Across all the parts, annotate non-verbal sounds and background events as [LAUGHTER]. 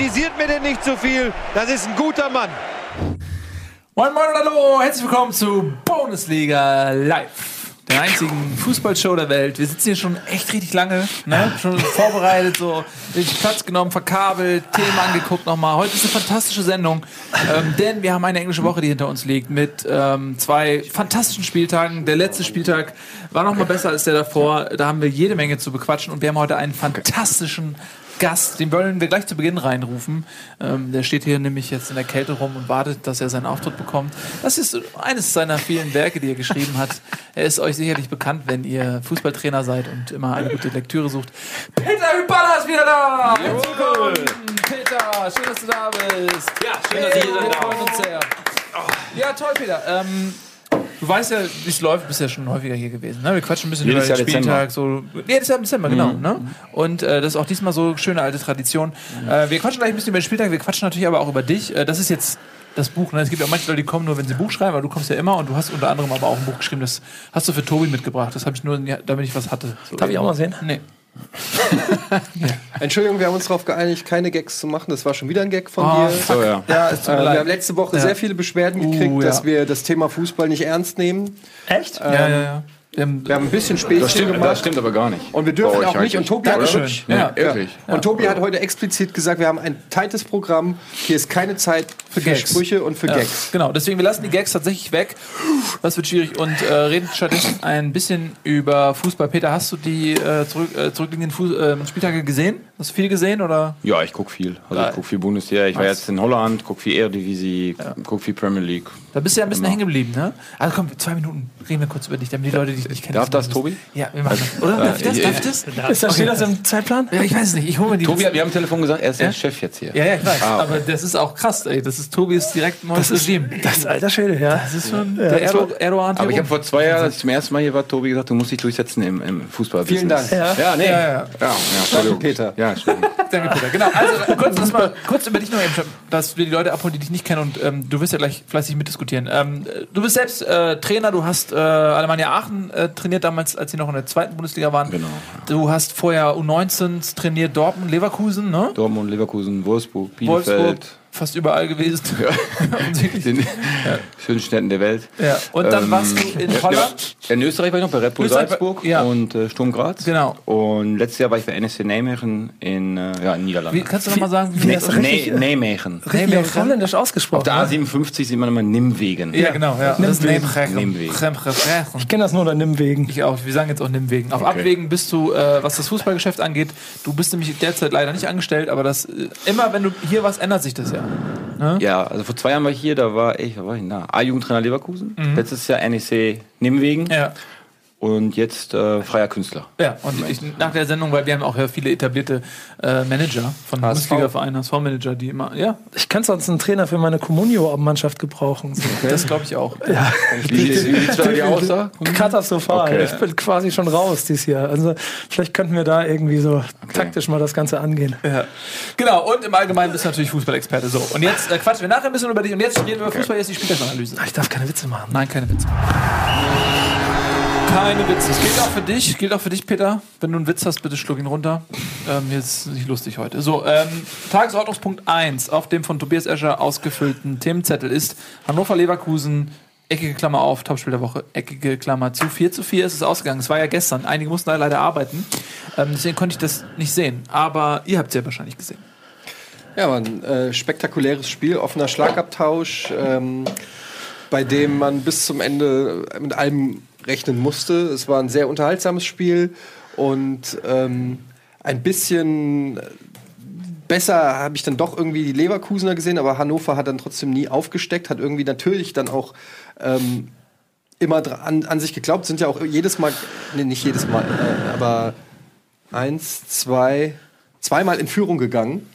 Kritisiert mir denn nicht zu viel. Das ist ein guter Mann. Moin Moin und Hallo, herzlich willkommen zu Bundesliga Live der einzigen Fußballshow der Welt. Wir sitzen hier schon echt richtig lange, ne? schon vorbereitet, so Platz genommen, verkabelt, Themen angeguckt nochmal. Heute ist eine fantastische Sendung, ähm, denn wir haben eine englische Woche, die hinter uns liegt, mit ähm, zwei fantastischen Spieltagen. Der letzte Spieltag war nochmal besser als der davor. Da haben wir jede Menge zu bequatschen und wir haben heute einen fantastischen Gast, den wollen wir gleich zu Beginn reinrufen. Ähm, der steht hier nämlich jetzt in der Kälte rum und wartet, dass er seinen Auftritt bekommt. Das ist eines seiner vielen Werke, die er geschrieben hat. Er ist euch sicherlich bekannt, wenn ihr Fußballtrainer seid und immer eine gute Lektüre sucht. Peter Hüballa ist wieder da! Willkommen, Peter, schön, dass du da bist. Ja, schön, dass ich hier sein darf. Ja, toll, Peter. Ähm, Du weißt ja, wie es läuft, bist ja schon häufiger hier gewesen. Ne? Wir quatschen ein bisschen Jedes über den Jahr Spieltag. Dezember. So, jedes Jahr im Dezember, genau. Mhm. Ne? Und äh, das ist auch diesmal so schöne alte Tradition. Äh, wir quatschen gleich ein bisschen über den Spieltag, wir quatschen natürlich aber auch über dich. Äh, das ist jetzt das Buch. Ne? Es gibt ja auch manche Leute, die kommen nur, wenn sie ein Buch schreiben, aber du kommst ja immer und du hast unter anderem aber auch ein Buch geschrieben, das hast du für Tobi mitgebracht. Das habe ich nur, damit ich was hatte. So Darf ich auch mal sehen? Nee. [LAUGHS] Entschuldigung, wir haben uns darauf geeinigt, keine Gags zu machen. Das war schon wieder ein Gag von Oh, dir. So, ja. Ja, es tut Äh, mir wir leid. haben letzte Woche Ja. sehr viele Beschwerden Uh, gekriegt, ja. dass wir das Thema Fußball nicht ernst nehmen. Echt? ja, ja, ja. Wir haben, Wir haben ein bisschen Späßchen Das stimmt, gemacht. das stimmt aber gar nicht. Und wir dürfen auch nicht. Und Tobi hat Dankeschön. Nee, Ja. ehrlich. Und Tobi hat heute explizit gesagt, wir haben ein tightes Programm. Hier ist keine Zeit für, Gags. Sprüche und für Ja, Gags. Genau, deswegen wir lassen die Gags tatsächlich weg. Das wird schwierig und äh, reden stattdessen ein bisschen über Fußball. Peter, hast du die äh, zurück, äh, zurückliegenden Fuß, äh, Spieltage gesehen? Hast du viel gesehen oder? Ja, ich gucke viel. Also Geil. ich gucke viel Bundesliga. Ich war Was? jetzt in Holland, gucke viel Eredivisie, gucke viel Premier League. Da bist du ja ein bisschen hängen geblieben, ne? Also komm, zwei Minuten reden wir kurz über dich, damit die Leute dich nicht kennen. Darf das, wissen. Tobi? Ja, wir machen das. Oder? Darf ich das? äh, Darf ich das? Ist das, steht das im Zeitplan? Ja, ich weiß es nicht. Ich hole mir die. Tobi, hat- wir haben am Telefon gesagt, er ist Ja? der Chef jetzt hier. ja, ja, ich weiß. Ah, okay. Aber das ist auch krass, ey. Das ist Tobis direkt neues Das ist, Regime. das ist alter Schwede, ja. Das ist schon der Erdo Erdogan. Aber ich habe vor zwei Jahren, als ich zum ersten Mal hier war, Tobi gesagt, du musst dich durchsetzen im, im Fußball. Vielen Dank. Ja. Ja, nee. Ja, Ja, ja. ja. ja, Peter. Ja, [LAUGHS] Entschuldigung. Danke, Peter. Genau. Also kurz, mal, kurz über dich noch eben, dass wir die Leute abholen, die dich nicht kennen und ähm, du wirst ja gleich fleißig mitdiskutieren. Ähm, du bist selbst äh, Trainer, du hast äh, Alemannia Aachen äh, trainiert damals, als sie noch in der zweiten Bundesliga waren. Genau. Du hast vorher U19 trainiert, Dortmund, Leverkusen, ne? Dortmund, Leverkusen, Wolfsburg, Bielefeld. Wolfsburg, fast überall gewesen. [LAUGHS] Den schönen Städten der Welt. ja. Und dann Ähm, warst du in ja, Holland. Ja, in Österreich war ich noch bei Red Bull Österreich Salzburg ja. und äh, Sturm Graz. Genau. Und letztes Jahr war ich bei NSC Nijmegen in, äh, ja, in Niederlanden. Wie, kannst du noch mal sagen, wie, wie das heißt das richtig? Nee, Nijmegen. Richtig auf Holländisch ausgesprochen. Auf der ne? A57 sieht man immer Nimwegen. Ja, genau. Ja. Das ist Nimwegen. Nimwegen. Ich kenne das nur unter Nimwegen. Ich auch. Wir sagen jetzt auch Nimwegen. Auf Okay. Abwägen bist du, äh, was das Fußballgeschäft angeht, du bist nämlich derzeit leider nicht angestellt, aber das äh, immer, wenn du hier was ändert sich das ja. Ja, also vor zwei Jahren war ich hier, da war ich, wo war ich denn da? A-Jugendtrainer Leverkusen. Mhm. Letztes Jahr NEC Nimwegen. Ja. Und jetzt äh, freier Künstler. Ja, und ich, nach der Sendung, weil wir haben auch ja viele etablierte äh, Manager von. Bundesliga-Vereinen, HSV-Manager, die immer, ja, Ich kann sonst einen Trainer für meine Communio-Mannschaft gebrauchen. [LAUGHS] So. das glaube ich auch. Wie, wie sieht es aus da? Katastrophal. Okay. Ich bin quasi schon raus dieses Jahr. Also vielleicht könnten wir da irgendwie so taktisch mal das Ganze angehen. Ja. Genau, und im Allgemeinen bist du natürlich Fußballexperte. So, und jetzt äh, quatschen wir nachher ein bisschen über dich und jetzt reden wir über Fußball, jetzt die Spieltagsanalyse. Ich darf keine Witze machen. Nein, keine Witze. Keine Witze. Das gilt auch für dich, gilt auch für dich, Peter. Wenn du einen Witz hast, bitte schluck ihn runter. Ähm, jetzt ist nicht lustig heute. So, ähm, Tagesordnungspunkt 1 auf dem von Tobias Escher ausgefüllten Themenzettel ist Hannover Leverkusen. Eckige Klammer auf, Topspiel der Woche, eckige Klammer zu. 4 zu 4 ist es ausgegangen. Es war ja gestern. Einige mussten da leider arbeiten. Ähm, deswegen konnte ich das nicht sehen. Aber ihr habt es ja wahrscheinlich gesehen. Ja, war ein äh, spektakuläres Spiel, offener Schlagabtausch, ähm, bei dem man bis zum Ende mit allem rechnen musste. Es war ein sehr unterhaltsames Spiel und ähm, ein bisschen besser habe ich dann doch irgendwie die Leverkusener gesehen, aber Hannover hat dann trotzdem nie aufgesteckt, hat irgendwie natürlich dann auch ähm, immer an, an sich geglaubt, sind ja auch jedes Mal, nee, nicht jedes Mal, äh, aber eins, zwei, zweimal in Führung gegangen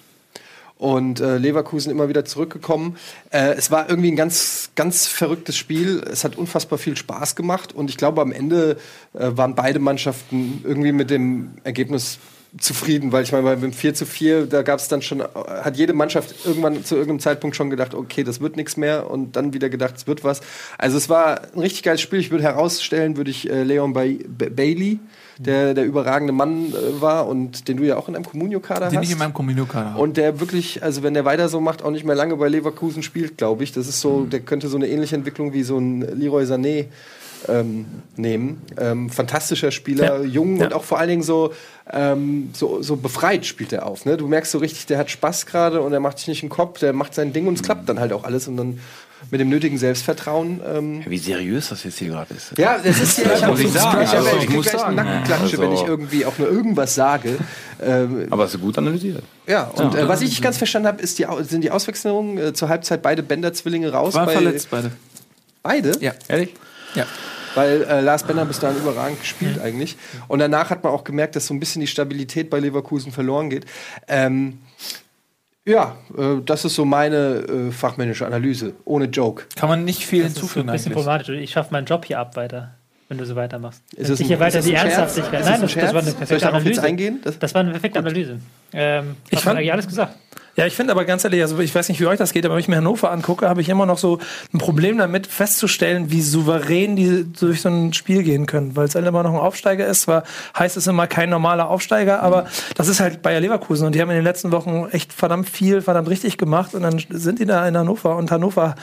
und äh, Leverkusen immer wieder zurückgekommen. Äh, es war irgendwie ein ganz, ganz verrücktes Spiel. Es hat unfassbar viel Spaß gemacht und ich glaube, am Ende äh, waren beide Mannschaften irgendwie mit dem Ergebnis zufrieden, weil ich meine, beim 4 zu 4, da gab es dann schon, hat jede Mannschaft irgendwann zu irgendeinem Zeitpunkt schon gedacht, okay, das wird nichts mehr und dann wieder gedacht, es wird was. Also es war ein richtig geiles Spiel. Ich würde herausstellen, würde ich äh, Leon Bay Bailey, der der überragende Mann äh, war und den du ja auch in einem Communio-Kader Den hast. ich in meinem Communio-Kader habe. Und der wirklich, also wenn der weiter so macht, auch nicht mehr lange bei Leverkusen spielt, glaube ich. Das ist so, der könnte so eine ähnliche Entwicklung wie so ein Leroy Sané ähm, nehmen. Ähm, fantastischer Spieler, Ja. jung Ja. und auch vor allen Dingen so, ähm, so, so befreit spielt er auf. Ne? Du merkst so richtig, der hat Spaß gerade und er macht sich nicht einen Kopf, der macht sein Ding und es klappt dann halt auch alles und dann mit dem nötigen Selbstvertrauen. Ähm, Wie seriös das jetzt hier gerade ist. ja, das ist ja, ich, muss ich sagen. Ich, Also, ich, ich krieg muss gleich sagen, Nackenklatsche, ja. wenn ich Also- irgendwie auch nur irgendwas sage. Ähm, Aber hast du gut analysiert. ja, und äh, was ich nicht ganz verstanden habe, ist die, sind die Auswechslungen äh, zur Halbzeit beide Bender-Zwillinge raus. War bei- verletzt beide. Beide? Ja. Ehrlich? Ja. Weil äh, Lars Bender bis dahin überragend gespielt eigentlich. Und danach hat man auch gemerkt, dass so ein bisschen die Stabilität bei Leverkusen verloren geht. Ähm, ja, äh, das ist so meine äh, fachmännische Analyse, ohne Joke. Kann man nicht viel Das ist so ein hinzufügen bisschen eigentlich. problematisch. Ich schaffe meinen Job hier ab weiter, wenn du so weitermachst. Ist ich ein- hier weiter ist das die? Ernsthaftigkeit. Ist Nein, ein das, das war eine Scherz? Soll ich perfekte Analyse. eingehen? Das- Das war eine perfekte Analyse. Ähm, Ich fand eigentlich alles gesagt. Ja, ich finde aber ganz ehrlich, also ich weiß nicht, wie euch das geht, aber wenn ich mir Hannover angucke, habe ich immer noch so ein Problem damit festzustellen, wie souverän die durch so ein Spiel gehen können, weil es halt immer noch ein Aufsteiger ist. Zwar heißt es immer kein normaler Aufsteiger, aber das ist halt Bayer Leverkusen und die haben in den letzten Wochen echt verdammt viel, verdammt richtig gemacht und dann sind die da in Hannover und Hannover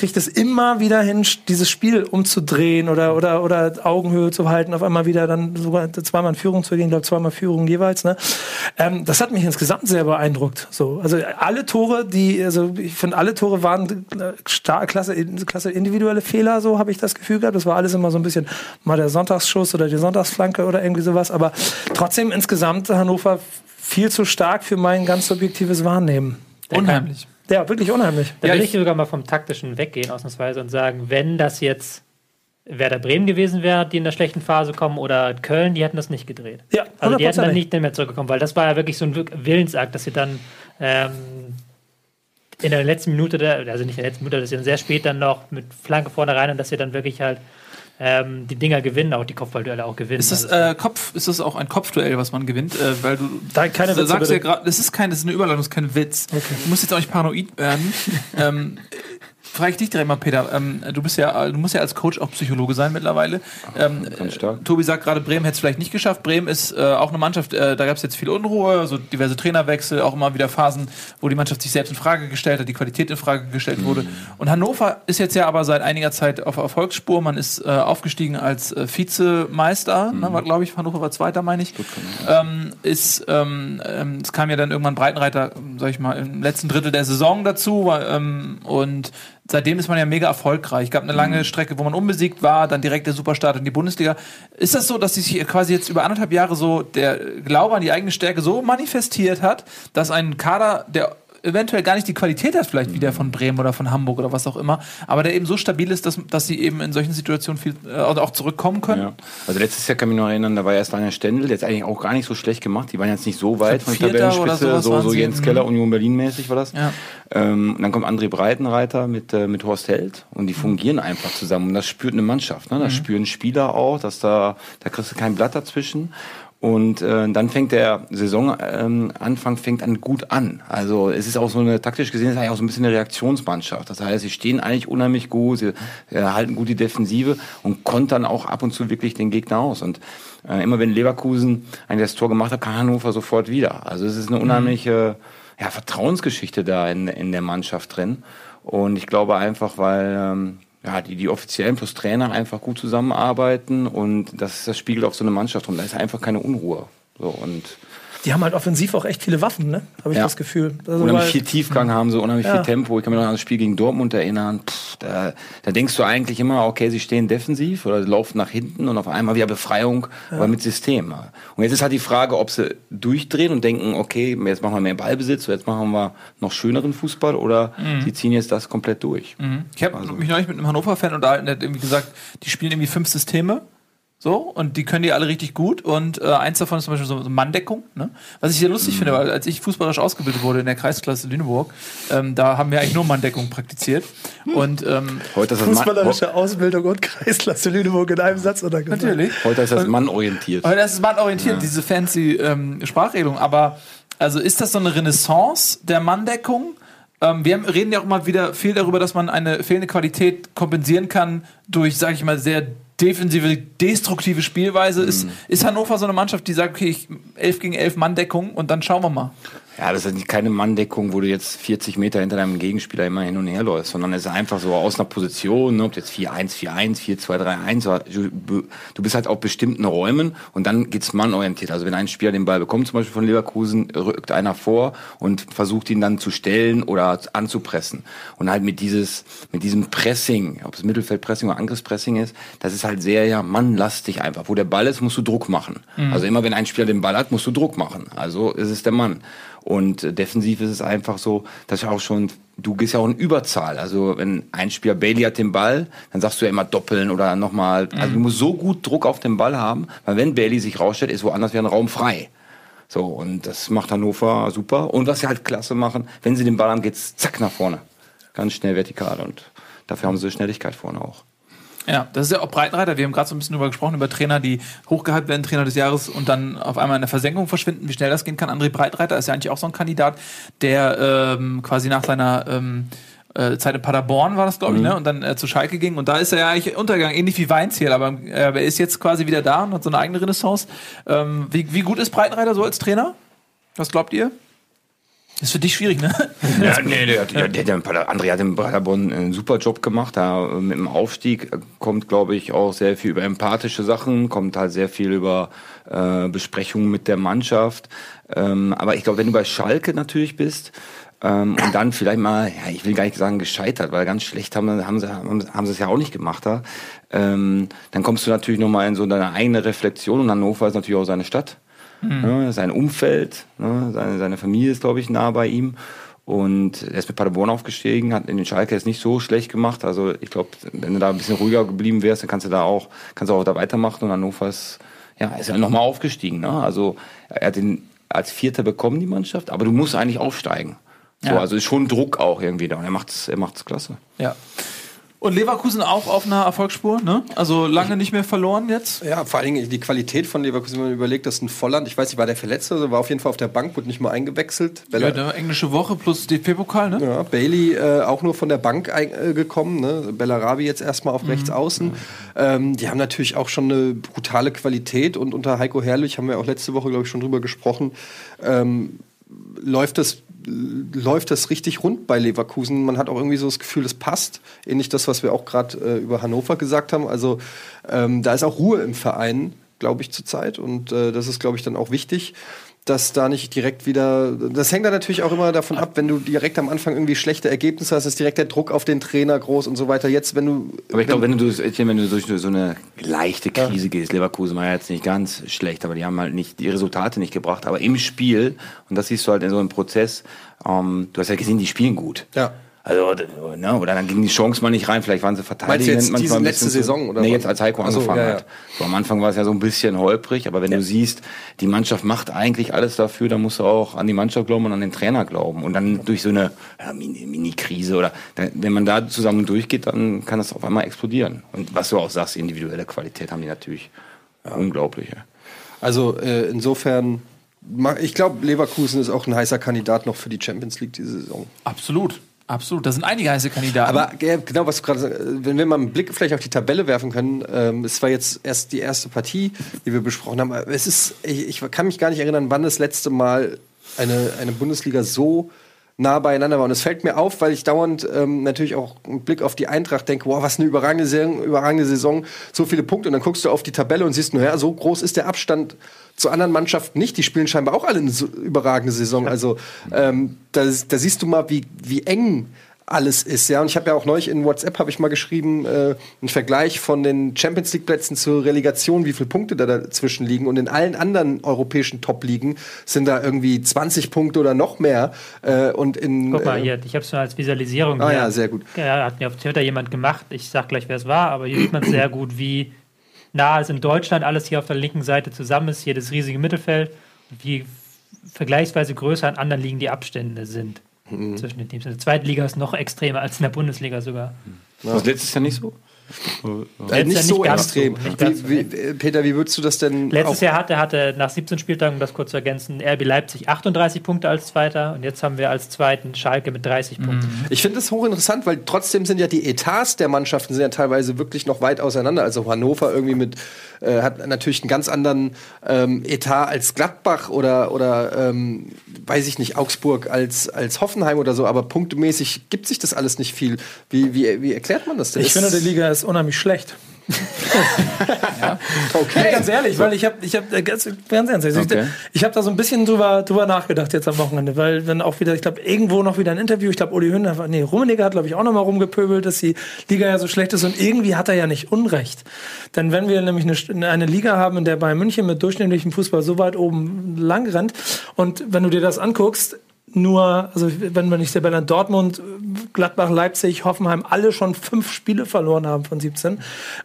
kriegt es immer wieder hin, dieses Spiel umzudrehen oder, oder, oder Augenhöhe zu halten, auf einmal wieder dann sogar zweimal in Führung zu gehen, ich glaube zweimal Führung jeweils. Ne? Ähm, das hat mich insgesamt sehr beeindruckt. So, also alle Tore, die, also ich finde, alle Tore waren äh, stark, klasse, klasse individuelle Fehler, so habe ich das Gefühl gehabt. Das war alles immer so ein bisschen mal der Sonntagsschuss oder die Sonntagsflanke oder irgendwie sowas. Aber trotzdem insgesamt Hannover viel zu stark für mein ganz subjektives Wahrnehmen. Unheimlich. Ja, wirklich unheimlich. Da Ja, will ich- ich sogar mal vom Taktischen weggehen, ausnahmsweise, und sagen, wenn das jetzt Werder Bremen gewesen wäre, die in der schlechten Phase kommen, oder Köln, die hätten das nicht gedreht. Ja, Also die hätten dann nicht mehr zurückgekommen, weil das war ja wirklich so ein Willensakt, dass sie dann ähm, in der letzten Minute, der, also nicht in der letzten Minute, dass sie dann sehr spät dann noch mit Flanke vorne rein und dass sie dann wirklich halt ähm, die Dinger gewinnen, auch die Kopfballduelle auch gewinnen. Ist das, Also, äh, Kopf, ist das auch ein Kopfduell, was man gewinnt? Äh, weil du Da keine du Witze, sagst ja bitte. gerade, das ist kein, das ist eine Überleitung, das ist kein Witz. Du musst jetzt auch nicht paranoid werden. [LAUGHS] ähm, Frage ich dich direkt mal, Peter. Ähm, du bist ja, du musst ja als Coach auch Psychologe sein mittlerweile. Ähm, Ganz stark. Tobi sagt gerade, Bremen hätte es vielleicht nicht geschafft. Bremen ist äh, auch eine Mannschaft, äh, da gab es jetzt viel Unruhe, so diverse Trainerwechsel, auch immer wieder Phasen, wo die Mannschaft sich selbst in Frage gestellt hat, die Qualität in Frage gestellt wurde. Und Hannover ist jetzt ja aber seit einiger Zeit auf Erfolgsspur. Man ist äh, aufgestiegen als äh, Vizemeister, ne, war glaube ich, Hannover war Zweiter, meine ich. Ähm, ist, ähm, ähm, es kam ja dann irgendwann Breitenreiter, sag ich mal, im letzten Drittel der Saison dazu war, ähm, und seitdem ist man ja mega erfolgreich. Gab eine lange Strecke, wo man unbesiegt war, dann direkt der Superstart in die Bundesliga. Ist das so, dass sich quasi jetzt über anderthalb Jahre so der Glaube an die eigene Stärke so manifestiert hat, dass ein Kader, der eventuell gar nicht die Qualität hat, vielleicht wie der von Bremen oder von Hamburg oder was auch immer, aber der eben so stabil ist, dass, dass sie eben in solchen Situationen viel äh, auch zurückkommen können? Ja. Also letztes Jahr kann ich mich noch erinnern, da war erst Daniel Stendel, der jetzt eigentlich auch gar nicht so schlecht gemacht. Die waren jetzt nicht so weit von der Tabellenspitze, so, so. Jens Mhm. Keller, Union Berlin mäßig war das. Ja. Ähm, und dann kommt André Breitenreiter mit, äh, mit Horst Held und die fungieren einfach zusammen. Und das spürt eine Mannschaft. Ne? Das spüren Spieler auch, dass da, da kriegst du kein Blatt dazwischen. Und äh, dann fängt der Saisonanfang ähm, fängt an gut an. Also es ist auch so eine taktisch gesehen ist eigentlich auch so ein bisschen eine Reaktionsmannschaft. Das heißt, sie stehen eigentlich unheimlich gut, sie äh, halten gut die Defensive und kontern auch ab und zu wirklich den Gegner aus. Und äh, immer wenn Leverkusen eigentlich das Tor gemacht hat, kann Hannover sofort wieder. Also es ist eine unheimliche ja, Vertrauensgeschichte da in, in der Mannschaft drin. Und ich glaube einfach, weil ähm, ja, die, die Offiziellen plus Trainer einfach gut zusammenarbeiten und das, das spiegelt auf so eine Mannschaft rum. Da ist einfach keine Unruhe. So, und Die haben halt offensiv auch echt viele Waffen, ne? Habe ich Ja. das Gefühl. Also, unheimlich weil- viel Tiefgang haben sie, unheimlich Ja. viel Tempo. Ich kann mich noch an das Spiel gegen Dortmund erinnern. Pff, da, da denkst du eigentlich immer, okay, sie stehen defensiv oder laufen nach hinten und auf einmal wieder Befreiung, aber mit System. Und jetzt ist halt die Frage, ob sie durchdrehen und denken, okay, jetzt machen wir mehr Ballbesitz, so jetzt machen wir noch schöneren Fußball oder sie ziehen jetzt das komplett durch. Ich habe mich neulich mit einem Hannover-Fan unterhalten, der hat irgendwie gesagt, die spielen irgendwie fünf Systeme. So, und die können die alle richtig gut. Und äh, eins davon ist zum Beispiel so, so Manndeckung, ne? Was ich sehr lustig finde, weil als ich fußballerisch ausgebildet wurde in der Kreisklasse Lüneburg, ähm, da haben wir eigentlich nur Manndeckung praktiziert. Und ähm, Heute ist das Mann, Fußballerische Ausbildung und Kreisklasse Lüneburg in einem Satz oder gesagt. natürlich. heute ist das Mann orientiert. Aber das ist mannorientiert, diese fancy ähm, Sprachregelung. Aber also ist das so eine Renaissance der Manndeckung? Ähm, wir haben- reden ja auch mal wieder viel darüber, dass man eine fehlende Qualität kompensieren kann durch, sage ich mal, sehr defensive, destruktive Spielweise. Ist, ist Hannover so eine Mannschaft, die sagt, okay, ich, 11 gegen 11 Manndeckung und dann schauen wir mal. Ja, das ist keine Manndeckung, wo du jetzt 40 Meter hinter deinem Gegenspieler immer hin und her läufst, sondern es ist einfach so aus einer Position, ne, ob jetzt 4-1, 4-1, 4-2-3-1, oder du, du bist halt auf bestimmten Räumen und dann geht's mannorientiert. Also wenn ein Spieler den Ball bekommt, zum Beispiel von Leverkusen, rückt einer vor und versucht ihn dann zu stellen oder anzupressen. Und halt mit dieses, mit diesem Pressing, ob es Mittelfeldpressing oder Angriffspressing ist, das ist halt sehr, ja, mannlastig einfach. Wo der Ball ist, musst du Druck machen. Also immer wenn ein Spieler den Ball hat, musst du Druck machen. Also ist es der Mann. Und defensiv ist es einfach so, dass ja auch schon, du gehst ja auch in Überzahl. Also wenn ein Spieler Bailey hat den Ball, dann sagst du ja immer doppeln oder nochmal. Also du musst so gut Druck auf den Ball haben, weil wenn Bailey sich rausstellt, ist woanders wieder ein Raum frei. So, und das macht Hannover super. Und was sie halt klasse machen, wenn sie den Ball haben, geht's zack nach vorne. Ganz schnell vertikal und dafür haben sie Schnelligkeit vorne auch. Ja, das ist ja auch Breitenreiter. Wir haben gerade so ein bisschen drüber gesprochen, über Trainer, die hochgehypt werden, Trainer des Jahres und dann auf einmal in der Versenkung verschwinden. Wie schnell das gehen kann. André Breitreiter ist ja eigentlich auch so ein Kandidat, der ähm, quasi nach seiner ähm, äh, Zeit in Paderborn war das, glaube ich, ne? und dann äh, zu Schalke ging. Und da ist er ja eigentlich untergegangen, ähnlich wie Weinziel, aber äh, er ist jetzt quasi wieder da und hat so eine eigene Renaissance. Ähm, wie, wie gut ist Breitenreiter so als Trainer? Was glaubt ihr? Ist für dich schwierig, ne? [LAUGHS] Ja, nee, der, der, der, der André hat in Paderborn einen super Job gemacht. Da äh, mit dem Aufstieg äh, kommt, glaube ich, auch sehr viel über empathische Sachen, kommt halt sehr viel über äh, Besprechungen mit der Mannschaft. Ähm, aber ich glaube, wenn du bei Schalke natürlich bist, ähm, und dann vielleicht mal, ja, ich will gar nicht sagen gescheitert, weil ganz schlecht haben, haben, sie, haben, haben sie es ja auch nicht gemacht da. Ähm, dann kommst du natürlich nochmal in so deine eigene Reflexion und Hannover ist natürlich auch seine Stadt. Ne, sein Umfeld, ne, seine, seine Familie ist, glaube ich, nah bei ihm. Und er ist mit Paderborn aufgestiegen, hat in den Schalke jetzt nicht so schlecht gemacht. Also ich glaube, wenn du da ein bisschen ruhiger geblieben wärst, dann kannst du da auch, kannst du auch da weitermachen. Und Hannover ist, ja, ist ja nochmal aufgestiegen. Ne? Also er hat den als Vierter bekommen, die Mannschaft, aber du musst eigentlich aufsteigen. So, Ja. also ist schon Druck auch irgendwie da. Und er macht's, er macht's klasse. Ja. Und Leverkusen auch auf einer Erfolgsspur, ne? Also lange nicht mehr verloren jetzt. Ja, vor allen Dingen die Qualität von Leverkusen, wenn man überlegt, dass ein Volland, ich weiß nicht, war der verletzt oder war auf jeden Fall auf der Bank, wurde nicht mal eingewechselt. Ja, Bella, eine englische Woche plus DFB-Pokal, ne? ja, Bailey äh, auch nur von der Bank ein, äh, gekommen, ne? Bellarabi jetzt erstmal auf rechts außen. Ähm, die haben natürlich auch schon eine brutale Qualität und unter Heiko Herrlich haben wir auch letzte Woche, glaube ich, schon drüber gesprochen. Ähm, läuft das läuft das richtig rund bei Leverkusen. Man hat auch irgendwie so das Gefühl, es passt. Ähnlich das, was wir auch gerade äh, über Hannover gesagt haben. Also ähm, da ist auch Ruhe im Verein, glaube ich, zurzeit. Und äh, das ist, glaube ich, dann auch wichtig, dass da nicht direkt wieder. Das hängt dann natürlich auch immer davon ab, wenn du direkt am Anfang irgendwie schlechte Ergebnisse hast, ist direkt der Druck auf den Trainer groß und so weiter. Jetzt, wenn du. Aber ich glaube, wenn du, durch- wenn du durch so eine leichte Krise gehst, Leverkusen war ja jetzt nicht ganz schlecht, aber die haben halt nicht die Resultate nicht gebracht. Aber im Spiel, und das siehst du halt in so einem Prozess, ähm, du hast ja gesehen, die spielen gut. Ja. Also, ne, oder dann ging die Chance mal nicht rein, vielleicht waren sie verteidigt. Meinst du jetzt diese letzte Saison, oder Nee, jetzt als Heiko so, angefangen ja, ja. hat. So, am Anfang war es ja so ein bisschen holprig, aber wenn du siehst, die Mannschaft macht eigentlich alles dafür, dann musst du auch an die Mannschaft glauben und an den Trainer glauben. Und dann durch so eine ja, Mini- Mini-Krise oder wenn man da zusammen durchgeht, dann kann das auf einmal explodieren. Und was du auch sagst, individuelle Qualität haben die natürlich unglaublich. Ja. Also äh, insofern. Ich glaube, Leverkusen ist auch ein heißer Kandidat noch für die Champions League diese Saison. Absolut. Absolut. Das sind einige heiße Kandidaten. Aber äh, genau, was du gerade sagst, wenn wir mal einen Blick vielleicht auf die Tabelle werfen können, ähm, es war jetzt erst die erste Partie, die wir besprochen haben. Es ist, ich, ich kann mich gar nicht erinnern, wann das letzte Mal eine, eine Bundesliga so nah beieinander war. Und es fällt mir auf, weil ich dauernd ähm, natürlich auch einen Blick auf die Eintracht denke, wow, was eine überragende Saison, überragende Saison, so viele Punkte. Und dann guckst du auf die Tabelle und siehst, naja, so groß ist der Abstand zu anderen Mannschaften nicht. Die spielen scheinbar auch alle eine so überragende Saison. Also ähm, da, da siehst du mal, wie, wie eng alles ist, ja. Und ich habe ja auch neulich in WhatsApp habe ich mal geschrieben, äh, einen Vergleich von den Champions League Plätzen zur Relegation, wie viele Punkte da dazwischen liegen. Und in allen anderen europäischen Top-Ligen sind da irgendwie 20 Punkte oder noch mehr. Äh, und in Guck mal äh, hier, ich habe es nur als Visualisierung. Ah hier. ja, sehr gut. Ja, hat mir auf Twitter jemand gemacht. Ich sag gleich, wer es war, aber hier sieht man sehr gut, wie nah es in Deutschland alles hier auf der linken Seite zusammen ist, hier das riesige Mittelfeld, wie vergleichsweise größer in anderen Ligen die Abstände sind zwischen den Teams. In der zweiten Liga ist noch extremer als in der Bundesliga sogar. Das war letztes Jahr nicht so? Äh, nicht so nicht extrem. so, nicht wie, wie, äh, Peter, wie würdest du das denn Letztes Jahr hatte, hatte nach 17 Spieltagen, um das kurz zu ergänzen, RB Leipzig 38 Punkte als Zweiter und jetzt haben wir als Zweiten Schalke mit 30 Punkten. Ich finde das hochinteressant, weil trotzdem sind ja die Etats der Mannschaften sind ja teilweise wirklich noch weit auseinander. Also Hannover irgendwie mit äh, hat natürlich einen ganz anderen ähm, Etat als Gladbach oder oder ähm, weiß ich nicht Augsburg als als Hoffenheim oder so. Aber punktemäßig gibt sich das alles nicht viel. Wie wie, wie erklärt man das denn? Ich finde, die Liga ist unheimlich schlecht. [LAUGHS] okay. Ganz ehrlich, weil ich habe, ich habe, äh, ganz, ganz ernst, ich, Okay. ich habe da so ein bisschen drüber, drüber nachgedacht jetzt am Wochenende, weil dann auch wieder, ich glaube, irgendwo noch wieder ein Interview, ich glaube, Uli Hünder, nee, Rummenigge hat, glaube ich, auch noch mal rumgepöbelt, dass die Liga ja so schlecht ist und irgendwie hat er ja nicht Unrecht. Denn wenn wir nämlich eine, eine Liga haben, in der Bayern München mit durchschnittlichem Fußball so weit oben lang rennt und wenn du dir das anguckst, nur, also wenn man nicht Tabelle Dortmund, Gladbach, Leipzig, Hoffenheim alle schon fünf Spiele verloren haben von 17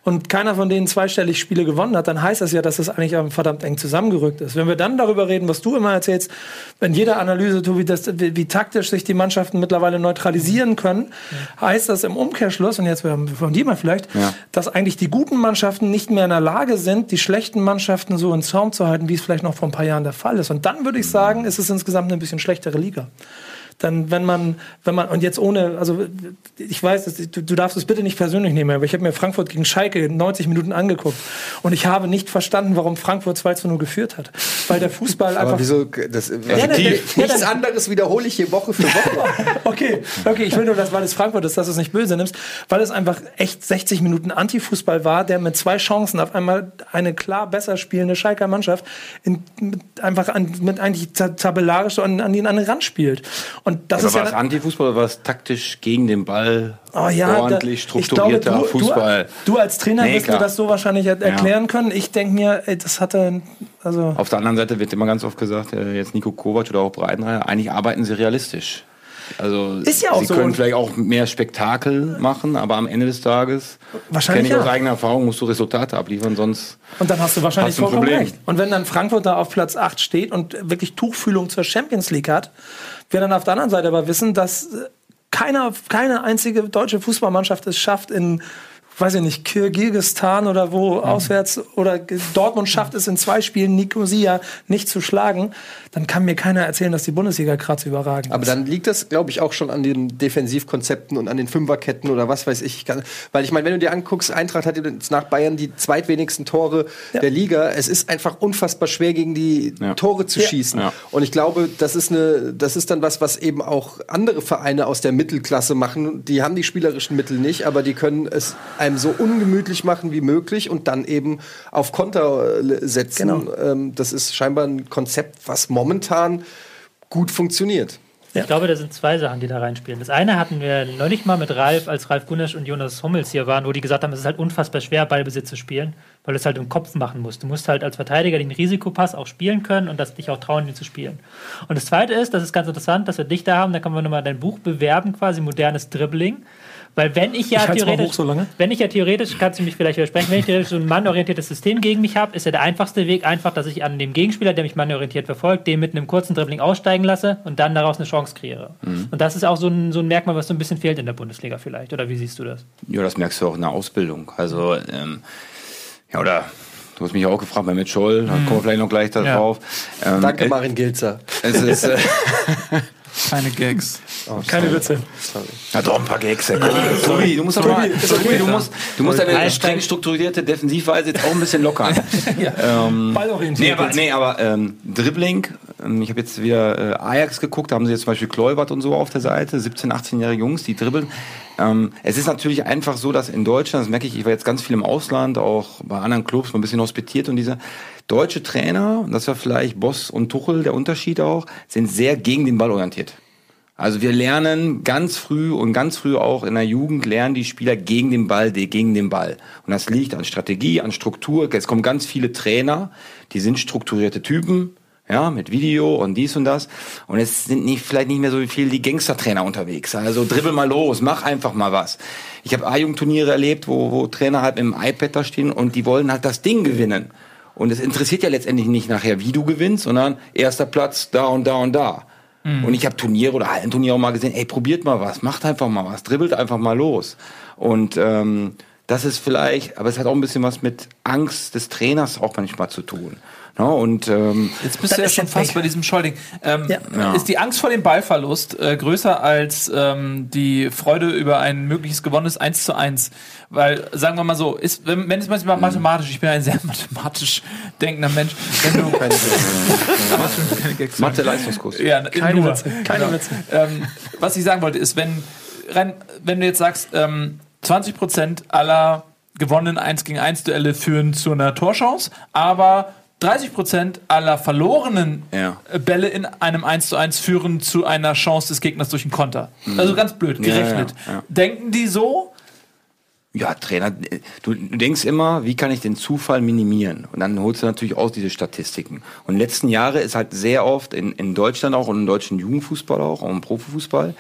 und keiner von denen zweistellig Spiele gewonnen hat, dann heißt das ja, dass es eigentlich ähm, verdammt eng zusammengerückt ist. Wenn wir dann darüber reden, was du immer erzählst, wenn jeder Analyse, Tobi, das, wie, wie taktisch sich die Mannschaften mittlerweile neutralisieren können, heißt das im Umkehrschluss, und jetzt von dir mal vielleicht, Ja. dass eigentlich die guten Mannschaften nicht mehr in der Lage sind, die schlechten Mannschaften so in Zaum zu halten, wie es vielleicht noch vor ein paar Jahren der Fall ist. Und dann würde ich sagen, ist es insgesamt eine bisschen schlechtere Liga. Politiker. Dann, wenn man, wenn man, und jetzt ohne, also ich weiß, du, du darfst es bitte nicht persönlich nehmen, aber ich habe mir Frankfurt gegen Schalke 90 Minuten angeguckt und ich habe nicht verstanden, warum Frankfurt 2 zu 0 geführt hat. Weil der Fußball einfach. Aber wieso? Das, Ja, der- der- nichts der- anderes wiederhole ich hier Woche für Woche. [LAUGHS] Okay, okay, ich will nur, dass, weil es Frankfurt ist, dass du es nicht böse nimmst, weil es einfach echt 60 Minuten Antifußball war, der mit zwei Chancen auf einmal eine klar besser spielende Schalker Mannschaft in, mit, einfach an, mit eigentlich ta- tabellarisch an, an den anderen Rand spielt. Und das Aber ist war ja es Antifußball oder war es taktisch gegen den Ball? Oh ja, ordentlich strukturierter glaube, du, Fußball. Du, du als Trainer Nee, wirst klar. mir das so wahrscheinlich er erklären können. Ich denke mir, ey, das hatte, also Auf der anderen Seite wird immer ganz oft gesagt, äh, jetzt Nico Kovac oder auch Breitenreiter, eigentlich arbeiten sie realistisch. Also Ist ja auch sie so. können vielleicht auch mehr Spektakel machen, aber am Ende des Tages Wahrscheinlich kenne ich aus ja. eigener Erfahrung, musst du Resultate abliefern, sonst Und dann hast du wahrscheinlich Hast du ein vollkommen Problem. recht. Und wenn dann Frankfurt da auf Platz 8 steht und wirklich Tuchfühlung zur Champions League hat, wir dann auf der anderen Seite aber wissen, dass äh, keiner, keine einzige deutsche Fußballmannschaft es schafft, in, weiß ich nicht, Kirgisistan oder wo auswärts oder Dortmund schafft es in zwei Spielen Nicosia nicht zu schlagen, dann kann mir keiner erzählen, dass die Bundesliga gerade so überragend Aber ist. dann liegt das, glaube ich, auch schon an den Defensivkonzepten und an den Fünferketten oder was weiß ich. weil ich meine, wenn du dir anguckst, Eintracht hat jetzt nach Bayern die zweitwenigsten Tore der Liga. Es ist einfach unfassbar schwer, gegen die Ja. Tore zu Ja. schießen. Ja. Und ich glaube, das ist, eine, das ist dann was, was eben auch andere Vereine aus der Mittelklasse machen. Die haben die spielerischen Mittel nicht, aber die können es einem so ungemütlich machen wie möglich und dann eben auf Konter äh, setzen. Genau. Ähm, das ist scheinbar ein Konzept, was momentan gut funktioniert. Ich glaube, da sind zwei Sachen, die da reinspielen. Das eine hatten wir neulich mal mit Ralf, als Ralf Gunesch und Jonas Hummels hier waren, wo die gesagt haben, es ist halt unfassbar schwer, Ballbesitz zu spielen, weil du es halt im Kopf machen musst. Du musst halt als Verteidiger den Risikopass auch spielen können und das dich auch trauen, den zu spielen. Und das zweite ist, das ist ganz interessant, dass wir dich da haben, da können wir nochmal dein Buch bewerben, quasi modernes Dribbling. Weil wenn ich ja Ich theoretisch, hoch so lange. wenn ich ja theoretisch, kannst du mich vielleicht widersprechen, wenn ich theoretisch so ein mannorientiertes System gegen mich habe, ist ja der einfachste Weg einfach, dass ich an dem Gegenspieler, der mich mannorientiert verfolgt, den mit einem kurzen Dribbling aussteigen lasse und dann daraus eine Chance kreiere. Und das ist auch so ein, so ein Merkmal, was so ein bisschen fehlt in der Bundesliga vielleicht. Oder wie siehst du das? Ja, das merkst du auch in der Ausbildung. Also, ähm, ja, oder du hast mich ja auch gefragt bei Matt Scholl, da kommen wir vielleicht noch gleich darauf. Ähm, Danke, äh, Marin Gilzer. Es ist, äh, [LAUGHS] Keine Gags. Keine Witze. hat doch ein paar Gags. Ja. Tobi, du musst doch mal, Tobi, du musst, du musst deine streng strukturierte Defensivweise jetzt auch ein bisschen lockern. [LAUGHS] ähm, Ballorientiert. nee, aber, nee, aber ähm, Dribbling, ähm, ich habe jetzt wieder äh, Ajax geguckt, da haben sie jetzt zum Beispiel Kleubert und so auf der Seite, 17-, 18-jährige Jungs, die dribbeln. Ähm, es ist natürlich einfach so, dass in Deutschland, das merke ich, ich war jetzt ganz viel im Ausland, auch bei anderen Clubs, mal ein bisschen hospitiert und diese deutsche Trainer, das war vielleicht Boss und Tuchel der Unterschied auch, sind sehr gegen den Ball orientiert. Also wir lernen ganz früh und ganz früh auch in der Jugend lernen die Spieler gegen den Ball, gegen den Ball. Und das liegt an Strategie, an Struktur. Es kommen ganz viele Trainer, die sind strukturierte Typen, Ja, mit Video und dies und das. Und es sind nicht, vielleicht nicht mehr so viel die Gangstertrainer unterwegs. Also dribbel mal los, mach einfach mal was. Ich habe A-Jugendturniere erlebt, wo, wo Trainer halt dem iPad da stehen und die wollen halt das Ding gewinnen. Und es interessiert ja letztendlich nicht nachher, wie du gewinnst, sondern erster Platz da und da und da. Und ich habe Turniere oder Hallenturniere auch mal gesehen, ey, probiert mal was, macht einfach mal was, dribbelt einfach mal los. Und ähm, das ist vielleicht, aber es hat auch ein bisschen was mit Angst des Trainers auch manchmal zu tun. Ne? Und ähm, Jetzt bist du ja schon fast weg. bei diesem Schollding. Ähm, Ja. Ist die Angst vor dem Ballverlust äh, größer als ähm, die Freude über ein mögliches gewonnenes 1 zu 1? Weil, sagen wir mal so, ist, wenn, wenn es manchmal mathematisch, ich bin ein sehr [LAUGHS] mathematisch denkender Mensch, wenn du keine, [LAUGHS] Gags Mathe Leistungskurs. ja, Keine nur. Witze, keine Genau. Witze. Ähm, was ich sagen wollte, ist, wenn, rein, wenn du jetzt sagst, ähm, 20% aller gewonnenen 1 gegen 1 Duelle führen zu einer Torchance, aber 30% aller verlorenen Ja. äh, Bälle in einem 1 zu 1 führen zu einer Chance des Gegners durch einen Konter. Also ganz blöd, gerechnet. ja, ja. Denken die so? Ja, Trainer, du, denkst immer, wie kann ich den Zufall minimieren? Und dann holst du natürlich auch diese Statistiken. Und letzten Jahre ist halt sehr oft in, in Deutschland auch und im deutschen Jugendfußball auch, auch im Profifußball,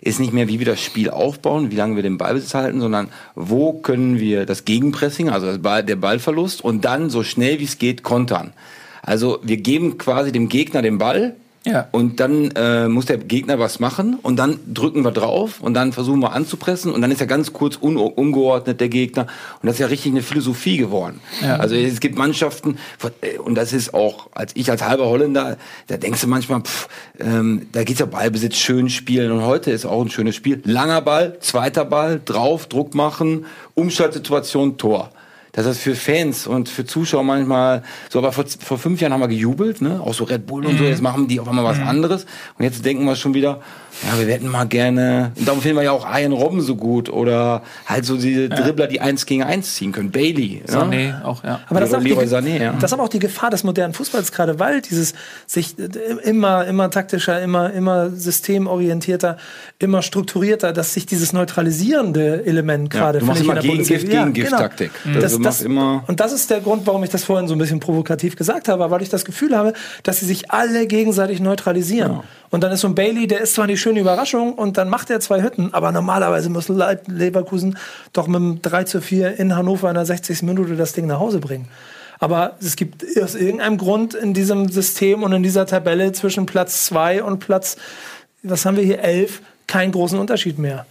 ist nicht mehr, wie wir das Spiel aufbauen, wie lange wir den Ballbesitz halten, sondern wo können wir das Gegenpressing, also das Ball, der Ballverlust und dann so schnell wie es geht kontern. Also wir geben quasi dem Gegner den Ball, Ja. und dann äh, muss der Gegner was machen und dann drücken wir drauf und dann versuchen wir anzupressen und dann ist er ganz kurz un ungeordnet der Gegner und das ist ja richtig eine Philosophie geworden. Ja. Also es gibt Mannschaften äh, und das ist auch, als ich als halber Holländer, da denkst du manchmal, pff, ähm, da geht's ja Ballbesitz schön spielen und heute ist auch ein schönes Spiel. Langer Ball, zweiter Ball, drauf, Druck machen, Umschaltsituation, Tor. Das ist für Fans und für Zuschauer manchmal so, aber vor, vor fünf Jahren haben wir gejubelt, ne? Auch so Red Bull und so, jetzt machen die auf einmal was anderes. Und jetzt denken wir schon wieder, ja, wir hätten mal gerne, und darum finden wir ja auch Ian Robben so gut oder halt so diese Dribbler, die eins gegen eins ziehen können. Bailey. So, ja? nee, auch, ja. Aber das ist, auch die, Sané, ja. das ist aber auch die Gefahr des modernen Fußballs, gerade weil dieses sich äh, immer, immer taktischer, immer, immer systemorientierter, immer strukturierter, dass sich dieses neutralisierende Element gerade du machst finde ich, immer in der Gegengift, Ja, Gegengift-Taktik. Genau. Das, das, machst immer- und das ist der Grund, warum ich das vorhin so ein bisschen provokativ gesagt habe, weil ich das Gefühl habe, dass sie sich alle gegenseitig neutralisieren. Und dann ist so ein Bailey, der ist zwar die schöne Überraschung und dann macht er zwei Hütten, aber normalerweise muss Le- Leverkusen doch mit einem 3 zu 4 in Hannover in der 60. Minute das Ding nach Hause bringen. Aber es gibt aus irgendeinem Grund in diesem System und in dieser Tabelle zwischen Platz 2 und Platz, was haben wir hier, 11, keinen großen Unterschied mehr.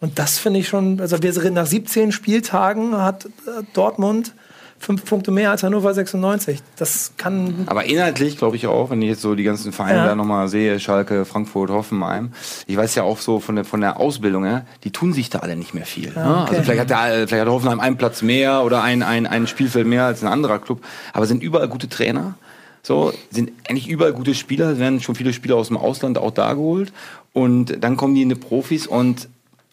Und das finde ich schon, also wir sind nach 17 Spieltagen hat äh, Dortmund fünf Punkte mehr als Hannover 96. Das kann Aber inhaltlich glaube ich auch, wenn ich jetzt so die ganzen Vereine Ja. da nochmal sehe, Schalke, Frankfurt, Hoffenheim, ich weiß ja auch so von der, von der Ausbildung, ja, die tun sich da alle nicht mehr viel. ne? okay. Also vielleicht hat, der, vielleicht hat Hoffenheim einen Platz mehr oder ein, ein, ein Spielfeld mehr als ein anderer Club, aber sind überall gute Trainer. So, sind eigentlich überall gute Spieler, es werden schon viele Spieler aus dem Ausland auch da geholt und dann kommen die in die Profis und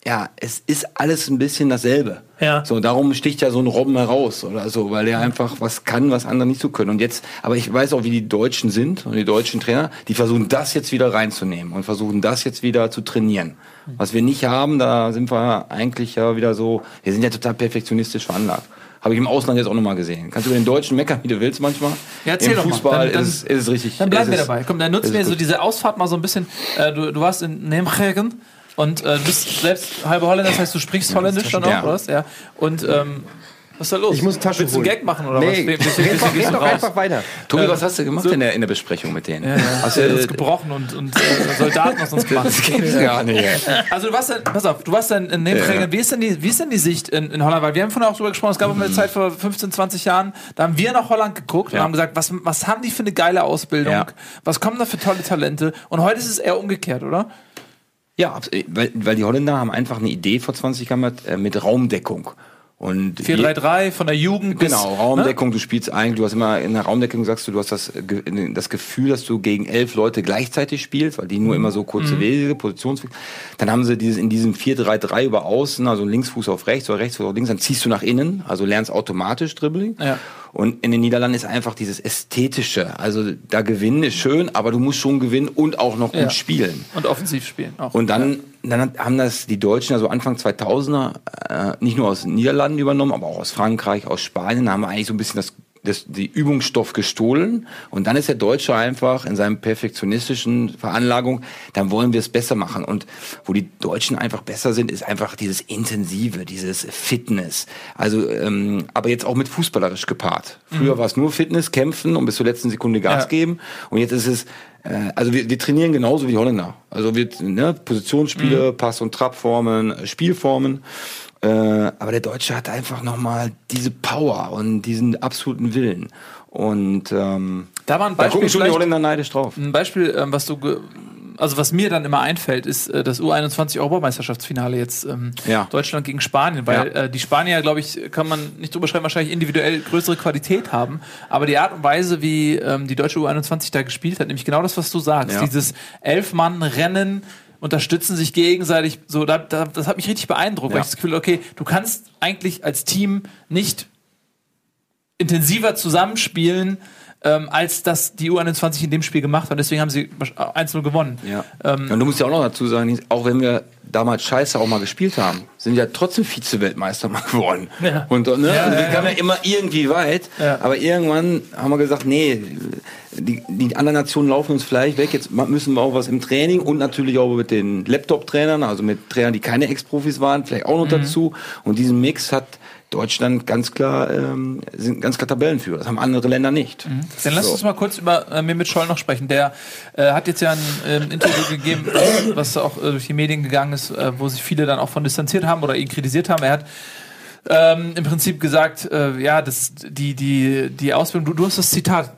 ja, es ist alles ein bisschen dasselbe. Ja. So, darum sticht ja so ein Robben heraus oder so, weil er einfach was kann, was andere nicht so können. Und jetzt, aber ich weiß auch, wie die Deutschen sind und die deutschen Trainer, die versuchen das jetzt wieder reinzunehmen und versuchen das jetzt wieder zu trainieren. Was wir nicht haben, da sind wir eigentlich ja wieder so, wir sind ja total perfektionistisch veranlagt. Habe ich im Ausland jetzt auch nochmal gesehen. Kannst du über den Deutschen meckern, wie du willst manchmal? Ja, erzähl Im doch mal. Fußball Dann- dann- ist, es- ist es richtig. Dann bleiben wir dabei. Komm, dann nutzen wir so diese Ausfahrt mal so ein bisschen. Äh, du, du warst in Nijmegen und äh, du bist selbst halber Holländer, das heißt, du sprichst Holländisch dann auch, Ja. oder was? Ja. Und ähm, was ist da los? Ich muss Taschen Willst du einen. Gag machen oder Nee, was? Wie- red wie- doch, einfach weiter. Tobi, was hast du gemacht in, der, in der Besprechung mit denen? Ja, ja. Hast du du uns gebrochen und, und äh, Soldaten aus uns gemacht. das gibt's gar nicht. Also du warst dann, pass auf, du warst dann in Nijmegen. Ja. Wie, ist denn die, wie ist denn die Sicht in, in Holland? Weil wir haben vorhin auch drüber gesprochen, es gab mal eine Zeit vor 15, 20 Jahren, da haben wir nach Holland geguckt und Ja. haben gesagt, was, was haben die für eine geile Ausbildung? Ja. Was kommen da für tolle Talente? Und heute ist es eher umgekehrt, oder? Ja, äh, weil, weil die Holländer haben einfach eine Idee vor 20 Jahren mit, äh, mit Raumdeckung. Und 4-3-3 von der Jugend bis, Genau, Raumdeckung, du spielst eigentlich, du hast immer in der Raumdeckung sagst du, du hast das, das Gefühl, dass du gegen elf Leute gleichzeitig spielst, weil die nur immer so kurze Wege, Positionswege. Dann haben sie dieses in diesem 4-3-3 über außen, also Linksfuß auf rechts oder Rechtsfuß auf links, dann ziehst du nach innen, also lernst automatisch Dribbling. Ja. Und in den Niederlanden ist einfach dieses Ästhetische. Also da gewinnen ist schön, aber du musst schon gewinnen und auch noch gut Ja. spielen. Und offensiv spielen auch. Und dann, dann hat- haben das die Deutschen, also Anfang 2000er, äh, nicht nur aus den Niederlanden übernommen, aber auch aus Frankreich, aus Spanien, da haben wir eigentlich so ein bisschen das das, die Übungsstoff gestohlen und dann ist der Deutsche einfach in seinem perfektionistischen Veranlagung, dann wollen wir es besser machen. Und wo die Deutschen einfach besser sind, ist einfach dieses Intensive, dieses Fitness. Also, ähm, aber jetzt auch mit fußballerisch gepaart. Früher war es nur Fitness, kämpfen und bis zur letzten Sekunde Gas Ja. geben. Und jetzt ist es, äh, also wir, wir trainieren genauso wie die Holländer. Also wir, ne, Positionsspiele, Pass- und Trabformen, äh, Spielformen. Äh, aber der Deutsche hat einfach nochmal diese Power und diesen absoluten Willen. Und ähm, Da war ein da Beispiel, gucken schon die Holländer neidisch drauf. ein Beispiel, ähm, was du, also was mir dann immer einfällt, ist äh, das U21 Europameisterschaftsfinale jetzt ähm, Ja. Deutschland gegen Spanien, weil Ja. äh, die Spanier, glaube ich, kann man nicht drüber schreiben, wahrscheinlich individuell größere Qualität haben, aber die Art und Weise, wie ähm, die deutsche U21 da gespielt hat, nämlich genau das, was du sagst, Ja. dieses Elf-Mann-Rennen unterstützen sich gegenseitig, so da, da, das hat mich richtig beeindruckt, weil Ja. ich das Gefühl, okay, du kannst eigentlich als Team nicht intensiver zusammenspielen, ähm, als das die U21 in dem Spiel gemacht hat. Deswegen haben sie 1-0 gewonnen. Ja. Ähm, und du musst ja auch noch dazu sagen, auch wenn wir damals scheiße auch mal gespielt haben, sind wir ja trotzdem Vize-Weltmeister mal [LAUGHS] geworden. Ja. Und ne, also wir kamen ja immer irgendwie weit, Ja. aber irgendwann haben wir gesagt, nee, die, die anderen Nationen laufen uns vielleicht weg, jetzt müssen wir auch was im Training und natürlich auch mit den Laptop-Trainern, also mit Trainern, die keine Ex-Profis waren, vielleicht auch noch dazu. Und diesen Mix hat Deutschland ganz klar, ähm, sind ganz klar Tabellenführer. Das haben andere Länder nicht. Dann lass So. uns mal kurz über äh, Mehmet Scholl noch sprechen. Der äh, hat jetzt ja ein ähm, Interview gegeben, was, auch äh, durch die Medien gegangen ist, äh, wo sich viele dann auch von distanziert haben oder ihn kritisiert haben. Er hat ähm, im Prinzip gesagt, äh, ja, das, die, die, die Ausbildung, du, du hast das Zitat,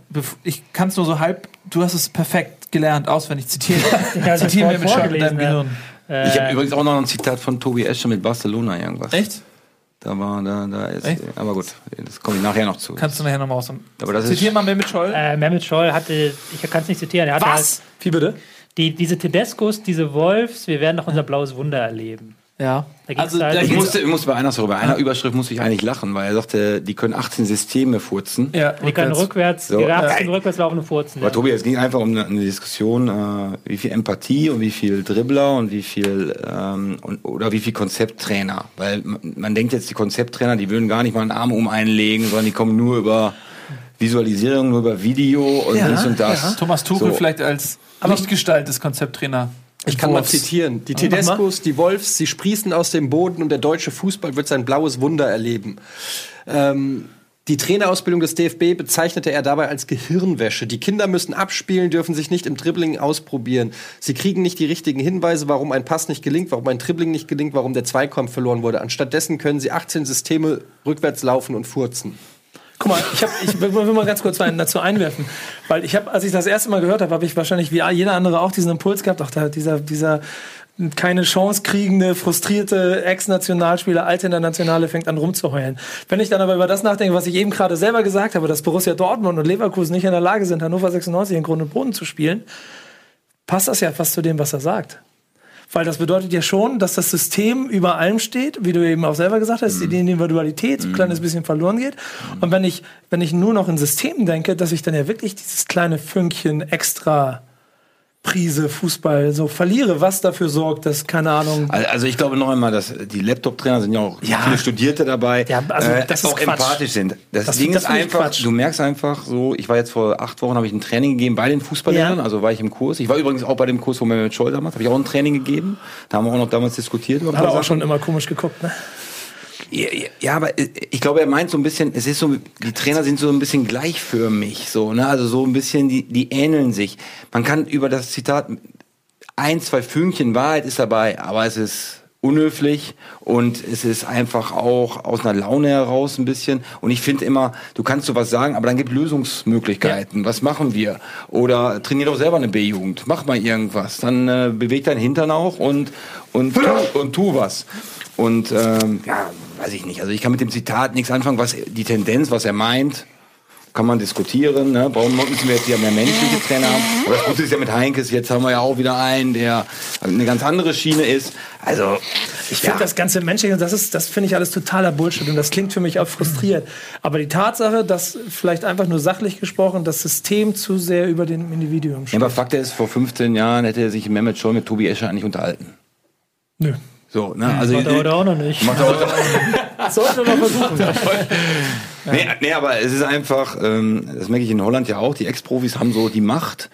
ich kann es nur so halb, du hast es perfekt gelernt, auswendig zitiert. [LAUGHS] Ja, Zitieren sofort Mehmet Scholl in deinem ja. Gehirn. Äh, Ich habe übrigens auch noch ein Zitat von Tobi Escher mit Barcelona irgendwas. Echt? Da war, da, da ist, Echt? aber gut, das komme ich nachher noch zu. Kannst du nachher nochmal aus. Aber das ist- Zitier mal Mehmet Scholl. äh, Mehmet Scholl hatte, ich kann es nicht zitieren, er hatte Was? Wie bitte? Halt die, diese Tedescos, diese Wolfs, wir werden noch unser blaues Wunder erleben. Ja. Da Also, halt- da Ich musste, ich musste bei einer, sorry, bei einer Überschrift musste ich eigentlich lachen, weil er sagte, die können 18 Systeme furzen. ja, Die können rückwärts, So. die gab Ja. den rückwärts laufende Furzen. Aber Ja. Tobi, es ging einfach um eine, Diskussion, äh, wie viel Empathie und wie viel Dribbler und wie viel ähm, und, oder wie viel Konzepttrainer. Weil man, man denkt jetzt, die Konzepttrainer, die würden gar nicht mal einen Arm um einen legen, sondern die kommen nur über Visualisierung, nur über Video und Ja, dies und das. Thomas Tuchel So. vielleicht als Lichtgestalt des Konzepttrainer. Ich kann mal Wolfs. zitieren. Die mal. Tedescos, die Wolfs, sie sprießen aus dem Boden und der deutsche Fußball wird sein blaues Wunder erleben. Ähm, die Trainerausbildung des DFB bezeichnete er dabei als Gehirnwäsche. Die Kinder müssen abspielen, dürfen sich nicht im Dribbling ausprobieren. Sie kriegen nicht die richtigen Hinweise, warum ein Pass nicht gelingt, warum ein Dribbling nicht gelingt, warum der Zweikampf verloren wurde. Anstattdessen können sie 18 Systeme rückwärts laufen und furzen. Guck mal, ich, hab, ich will mal ganz kurz dazu einwerfen. Weil ich habe, als ich das erste Mal gehört habe, habe ich wahrscheinlich wie jeder andere auch diesen Impuls gehabt, ach, da, dieser, dieser keine Chance kriegende, frustrierte Ex-Nationalspieler, alte Internationale fängt an rumzuheulen. Wenn ich dann aber über das nachdenke, was ich eben gerade selber gesagt habe, dass Borussia Dortmund und Leverkusen nicht in der Lage sind, Hannover 96 in Grund und Boden zu spielen, passt das ja fast zu dem, was er sagt. Weil das bedeutet ja schon, dass das System über allem steht, wie du eben auch selber gesagt hast, die Individualität so ein kleines bisschen verloren geht. Und wenn ich, wenn ich nur noch in Systemen denke, dass ich dann ja wirklich dieses kleine Fünkchen extra Prise Fußball so verliere, was dafür sorgt, dass, keine Ahnung, Also ich glaube noch einmal, dass die Laptop-Trainer sind ja auch Ja. viele Studierte dabei, Ja, also äh, das ist auch Quatsch. empathisch sind. Das, Das- Ding das ist einfach, Quatsch. du merkst einfach so, ich war jetzt vor acht Wochen, habe ich ein Training gegeben bei den Fußballlehrern, Ja. also war ich im Kurs. Ich war übrigens auch bei dem Kurs von Mehmet Scholl damals, habe ich auch ein Training gegeben. Da haben wir auch noch damals diskutiert hat er auch schon immer komisch geguckt, ne? Ja, ja, ja, aber äh, ich glaube, er meint so ein bisschen, es ist so, die Trainer sind so ein bisschen gleichförmig, so, ne? Also so ein bisschen, die, die ähneln sich. Man kann über das Zitat ein, zwei Fünkchen Wahrheit ist dabei, aber es ist unhöflich und es ist einfach auch aus einer Laune heraus ein bisschen. Und ich finde immer, du kannst sowas sagen, aber dann gibt Lösungsmöglichkeiten. Was machen wir? Oder trainier doch selber eine B-Jugend. Mach mal irgendwas. Dann äh, beweg dein Hintern auch und, und, tu, und tu was. Und ähm, ja, weiß ich nicht. Also ich kann mit dem Zitat nichts anfangen, was die Tendenz, was er meint, kann man diskutieren. Ne? Warum müssen wir jetzt hier mehr menschliche Trainer haben? Aber das Gute ist ja mit Heinkes, jetzt haben wir ja auch wieder einen, der eine ganz andere Schiene ist. Also, Ich finde das ganze Menschliche, das ist, das finde ich alles totaler Bullshit und das klingt für mich auch frustriert. Aber die Tatsache, dass vielleicht einfach nur sachlich gesprochen das System zu sehr über dem Individuum Ja, steht. aber Fakt ist, vor 15 Jahren hätte er sich Mehmet Scholl mit Tobi Escher eigentlich unterhalten. Nö. So, ne? Also, Macht er heute auch noch nicht. Macht er heute [LAUGHS] Sollte man versuchen. [LAUGHS] Nee, nee, aber es ist einfach, ähm, das merke ich in Holland ja auch, die Ex-Profis haben so die Macht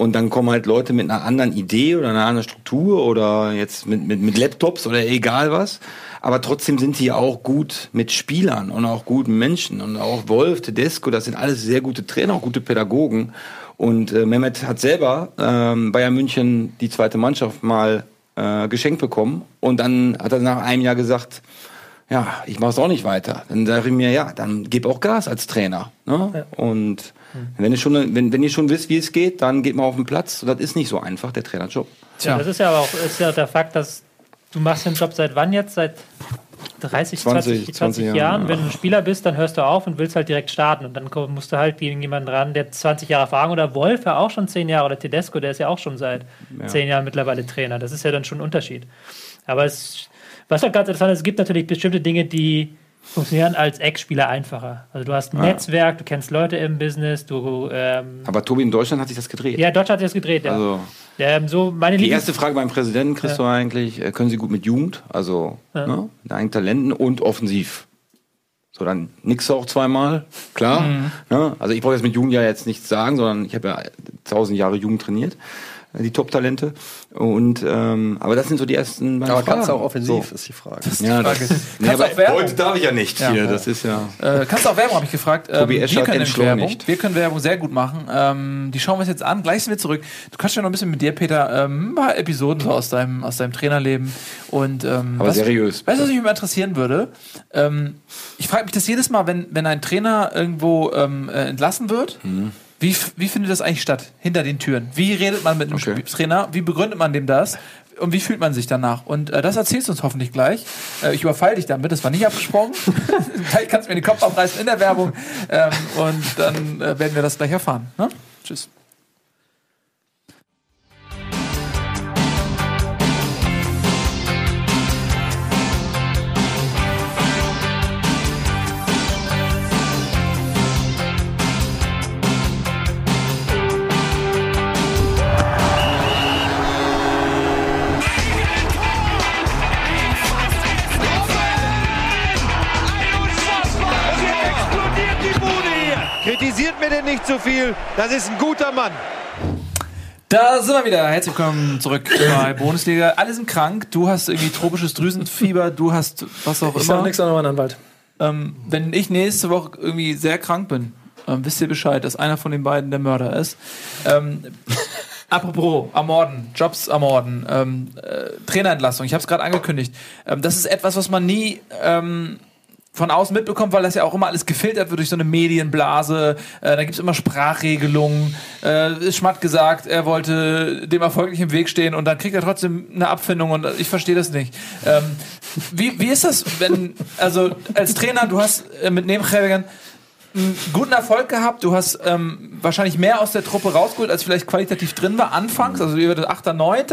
und dann kommen halt Leute mit einer anderen Idee oder einer anderen Struktur oder jetzt mit, mit, mit Laptops oder egal was. Aber trotzdem sind die auch gut mit Spielern und auch guten Menschen. Und auch Wolf, Tedesco, das sind alles sehr gute Trainer, auch gute Pädagogen. Und äh, Mehmet hat selber ähm, Bayern München die zweite Mannschaft mal äh, geschenkt bekommen. Und dann hat er nach einem Jahr gesagt, ja, ich mache es auch nicht weiter. Dann sage ich mir, ja, dann gib auch Gas als Trainer. Ne? Und wenn, ihr schon, wenn, wenn ihr schon wisst, wie es geht, dann geht mal auf den Platz. Und das ist nicht so einfach, der Trainerjob. Ja. Das ist ja aber auch ist ja der Fakt, dass du machst den Job seit wann jetzt? Seit 30, 20, 20, 20 Jahren. Jahren. Wenn du ein Spieler bist, dann hörst du auf und willst halt direkt starten. Und dann musst du halt gegen jemanden ran, der 20 Jahre Erfahrung oder Wolf ja auch schon 10 Jahre oder Tedesco, der ist ja auch schon seit 10 Jahren mittlerweile Trainer. Das ist ja dann schon ein Unterschied. Aber es, was halt ganz interessant ist, es gibt natürlich bestimmte Dinge, die funktionieren als Ex-Spieler einfacher. Also du hast ein Netzwerk, du kennst Leute im Business, du ähm, Aber Tobi, in Deutschland hat sich das gedreht. ja, Deutschland hat das gedreht, ja. Also ähm, so meine die Lieblings- erste Frage beim Präsidenten, Christo, eigentlich, äh, können Sie gut mit Jugend, also ne, mit eigenen Talenten und offensiv. So, dann nix auch zweimal, klar. Ne? Also ich brauche jetzt mit Jugend ja jetzt nichts sagen, sondern ich habe ja tausend Jahre Jugend trainiert, die Top-Talente. Und ähm, aber das sind so die ersten beiden Aber kannst du auch offensiv, So. ist die Frage. Ja, das, Frage. nee, Kannst aber auch Werbung? heute darf ich ja nicht Ja. hier. Das ist ja. Äh, kannst du auch Werbung, habe ich gefragt. Ähm, Tobi wir können Werbung. nicht. Wir können Werbung sehr gut machen. Ähm, die schauen wir uns jetzt an. Gleich sind wir zurück. Du kannst ja noch ein bisschen mit dir, Peter, ähm, ein paar Episoden so aus deinem, aus deinem Trainerleben. Und, ähm, Aber was, seriös. Weißt du, was mich immer interessieren würde? Ähm, ich frage mich das jedes Mal, wenn, wenn ein Trainer irgendwo ähm, äh, entlassen wird. Mhm. Wie, wie findet das eigentlich statt? Hinter den Türen. Wie redet man mit einem Okay. Trainer? Wie begründet man dem das? Und wie fühlt man sich danach? Und äh, das erzählst du uns hoffentlich gleich. Äh, ich überfall dich damit, das war nicht abgesprochen. [LAUGHS] Vielleicht kannst du mir den Kopf abreißen in der Werbung. Ähm, und dann äh, werden wir das gleich erfahren. Ne? Tschüss. Nicht zu viel. Das ist ein guter Mann. Da sind wir wieder. Herzlich willkommen zurück bei Bundesliga. Alle sind krank. Du hast irgendwie tropisches Drüsenfieber. Du hast was auch Ich sag immer. nichts an meinen Anwalt. Ähm, wenn ich nächste Woche irgendwie sehr krank bin, ähm, wisst ihr Bescheid, dass einer von den beiden der Mörder ist. Ähm, [LAUGHS] apropos, ermorden, Jobs ermorden, ähm, äh, Trainerentlassung, ich habe es gerade angekündigt. Ähm, das ist etwas, was man nie ähm, von außen mitbekommt, weil das ja auch immer alles gefiltert wird durch so eine Medienblase. Äh, da gibt's immer Sprachregelungen. Äh, Schmatt gesagt, er wollte dem Erfolg nicht im Weg stehen und dann kriegt er trotzdem eine Abfindung und ich verstehe das nicht. Ähm, wie, wie ist das, wenn, also als Trainer, du hast äh, mit Nebenchävigen einen guten Erfolg gehabt, du hast ähm, wahrscheinlich mehr aus der Truppe rausgeholt, als vielleicht qualitativ drin war anfangs, also ihr werdet 8., 9.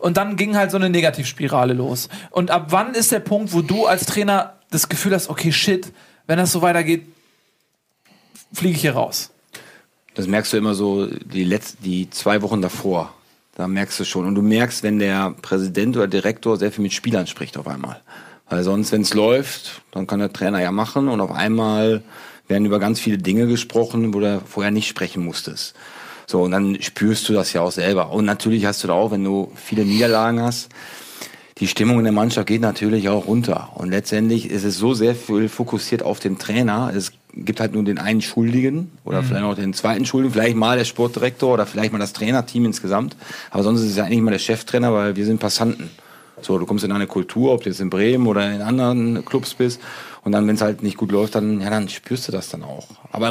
und dann ging halt so eine Negativspirale los. Und ab wann ist der Punkt, wo du als Trainer das Gefühl hast, okay, shit, wenn das so weitergeht, fliege ich hier raus? Das merkst du immer so die letzten, die zwei Wochen davor. Da merkst du schon. Und du merkst, wenn der Präsident oder Direktor sehr viel mit Spielern spricht auf einmal. Weil sonst, wenn es läuft, dann kann der Trainer ja machen und auf einmal werden über ganz viele Dinge gesprochen, wo du vorher nicht sprechen musstest. So, und dann spürst du das ja auch selber. Und natürlich hast du da auch, wenn du viele Niederlagen hast, die Stimmung in der Mannschaft geht natürlich auch runter. Und letztendlich ist es so sehr viel fokussiert auf den Trainer. Es gibt halt nur den einen Schuldigen oder vielleicht auch den zweiten Schuldigen, vielleicht mal der Sportdirektor oder vielleicht mal das Trainerteam insgesamt. Aber sonst ist es ja eigentlich mal der Cheftrainer, weil wir sind Passanten. So, du kommst in eine Kultur, ob du jetzt in Bremen oder in anderen Clubs bist. Und dann, wenn es halt nicht gut läuft, dann, ja, dann spürst du das dann auch. Aber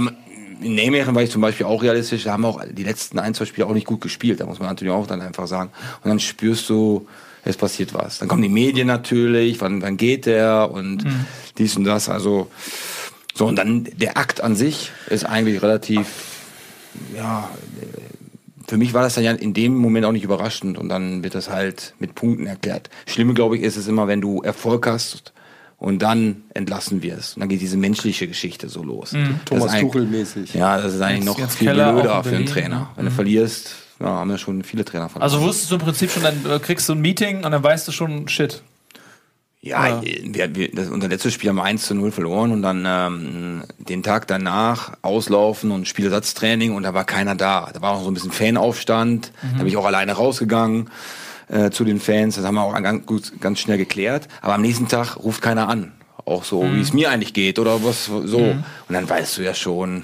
in Nijmegen war ich zum Beispiel auch realistisch, da haben auch die letzten ein, zwei Spiele auch nicht gut gespielt. Da muss man natürlich auch dann einfach sagen. Und dann spürst du, es passiert was. Dann kommen die Medien natürlich, wann, wann geht der und dies und das. Also, so, und dann der Akt an sich ist eigentlich relativ, ja, für mich war das dann ja in dem Moment auch nicht überraschend und dann wird das halt mit Punkten erklärt. Schlimme, glaube ich, ist es immer, wenn du Erfolg hast und dann entlassen wirst. Und dann geht diese menschliche Geschichte so los. Das Thomas ist eigentlich- Tuchel mäßig. Ja, das ist eigentlich noch viel Keller, blöder für einen Trainer. ne? Wenn du verlierst, ja, haben ja schon viele Trainer verloren. Also wusstest du im Prinzip schon, dann äh, kriegst du ein Meeting und dann weißt du schon, shit. Ja, wir, wir, das, unser letztes Spiel haben wir 1 zu 0 verloren und dann ähm, den Tag danach auslaufen und Spielersatztraining und da war keiner da. Da war auch so ein bisschen Fanaufstand, da bin ich auch alleine rausgegangen äh, zu den Fans, das haben wir auch ganz, gut, ganz schnell geklärt. Aber am nächsten Tag ruft keiner an. Auch so, wie es mir eigentlich geht oder was so. Und dann weißt du ja schon.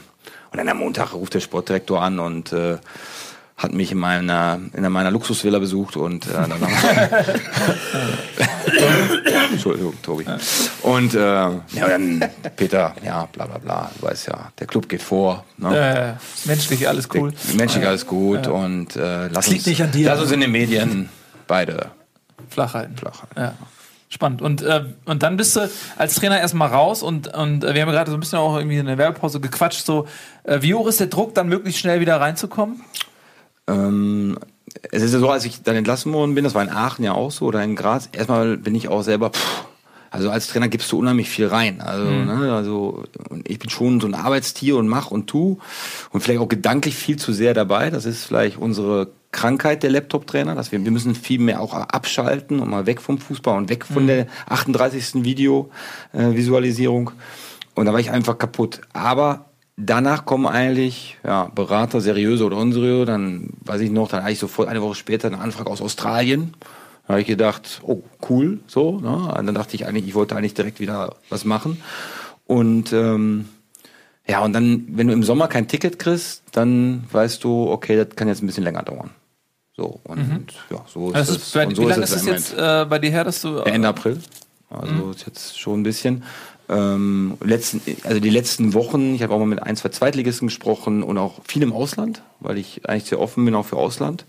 Und dann am Montag ruft der Sportdirektor an und äh, hat mich in meiner, in meiner Luxusvilla besucht und äh, dann [LAUGHS] Entschuldigung, Tobi. Und äh, ja, dann Peter, ja, bla bla bla, du weißt ja, der Club geht vor. Ne? Äh, menschlich alles cool. Menschlich alles gut und äh, lass, liegt uns, nicht an dir. lass uns in den Medien beide Flach halten. flach. Ja. Spannend. Und, äh, und dann bist du als Trainer erstmal raus und, und äh, wir haben ja gerade so ein bisschen auch irgendwie in der Werbepause gequatscht. So, äh, wie hoch ist der Druck, dann möglichst schnell wieder reinzukommen? Ähm, es ist ja so, als ich dann entlassen worden bin, das war in Aachen ja auch so oder in Graz, erstmal bin ich auch selber, pff, also als Trainer gibst du unheimlich viel rein. Also, ne, also ich bin schon so ein Arbeitstier und mach und tu und vielleicht auch gedanklich viel zu sehr dabei. Das ist vielleicht unsere Krankheit der Laptop-Trainer, dass wir, wir müssen viel mehr auch abschalten und mal weg vom Fußball und weg von der 38. Video-Visualisierung. und da war ich einfach kaputt. Aber Danach kommen eigentlich ja, Berater, seriöse oder unseriöse. Dann weiß ich noch, dann hatte ich sofort eine Woche später eine Anfrage aus Australien. Da habe ich gedacht, oh, cool, so. Ne? Und dann dachte ich eigentlich, ich wollte eigentlich direkt wieder was machen. Und ähm, ja, und dann, wenn du im Sommer kein Ticket kriegst, dann weißt du, okay, das kann jetzt ein bisschen länger dauern. So, und ja, so ist Also es. bei, und wie so lange es ist es jetzt äh, bei dir her, dass du. ja, Ende April. Also ist jetzt schon ein bisschen. Ähm, letzten, also die letzten Wochen, ich habe auch mal mit ein, zwei Zweitligisten gesprochen und auch viel im Ausland, weil ich eigentlich sehr offen bin auch für Ausland.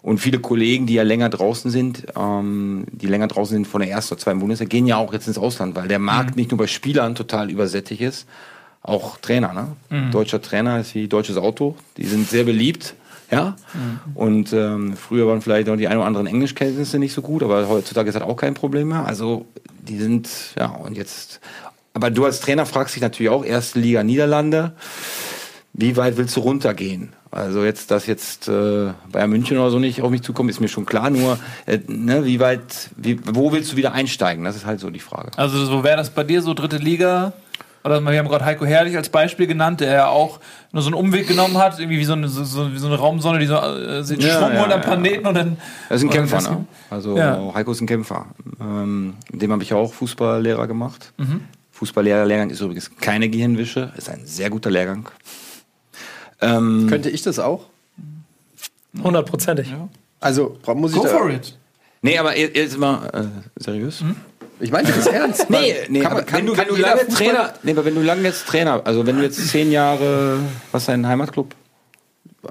Und viele Kollegen, die ja länger draußen sind, ähm, die länger draußen sind von der ersten oder zweiten Bundesliga, gehen ja auch jetzt ins Ausland, weil der Markt nicht nur bei Spielern total übersättigt ist, auch Trainer. Ne? Deutscher Trainer ist wie deutsches Auto, die sind sehr beliebt. Ja, und ähm, früher waren vielleicht auch die ein oder anderen Englischkenntnisse nicht so gut, aber heutzutage ist das auch kein Problem mehr. Also die sind, ja, und jetzt, aber du als Trainer fragst dich natürlich auch, erste Liga Niederlande, wie weit willst du runtergehen? Also jetzt, dass jetzt äh, Bayern München oder so nicht auf mich zukommt, ist mir schon klar. Nur, äh, ne, wie weit, wie, wo willst du wieder einsteigen? Das ist halt so die Frage. Also so wäre das bei dir so dritte Liga? Oder wir haben gerade Heiko Herrlich als Beispiel genannt, der ja auch nur so einen Umweg genommen hat, irgendwie wie so eine, so, so, wie so eine Raumsonne, die so äh, Ja, Schwung ja, holt am ja. Planeten und dann. Er ist ein Kämpfer, ne? Also Ja. Heiko ist ein Kämpfer. Ähm, mit dem habe ich auch Fußballlehrer gemacht. Mhm. Fußballlehrer-Lehrgang ist übrigens keine Gehirnwische, ist ein sehr guter Lehrgang. Ähm, Könnte ich das auch? Hundertprozentig. Also muss ich Go da, for it. nee, aber jetzt mal äh, seriös. Ich meine das ernst. Nee, nee Kann kann- wenn du, wenn du lange Fußballer- Trainer, nee, aber wenn du lange jetzt Trainer, also wenn du jetzt zehn Jahre, was ist dein Heimatclub?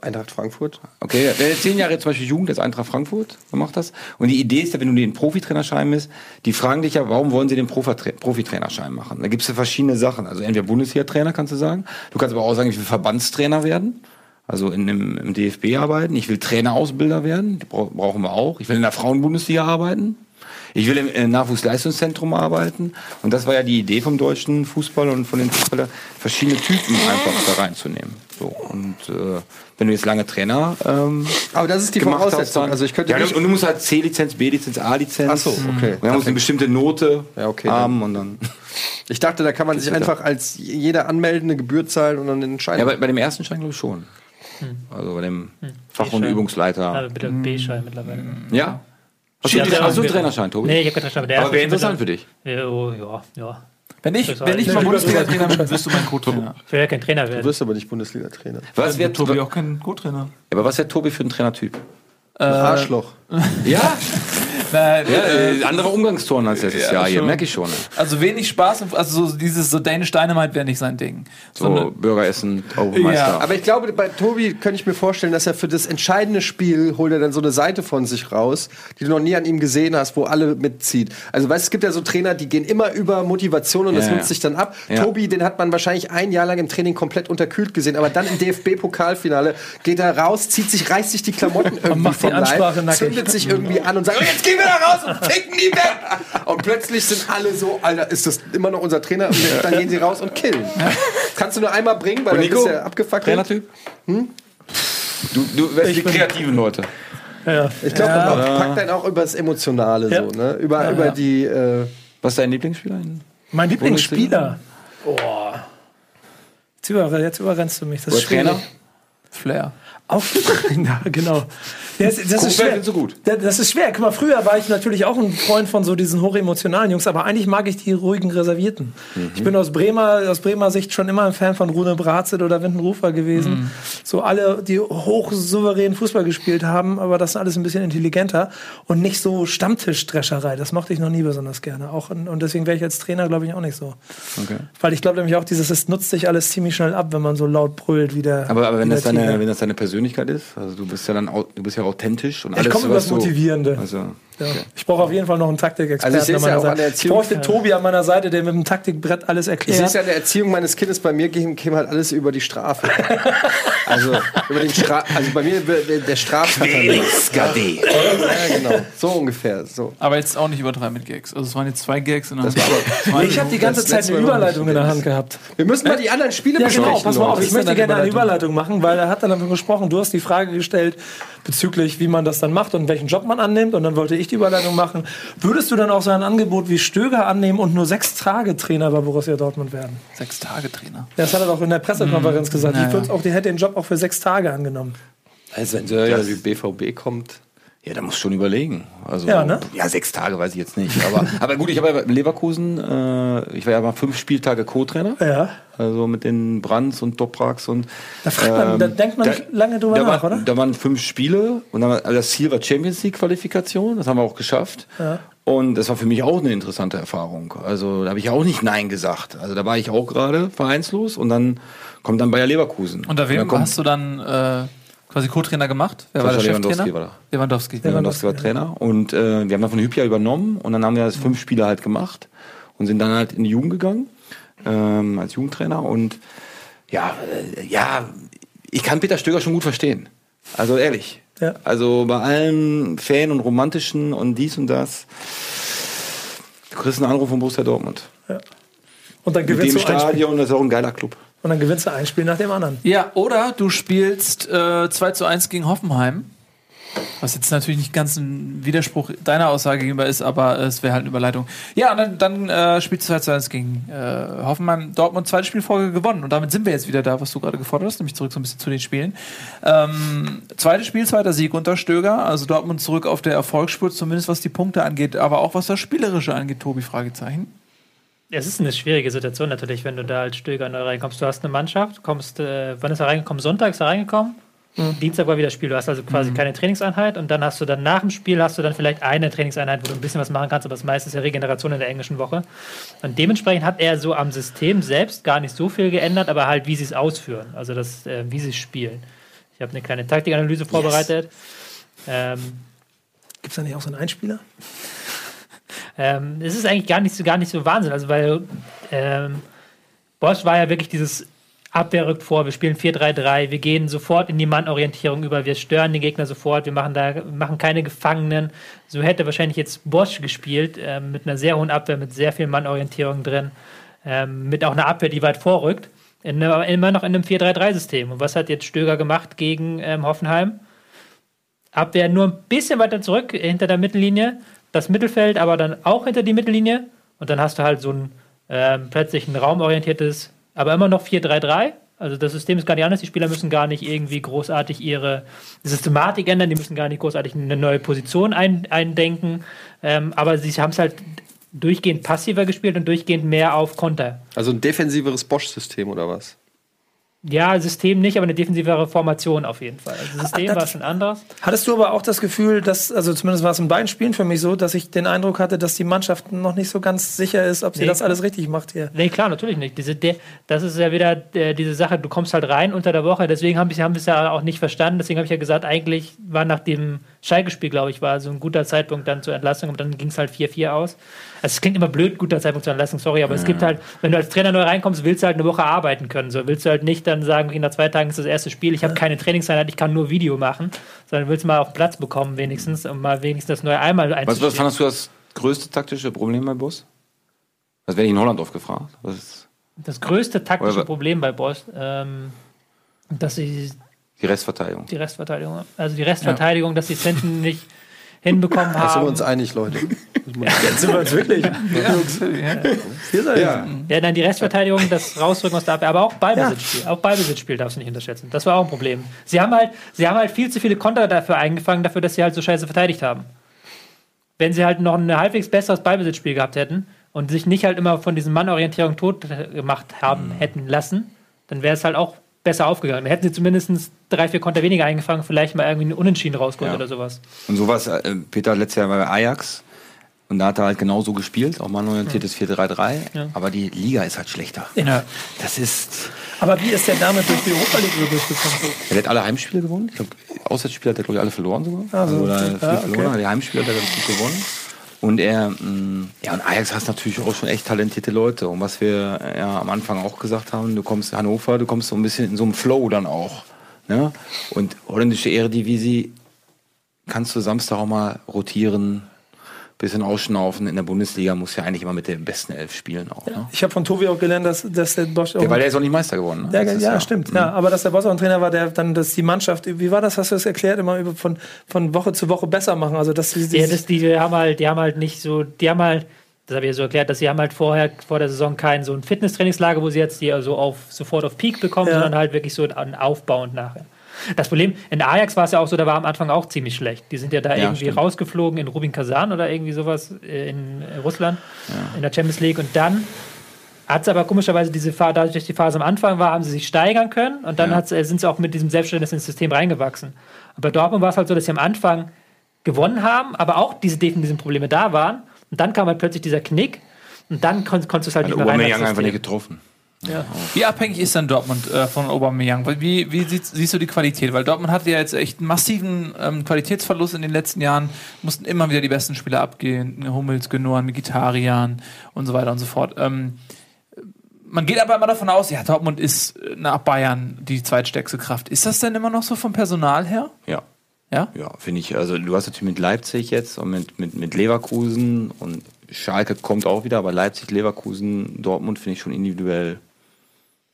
Eintracht Frankfurt. Okay, wenn du zehn Jahre zum Beispiel Jugend des Eintracht Frankfurt gemacht hast und die Idee ist ja, wenn du den Profitrainerschein bist, die fragen dich ja, warum wollen sie den Profitra- Profitrainerschein machen? Da gibt es ja verschiedene Sachen. Also entweder Bundesliga-Trainer kannst du sagen, du kannst aber auch sagen, ich will Verbandstrainer werden. Also in dem, im DFB arbeiten. Ich will Trainerausbilder werden. Die bra- brauchen wir auch. Ich will in der Frauenbundesliga arbeiten. Ich will im äh, Nachwuchsleistungszentrum arbeiten. Und das war ja die Idee vom deutschen Fußball und von den Fußballern, verschiedene Typen einfach da reinzunehmen. So. Und äh, wenn du jetzt lange Trainer ähm, Aber das ist die hast, Voraussetzung. dann, Also ich könnte ja, nicht- und du musst halt C-Lizenz, B-Lizenz, A-Lizenz. Ach so, okay. Wir haben uns eine bestimmte Note Ja, okay, haben und dann. [LAUGHS] Ich dachte, da kann man sich einfach als jeder anmelden, eine Gebühr zahlen und dann den Schein. Ja, bei, bei dem ersten Schein glaube ich schon. Also bei dem Fach- und. Übungsleiter. Aber bitte B-Schein mittlerweile. Ja? Hast du, Ja, hast du einen Trainerschein, Tobi? Nee, ich habe keinen Trainerschein. Der Aber wäre interessant für dich. Ja, oh, ja, ja. Wenn ich, wenn ich mal Bundesliga-Trainer [LAUGHS] bin, wirst du mein Co-Trainer. Ich will ja kein Trainer du werden. wirst aber nicht Bundesliga-Trainer. Was wäre Tobi Tobi auch kein Co-Trainer. Aber was wäre Tobi für ein Trainertyp? Ein Arschloch. Ja, [LAUGHS] Nein, ja äh, äh, anderer Umgangston als letztes Ja, Jahr hier, merke ich schon. also wenig Spaß, und- also so dieses so Danish Dynamite wäre nicht sein Ding. So, ne- Bürgeressen, Meister. Ja, Aber ich glaube, bei Tobi könnte ich mir vorstellen, dass er für das entscheidende Spiel holt er dann so eine Seite von sich raus, die du noch nie an ihm gesehen hast, wo alle mitzieht. Also weißt, du, es gibt ja so Trainer, die gehen immer über Motivation und das ja. sich dann ab. Ja. Tobi, den hat man wahrscheinlich ein Jahr lang im Training komplett unterkühlt gesehen, aber dann im DFB-Pokalfinale geht er raus, zieht sich, reißt sich die Klamotten [LAUGHS] irgendwie macht die vom Ansprache Leib, zündet sich irgendwie an und sagt, und jetzt gehen wir da raus und ficken die weg. Und plötzlich sind alle so, Alter, ist das immer noch unser Trainer? Und dann gehen sie raus und killen. Kannst du nur einmal bringen, weil Und dann Nico? bist du ja abgefuckt. Trainertyp? Du, du wärst die kreativen Leute. Ja. Ich glaube, man packt dann auch über das Emotionale Ja. so, ne? Über, Ja, über ja. die, äh, Was ist dein Lieblingsspieler? in- Mein Lieblingsspieler. Boah. Jetzt, über, jetzt überrennst du mich. Das Oder ist schwierig. Trainer? Flair. Auf, [LAUGHS] ja, genau. Das, das ist schwer. du gut? Das, ist schwer. Guck mal, früher war ich natürlich auch ein Freund von so diesen hochemotionalen Jungs, aber eigentlich mag ich die ruhigen Reservierten. Ich bin aus Bremer, aus Bremer Sicht schon immer ein Fan von Rune Brazit oder Windenrufer gewesen. So alle, die hochsouverän Fußball gespielt haben, aber das ist alles ein bisschen intelligenter und nicht so Stammtischdrescherei. Das mochte ich noch nie besonders gerne. Auch, und deswegen wäre ich als Trainer, glaube ich, auch nicht so. Okay. Weil ich glaube nämlich auch, dieses, es nutzt sich alles ziemlich schnell ab, wenn man so laut brüllt wie der. Aber, aber wenn, das deine, Wenn das deine Persönlichkeit ist, also du bist ja dann au- du bist ja authentisch und Ich alles komme über das Motivierende. Also, Ja. Ich brauche auf jeden Fall noch einen Taktikexperten Also ich an ja meiner an Seite. Ich Erziehung- bräuchte Tobi an meiner Seite, der mit dem Taktikbrett alles Ich erklärt. sehe es ja an der Erziehung meines Kindes. Bei mir käme, käme halt alles über die Strafe. [LAUGHS] also über den Stra also bei mir der, Strafkatalog. Ja, genau. So ungefähr. So. Aber jetzt auch nicht übertreiben mit Gags. Also es waren jetzt zwei Gags der Das war [LAUGHS] ich habe die ganze Das Zeit eine Überleitung in der Hand gehabt. wir müssen mal die anderen Spiele Ja, besprechen. genau. Pass mal auf, ich ist möchte gerne eine Überleitung machen, weil er hat dann davon gesprochen, du hast die Frage gestellt bezüglich, wie man das dann macht und welchen Job man annimmt. Und dann wollte ich die Überleitung machen. Würdest du dann auch so ein Angebot wie Stöger annehmen und nur sechs Tage Trainer bei Borussia Dortmund werden? Sechs Tage Trainer. Das hat er doch in der Pressekonferenz gesagt. naja. Ich würde auch, die hätte den Job auch für sechs Tage angenommen. Also, wenn Ja, das, wie BVB kommt. Ja, da musst du schon überlegen. Also, Ja, ne? ja, sechs Tage weiß ich jetzt nicht. Aber, [LAUGHS] aber gut, ich habe ja bei Leverkusen, äh, ich war ja mal fünf Spieltage Co-Trainer. Ja. Also mit den Brands und Dopraks und. Da fragt man, da denkt man nicht lange drüber da nach, war, oder? Da waren fünf Spiele und dann, also das Ziel war Champions League Qualifikation, das haben wir auch geschafft. Ja. Und das war für mich auch eine interessante Erfahrung. Also da habe ich auch nicht Nein gesagt. Also da war ich auch gerade vereinslos und dann kommt dann Bayer Leverkusen. Unter wem kommt hast du dann äh, quasi Co-Trainer gemacht? Wer war der Sascha Cheftrainer? Lewandowski war da. Lewandowski. Lewandowski war Trainer. Und äh, wir haben dann von Hypia übernommen und dann haben wir das fünf Spiele halt gemacht und sind dann halt in die Jugend gegangen ähm, als Jugendtrainer. Und ja, äh, ja, ich kann Peter Stöger schon gut verstehen. Also ehrlich. Ja. Also bei allem Fan und Romantischen und dies und das. Du kriegst einen Anruf von Borussia Dortmund. Und dann Mit gewinnst dem du. Stadion, das ist auch ein geiler Club. Und dann gewinnst du ein Spiel nach dem anderen. Ja, oder du spielst äh, 2 zu 1 gegen Hoffenheim. Was jetzt natürlich nicht ganz ein Widerspruch deiner Aussage gegenüber ist, aber es wäre halt eine Überleitung. Ja, und dann, dann äh, spielst du 2 zu 1 gegen äh, Hoffenheim. Dortmund zweite Spielfolge gewonnen. Und damit sind wir jetzt wieder da, was du gerade gefordert hast, nämlich zurück so ein bisschen zu den Spielen. Ähm, zweites Spiel, zweiter Sieg unter Stöger. Also Dortmund zurück auf der Erfolgsspur, zumindest was die Punkte angeht, aber auch was das Spielerische angeht, Tobi, Fragezeichen. Es ist eine schwierige Situation natürlich, wenn du da als Stöger neu reinkommst. Du hast eine Mannschaft, kommst, äh, wann ist er reingekommen? Sonntag ist er reingekommen. Dienstag war wieder Spiel. Du hast also quasi keine Trainingseinheit und dann hast du dann nach dem Spiel hast du dann vielleicht eine Trainingseinheit, wo du ein bisschen was machen kannst, aber das meiste ist ja Regeneration in der englischen Woche. Und dementsprechend hat er so am System selbst gar nicht so viel geändert, aber halt wie sie es ausführen, also das, äh, wie sie es spielen. Ich habe eine kleine Taktikanalyse vorbereitet. Ähm, Gibt es da nicht auch so einen Einspieler? Ähm, es ist eigentlich gar nicht so, gar nicht so Wahnsinn. Also, weil ähm, Bosch war ja wirklich dieses Abwehr rückt vor, wir spielen 4-3-3, wir gehen sofort in die Mannorientierung über, wir stören den Gegner sofort, wir machen da machen keine Gefangenen. So hätte wahrscheinlich jetzt Bosch gespielt, ähm, mit einer sehr hohen Abwehr, mit sehr viel Mannorientierung drin, ähm, mit auch einer Abwehr, die weit vorrückt, in, immer noch in einem 4-3-3-System. Und was hat jetzt Stöger gemacht gegen ähm, Hoffenheim? Abwehr nur ein bisschen weiter zurück hinter der Mittellinie, das Mittelfeld aber dann auch hinter die Mittellinie und dann hast du halt so ein ähm, plötzlich ein raumorientiertes, aber immer noch 4-3-3. Also das System ist gar nicht anders. Die Spieler müssen gar nicht irgendwie großartig ihre Systematik ändern, die müssen gar nicht großartig eine neue Position ein, eindenken. Ähm, aber sie haben es halt durchgehend passiver gespielt und durchgehend mehr auf Konter. Also ein defensiveres Bosch-System oder was? Ja, System nicht, aber eine defensivere Formation auf jeden Fall. Also das System das- war schon anders. Hattest du aber auch das Gefühl, dass, also zumindest war es in beiden Spielen für mich so, dass ich den Eindruck hatte, dass die Mannschaft noch nicht so ganz sicher ist, ob sie Nee, das alles richtig macht hier. Nee, klar, natürlich nicht. Diese, das ist ja wieder äh, diese Sache, du kommst halt rein unter der Woche, deswegen haben wir es ja auch nicht verstanden. Deswegen habe ich ja gesagt, eigentlich war nach dem Schalke-Spiel, glaube ich, war so ein guter Zeitpunkt dann zur Entlassung und dann ging es halt 4-4 aus. Also es klingt immer blöd, guter Zeitpunkt zur Entlassung, sorry, aber es gibt halt, wenn du als Trainer neu reinkommst, willst du halt eine Woche arbeiten können. So willst du halt nicht dann sagen, okay, nach zwei Tagen ist das erste Spiel, ich habe keine Trainingseinheit, ich kann nur Video machen, sondern willst mal auf den Platz bekommen wenigstens, um mal wenigstens das neue einmal Was, einzustellen. was fandest du das größte taktische Problem beim Bus? Das werde ich in Holland oft gefragt. Was Das größte taktische Problem bei Boss, ähm, dass sie die Restverteidigung? die Restverteidigung, also die Restverteidigung, dass die Zentren [LAUGHS] nicht hinbekommen Da sind wir haben. uns einig, Leute. [LAUGHS] Jetzt sind wir uns wirklich. Seid Ja. Ja, dann die Restverteidigung, das Rausrücken aus der Abwehr, aber auch Ballbesitzspiel. Auch Ballbesitzspiel darfst du nicht unterschätzen. Das war auch ein Problem. Sie haben halt, sie haben halt viel zu viele Konter dafür eingefangen, dafür, dass sie halt so scheiße verteidigt haben. Wenn sie halt noch ein halbwegs besseres Ballbesitzspiel gehabt hätten und sich nicht halt immer von diesem Mannorientierung tot gemacht haben hätten lassen, dann wäre es halt auch besser aufgegangen. Dann hätten sie zumindest drei, vier Konter weniger eingefangen, vielleicht mal irgendwie einen Unentschieden rausgeholt Ja. oder sowas. Und sowas, äh, Peter letztes Jahr bei Ajax und da hat er halt genauso gespielt, auch mannorientiertes 4-3-3, aber die Liga ist halt schlechter. Ja. Das ist, Aber wie ist der damit durch die Europa League durchgekommen? er hat alle Heimspiele gewonnen. Ich glaube, Auswärtsspiele hat er, glaube ich, alle verloren sogar. Ah, so. oder Ja, vier okay. verloren, die Heimspiele hat er ganz gut gewonnen. Und er, mh, ja, und Ajax hat natürlich auch schon echt talentierte Leute. Und was wir äh, ja am Anfang auch gesagt haben, du kommst Hannover, du kommst so ein bisschen in so einem Flow dann auch. Ne? Und holländische Eredivisie kannst du Samstag auch mal rotieren, bisschen ausschnaufen. In der Bundesliga muss ja eigentlich immer mit den besten Elf spielen auch. Ne? Ich habe von Tobi auch gelernt, dass, dass der Bosch auch. Der, weil der ist auch nicht Meister geworden. Ne? ja, letztes ja Jahr. stimmt. Mhm. Ja, aber dass der Boss auch ein Trainer war, der dann dass die Mannschaft, wie war das, hast du das erklärt, immer über von, von Woche zu Woche besser machen. Also dass sie Ja, das, die haben halt, die haben halt nicht so, die haben halt, das habe ich ja so erklärt, dass sie haben halt vorher vor der Saison kein so ein Fitnesstrainingslager, wo sie jetzt die also auf sofort auf Peak bekommen, Ja. sondern halt wirklich so ein aufbauend nachher. Das Problem, in Ajax war es ja auch so, da war am Anfang auch ziemlich schlecht. Die sind ja da Ja, irgendwie stimmt. rausgeflogen in Rubin Kazan oder irgendwie sowas äh, in Russland, in der Champions League. Und dann hat es aber komischerweise diese Phase, dadurch, die Phase am Anfang war, haben sie sich steigern können und dann Ja. äh, sind sie auch mit diesem Selbstverständnis ins System reingewachsen. Und bei Dortmund war es halt so, dass sie am Anfang gewonnen haben, aber auch diese defensiven Probleme da waren. Und dann kam halt plötzlich dieser Knick und dann kon konntest du es halt Hat nicht mehr rein. Einfach nicht System. Getroffen. Wie abhängig ist dann Dortmund äh, von Aubameyang? Wie, wie sieht, siehst du die Qualität? Weil Dortmund hatte ja jetzt echt einen massiven ähm, Qualitätsverlust in den letzten Jahren, mussten immer wieder die besten Spieler abgehen, Hummels, Genoan, Mkhitaryan und so weiter und so fort. Ähm, man geht aber immer davon aus, ja, Dortmund ist äh, nach Bayern die zweitstärkste Kraft. Ist das denn immer noch so vom Personal her? Ja. Ja? Ja, finde ich. Also du hast natürlich mit Leipzig jetzt und mit, mit, mit Leverkusen und Schalke kommt auch wieder, aber Leipzig, Leverkusen, Dortmund finde ich schon individuell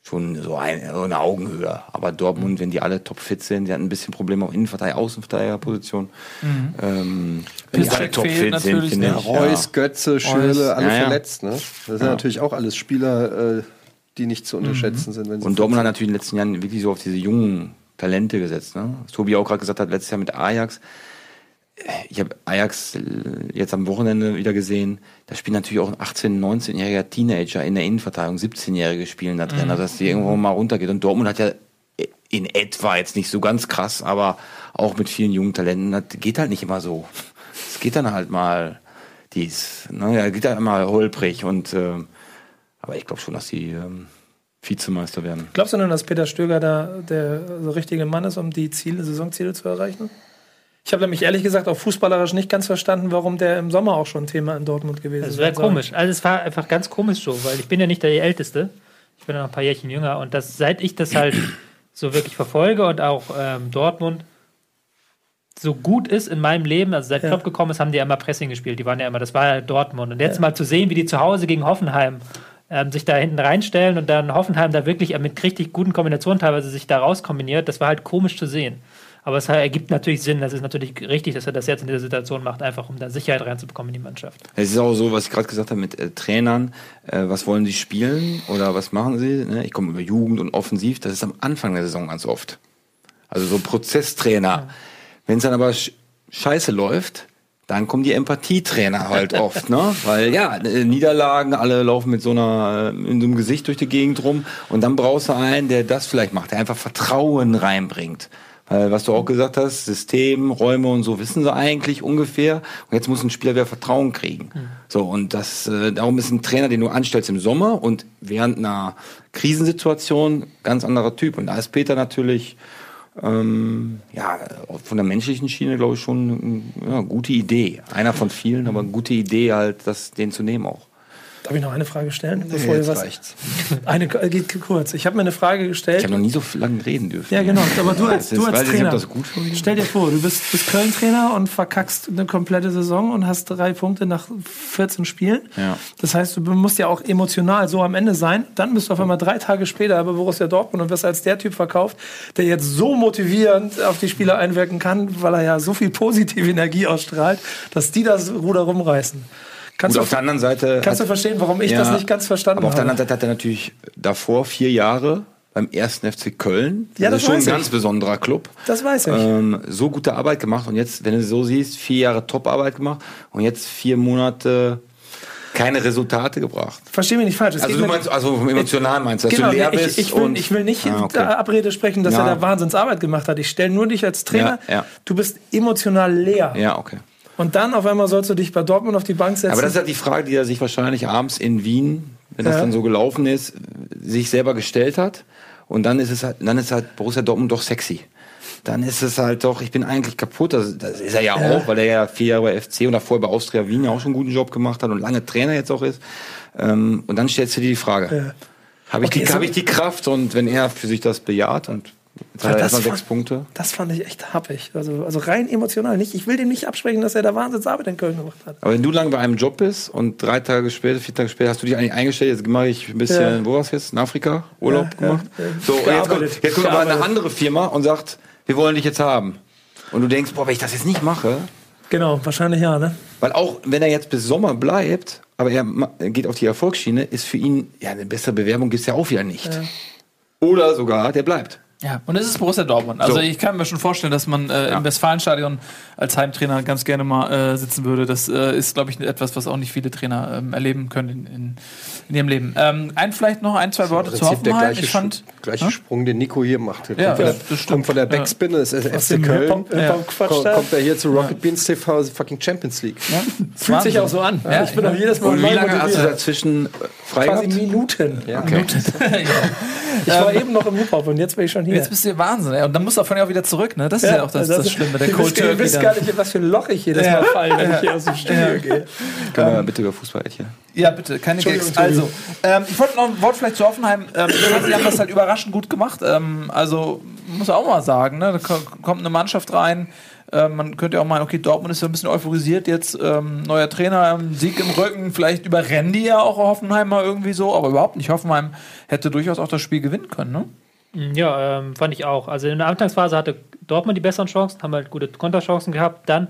schon so, ein, so eine Augenhöhe. Aber Dortmund, wenn die alle topfit sind, die hatten ein bisschen Probleme auf Innenverteidiger, Außenverteidigerposition. Ähm, wenn die alle topfit sind, natürlich, finde ne? ich. Reus, Götze, Schürle, alle Ja, ja. verletzt. Ne? Das sind natürlich auch alles Spieler, äh, die nicht zu unterschätzen sind. Wenn sie Und Dortmund hat natürlich in den letzten Jahren wirklich so auf diese jungen Talente gesetzt. Ne? Was Tobi auch gerade gesagt hat, letztes Jahr mit Ajax. Ich habe Ajax äh, jetzt am Wochenende wieder gesehen. Da spielen natürlich auch ein 18-, 19-jähriger Teenager in der Innenverteidigung, 17-Jährige spielen da drin, also dass die irgendwo mal runtergeht. Und Dortmund hat ja in etwa jetzt nicht so ganz krass, aber auch mit vielen jungen Talenten. Das geht halt nicht immer so. Es geht dann halt mal dies, ne, ja, geht halt immer holprig und ähm, aber ich glaube schon, dass die ähm, Vizemeister werden. Glaubst du denn, dass Peter Stöger da der richtige Mann ist, um die Ziele, Saisonziele zu erreichen? Ich habe nämlich ehrlich gesagt auch fußballerisch nicht ganz verstanden, warum der im Sommer auch schon Thema in Dortmund gewesen Das ist. wäre komisch. Also es war einfach ganz komisch so, weil ich bin ja nicht der Älteste. Ich bin ja noch ein paar Jährchen jünger und das, seit ich das halt [CLEARS THROAT] so wirklich verfolge und auch ähm, Dortmund so gut ist in meinem Leben, also seit Ja. Klopp gekommen ist, haben die ja immer Pressing gespielt. Die waren ja immer, das war ja Dortmund. Und jetzt mal zu sehen, wie die zu Hause gegen Hoffenheim ähm, sich da hinten reinstellen und dann Hoffenheim da wirklich mit richtig guten Kombinationen teilweise sich da rauskombiniert, das war halt komisch zu sehen. Aber es ergibt natürlich Sinn, das ist natürlich richtig, dass er das jetzt in dieser Situation macht, einfach um da Sicherheit reinzubekommen in die Mannschaft. Es ist auch so, was ich gerade gesagt habe mit äh, Trainern, äh, was wollen sie spielen oder was machen sie? Ne? Ich komme über Jugend und Offensiv, das ist am Anfang der Saison ganz oft. Also so Prozesstrainer. Wenn es dann aber sch scheiße läuft, dann kommen die Empathietrainer halt oft, ne? [LAUGHS] Weil ja, äh, Niederlagen, alle laufen mit so einer, äh, in so einem Gesicht durch die Gegend rum und dann brauchst du einen, der das vielleicht macht, der einfach Vertrauen reinbringt. Weil, was du auch gesagt hast, System, Räume und so wissen sie eigentlich ungefähr. Und jetzt muss ein Spieler wieder Vertrauen kriegen. So, und das, äh, darum ist ein Trainer, den du anstellst im Sommer und während einer Krisensituation ganz anderer Typ. Und da ist Peter natürlich, ähm, ja, von der menschlichen Schiene, glaube ich, schon eine ja, gute Idee. Einer von vielen, aber eine gute Idee halt, das, den zu nehmen auch. Darf ich noch eine Frage stellen? Bevor jetzt ihr was, reicht's. eine äh, geht kurz. Ich habe mir eine Frage gestellt. Ich habe noch nie so lange reden dürfen. Ja, genau. Aber du als, du als Trainer. Stell dir vor, du bist, bist Köln-Trainer und verkackst eine komplette Saison und hast drei Punkte nach 14 Spielen. Ja. Das heißt, du musst ja auch emotional so am Ende sein. Dann bist du auf einmal drei Tage später bei Borussia Dortmund und wirst als der Typ verkauft, der jetzt so motivierend auf die Spieler einwirken kann, weil er ja so viel positive Energie ausstrahlt, dass die das Ruder rumreißen. Kannst, Gut, du, auf der anderen Seite. kannst du hat- verstehen, warum ich Ja, das nicht ganz verstanden Aber auf der habe? anderen Seite hat er natürlich davor vier Jahre beim ersten FC Köln. Ja, das ist schon ein ich. ganz besonderer Club. Das weiß ich. Ähm, so gute Arbeit gemacht und jetzt, wenn du so siehst, vier Jahre Top-Arbeit gemacht und jetzt vier Monate keine Resultate gebracht. Versteh mich nicht falsch. Es Also du meinst, also vom emotional meinst du, dass Genau, du leer ich, bist ich, will, und ich will nicht Ah, okay. der Abrede sprechen, dass Ja. er da Wahnsinnsarbeit gemacht hat. Ich stelle nur dich als Trainer. Ja, ja. Du bist emotional leer. Ja, okay. Und dann auf einmal sollst du dich bei Dortmund auf die Bank setzen. Aber das ist halt die Frage, die er sich wahrscheinlich abends in Wien, wenn das Ja. dann so gelaufen ist, sich selber gestellt hat. Und dann ist es halt, dann ist halt Borussia Dortmund doch sexy. Dann ist es halt doch, ich bin eigentlich kaputt. Das, das ist er ja, Ja. auch, weil er ja vier Jahre bei FC und davor bei Austria Wien ja auch schon einen guten Job gemacht hat und lange Trainer jetzt auch ist. Ähm, und dann stellst du dir die Frage, Ja. habe ich, Okay, die, so- hab ich die Kraft? Und wenn er für sich das bejaht und jetzt hat er das erstmal fand- sechs Punkte. das fand ich echt happig. Also, also rein emotional nicht. Ich will dem nicht absprechen, dass er da Wahnsinnsarbeit in Köln gemacht hat. Aber wenn du lange bei einem Job bist und drei Tage später, vier Tage später hast du dich eigentlich eingestellt, jetzt mache ich ein bisschen, Ja. wo war's jetzt? In Afrika? Urlaub Ja, gemacht? ja. So, jetzt kommt, jetzt kommt aber eine andere Firma und sagt, wir wollen dich jetzt haben. Und du denkst, boah, wenn ich das jetzt nicht mache, Genau, wahrscheinlich ja, ne? weil auch wenn er jetzt bis Sommer bleibt, aber er geht auf die Erfolgsschiene, ist für ihn, ja, eine bessere Bewerbung gibt's ja auch wieder nicht. Oder sogar, der bleibt. Ja, und es ist Borussia Dortmund. Also So. ich kann mir schon vorstellen, dass man äh, im Westfalenstadion als Heimtrainer ganz gerne mal äh, sitzen würde. Das äh, ist, glaube ich, etwas, was auch nicht viele Trainer ähm, erleben können in, in, in ihrem Leben. Ähm, ein vielleicht noch ein, zwei Worte zu Prinzip der Hoffenheim. gleiche, Ich fand, gleiche Sprung, den Nico hier macht. Ja, kommt, von ja, der, das stimmt. kommt von der Ja. Backspinne, das ist FC Köln. Kommt, da. kommt er hier zu Rocket Beans TV, fucking Champions League. Fühlt sich auch so an. Ja, ich bin auch jedes Mal Und wie lange hast du dazwischen äh, frei Quasi gehabt? Minuten. Okay. [LAUGHS] Ich war eben noch im Hip-Hop und jetzt bin ich schon hier. Jetzt bist du Wahnsinn. Ey. Und dann musst du davon ja auch wieder zurück. Ne? Das ist ja, auch das, das, Schlimme. Der Cold wisst, ihr Turkey wisst dann. gar nicht, in was für ein Loch ich jedes Mal falle, wenn ich hier aus dem Studio gehe. Können wir bitte über Fußball hier? Ja, bitte, keine Gags. Also, ähm, ich wollte noch ein Wort vielleicht zu Hoffenheim. Ähm, sie haben das halt überraschend gut gemacht. Ähm, also, muss auch mal sagen, ne? da ko- kommt eine Mannschaft rein. Ähm, man könnte ja auch meinen, okay, Dortmund ist ja ein bisschen euphorisiert jetzt. Ähm, neuer Trainer, ähm, Sieg im Rücken. Vielleicht überrennen die ja auch Hoffenheim mal irgendwie so, aber überhaupt nicht. Hoffenheim hätte durchaus auch das Spiel gewinnen können, ne? Ja, ähm, fand ich auch. Also in der Anfangsphase hatte Dortmund die besseren Chancen, haben halt gute Konterchancen gehabt. Dann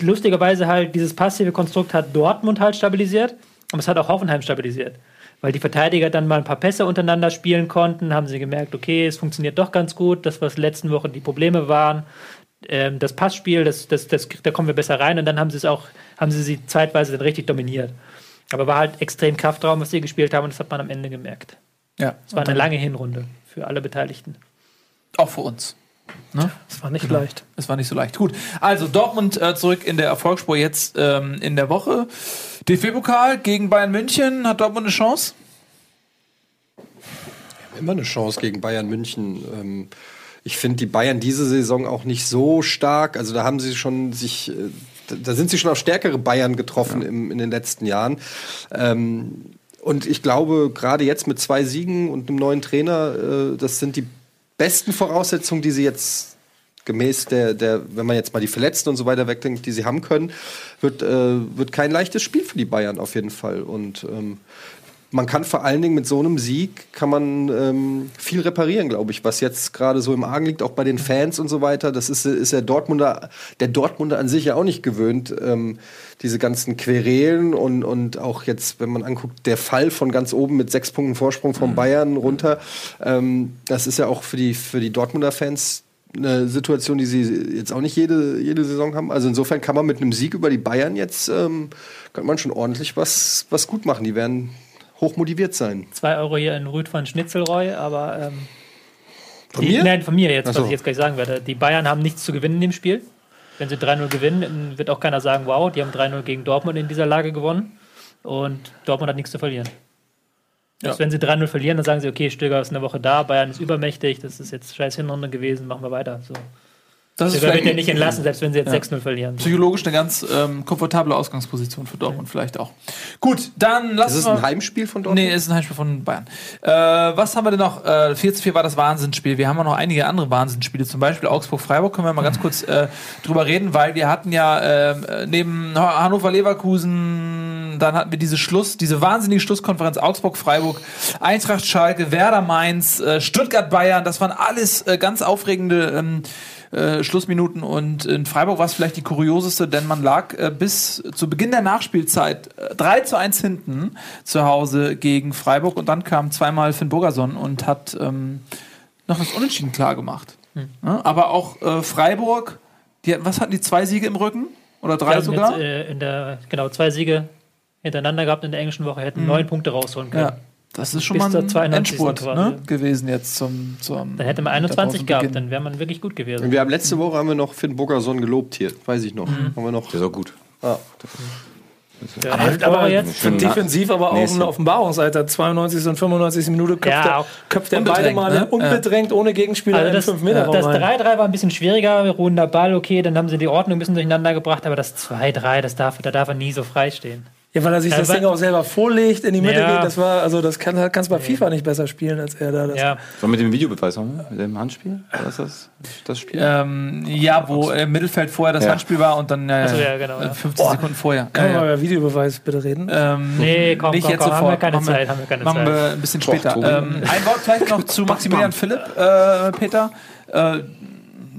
lustigerweise halt dieses passive Konstrukt hat Dortmund halt stabilisiert, aber es hat auch Hoffenheim stabilisiert. Weil die Verteidiger dann mal ein paar Pässe untereinander spielen konnten, haben sie gemerkt, okay, es funktioniert doch ganz gut. Das, was letzten Wochen die Probleme waren, ähm, das Passspiel, das, das, das, da kommen wir besser rein und dann haben sie es auch, haben sie sie zeitweise dann richtig dominiert. Aber war halt extrem Kraftraum, was sie gespielt haben und das hat man am Ende gemerkt. Ja. Es war eine lange Hinrunde für alle Beteiligten. Auch für uns. Ne? Das war nicht leicht. Es war nicht so leicht. Gut. Also Dortmund äh, zurück in der Erfolgsspur jetzt ähm, in der Woche. DFB-Pokal gegen Bayern München. Hat Dortmund eine Chance? Immer eine Chance gegen Bayern München. Ähm, ich finde die Bayern diese Saison auch nicht so stark. Also da haben sie schon sich, äh, da- sind sie schon auf stärkere Bayern getroffen im, in den letzten Jahren. Ähm, und ich glaube, gerade jetzt mit zwei Siegen und einem neuen Trainer, äh, das sind die besten Voraussetzungen, die sie jetzt gemäß der, der, wenn man jetzt mal die Verletzten und so weiter wegdenkt, die sie haben können, wird, äh, wird kein leichtes Spiel für die Bayern auf jeden Fall. Und ähm, man kann vor allen Dingen mit so einem Sieg kann man ähm, viel reparieren, glaube ich, was jetzt gerade so im Argen liegt, auch bei den Fans und so weiter. Das ist, ist der Dortmunder, der Dortmunder an sich ja auch nicht gewöhnt, ähm, diese ganzen Querelen und, und auch jetzt, wenn man anguckt, der Fall von ganz oben mit sechs Punkten Vorsprung von Bayern runter. Ähm, das ist ja auch für die, für die Dortmunder Fans eine Situation, die sie jetzt auch nicht jede, jede Saison haben. Also insofern kann man mit einem Sieg über die Bayern jetzt, ähm, kann man schon ordentlich was, was gut machen. Die werden hoch motiviert sein. Zwei Euro hier in Rüd von Schnitzelreu, aber ähm, Von die, mir? Nein, von mir jetzt, so. was ich jetzt gleich sagen werde. Die Bayern haben nichts zu gewinnen in dem Spiel. Wenn sie 3-0 gewinnen, wird auch keiner sagen, wow, die haben 3-0 gegen Dortmund in dieser Lage gewonnen. Und Dortmund hat nichts zu verlieren. Ja. Also wenn sie 3-0 verlieren, dann sagen sie, okay, Stöger ist eine Woche da, Bayern ist übermächtig, das ist jetzt scheiß Hinrunde gewesen, machen wir weiter. So. Das ist wird vielleicht ja nicht entlassen, selbst wenn sie jetzt 6-0 verlieren. psychologisch eine ganz ähm, komfortable Ausgangsposition für Dortmund vielleicht auch. Gut, dann lass Ist es uns ein. Heimspiel von Dortmund? Nee, ist ein Heimspiel von Bayern. Äh, was haben wir denn noch? Äh, 4 zu 4 war das Wahnsinnsspiel. Wir haben auch noch einige andere Wahnsinnsspiele. Zum Beispiel Augsburg-Freiburg. Können wir mal ganz kurz äh, drüber reden, weil wir hatten ja äh, neben Hannover-Leverkusen, dann hatten wir diese Schluss, diese wahnsinnige Schlusskonferenz Augsburg-Freiburg, Eintracht-Schalke, Werder-Mainz, äh, Stuttgart-Bayern. Das waren alles äh, ganz aufregende ähm, äh, Schlussminuten und in Freiburg war es vielleicht die kurioseste, denn man lag äh, bis zu Beginn der Nachspielzeit äh, 3 zu 1 hinten zu Hause gegen Freiburg und dann kam zweimal Finn Burgerson und hat ähm, noch das Unentschieden klar gemacht. Ja, aber auch äh, Freiburg, die, was hatten die, zwei Siege im Rücken? Oder drei sogar? Jetzt, äh, in der, genau, zwei Siege hintereinander gehabt in der englischen Woche, hätten neun Punkte rausholen können. ja. Das ist schon Bis mal ein 92. Endspurt ne, gewesen jetzt zum, zum Dann hätte man der 21 gehabt, Pausenbeginn. dann wäre man wirklich gut gewesen. Wir haben letzte Woche haben wir noch Finn Burgerson gelobt hier, weiß ich noch. Haben wir noch. Der ist auch gut. Ah. Der Aber, Tore aber jetzt. Defensiv aber auch eine Offenbarungsalter. 92. und 95. Minute köpft Ja, er, köpft er beide mal ne? unbedrängt, ohne Gegenspieler Also in das, 5 Meter das rein. 3-3 war ein bisschen schwieriger, ruhender Ball, okay, dann haben sie die Ordnung ein bisschen durcheinander gebracht, aber das 2-3, das darf, da darf er nie so frei stehen. Ja, weil er sich Ja, das Ding auch selber vorlegt, in die Mitte Ja. geht. Das war, also das kann, kannst du bei FIFA nicht besser spielen als er da. Das Ja, wir mit dem Videobeweis haben? Mit dem Handspiel? War das das, das Spiel? Ähm, ja, wo im Mittelfeld vorher das Ja. Handspiel war und dann äh, ja, genau, äh, ja. 15 Sekunden vorher. Man ja. mal über Videobeweis bitte reden? Ähm, Nee, komm, nicht komm, jetzt komm, haben sofort. wir keine machen Zeit, haben wir keine machen Zeit. wir ein bisschen später. Tobi. ähm, ein Wort vielleicht noch [LAUGHS] zu Maximilian Philipp, äh, Peter. Äh,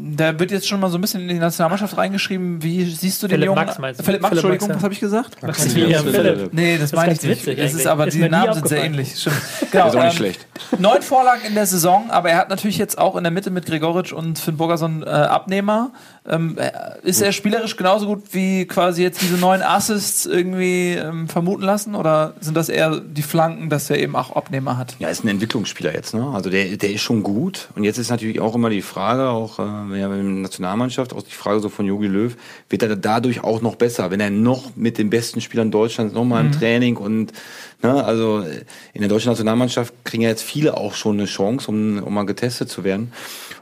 der wird jetzt schon mal so ein bisschen in die Nationalmannschaft reingeschrieben. Wie siehst du den Philipp Jungen? Max meinst du? Philipp Max, Philipp Entschuldigung, Max, ja. was habe ich gesagt? Maximilian Philipp. Nee, das, Das meine ich nicht. Es ist aber Ist die Namen sind sehr ähnlich. Stimmt. Genau, ist auch nicht ähm, schlecht. Neun Vorlagen in der Saison, aber er hat natürlich jetzt auch in der Mitte mit Gregoritsch und Finn Burgerson äh, Abnehmer. Ähm, äh, ist er spielerisch genauso gut wie quasi jetzt diese neun Assists irgendwie ähm, vermuten lassen? Oder sind das eher die Flanken, dass er eben auch Abnehmer hat? Ja, ist ein Entwicklungsspieler jetzt, ne? Also der, der ist schon gut. Und jetzt ist natürlich auch immer die Frage, auch äh, ja, mit der Nationalmannschaft, auch die Frage so von Jogi Löw, wird er dadurch auch noch besser, wenn er noch mit den besten Spielern Deutschlands nochmal im Training und ne, also äh, in der deutschen Nationalmannschaft kriegen ja jetzt viele auch schon eine Chance, um, um mal getestet zu werden.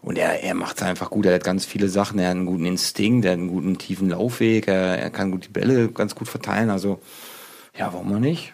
Und er, er macht es einfach gut. Er hat ganz viele Sachen. Er hat einen guten Instinkt, er hat einen guten tiefen Laufweg, er, er kann gut die Bälle ganz gut verteilen. Also ja, warum auch nicht?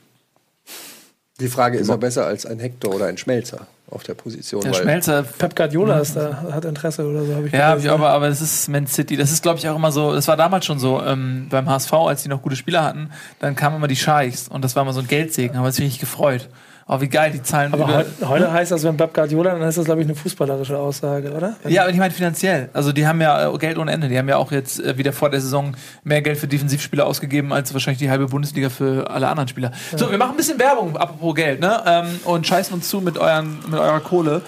Die Frage ist er besser als ein Hector oder ein Schmelzer auf der Position. Der weil- Schmelzer Pep Guardiola ist da, hat Interesse oder so, habe ich Ja, hab gelesen. ich, aber, aber es ist Man City. Das ist, glaube ich, auch immer so. Das war damals schon so ähm, beim HSV, als die noch gute Spieler hatten. Dann kamen immer die Scheichs und das war immer so ein Geldsegen. Haben wir uns richtig gefreut. Oh, wie geil, die Zahlen. Aber heute heißt das, wenn Pep Guardiola, dann ist das, glaube ich, eine fußballerische Aussage, oder? ja, aber ich meine finanziell. Also die haben ja äh, Geld ohne Ende. Die haben ja auch jetzt äh, wieder vor der Saison mehr Geld für Defensivspieler ausgegeben als wahrscheinlich die halbe Bundesliga für alle anderen Spieler. So, wir machen ein bisschen Werbung, apropos Geld, ne? Ähm, und scheißen uns zu mit, euren, mit eurer Kohle.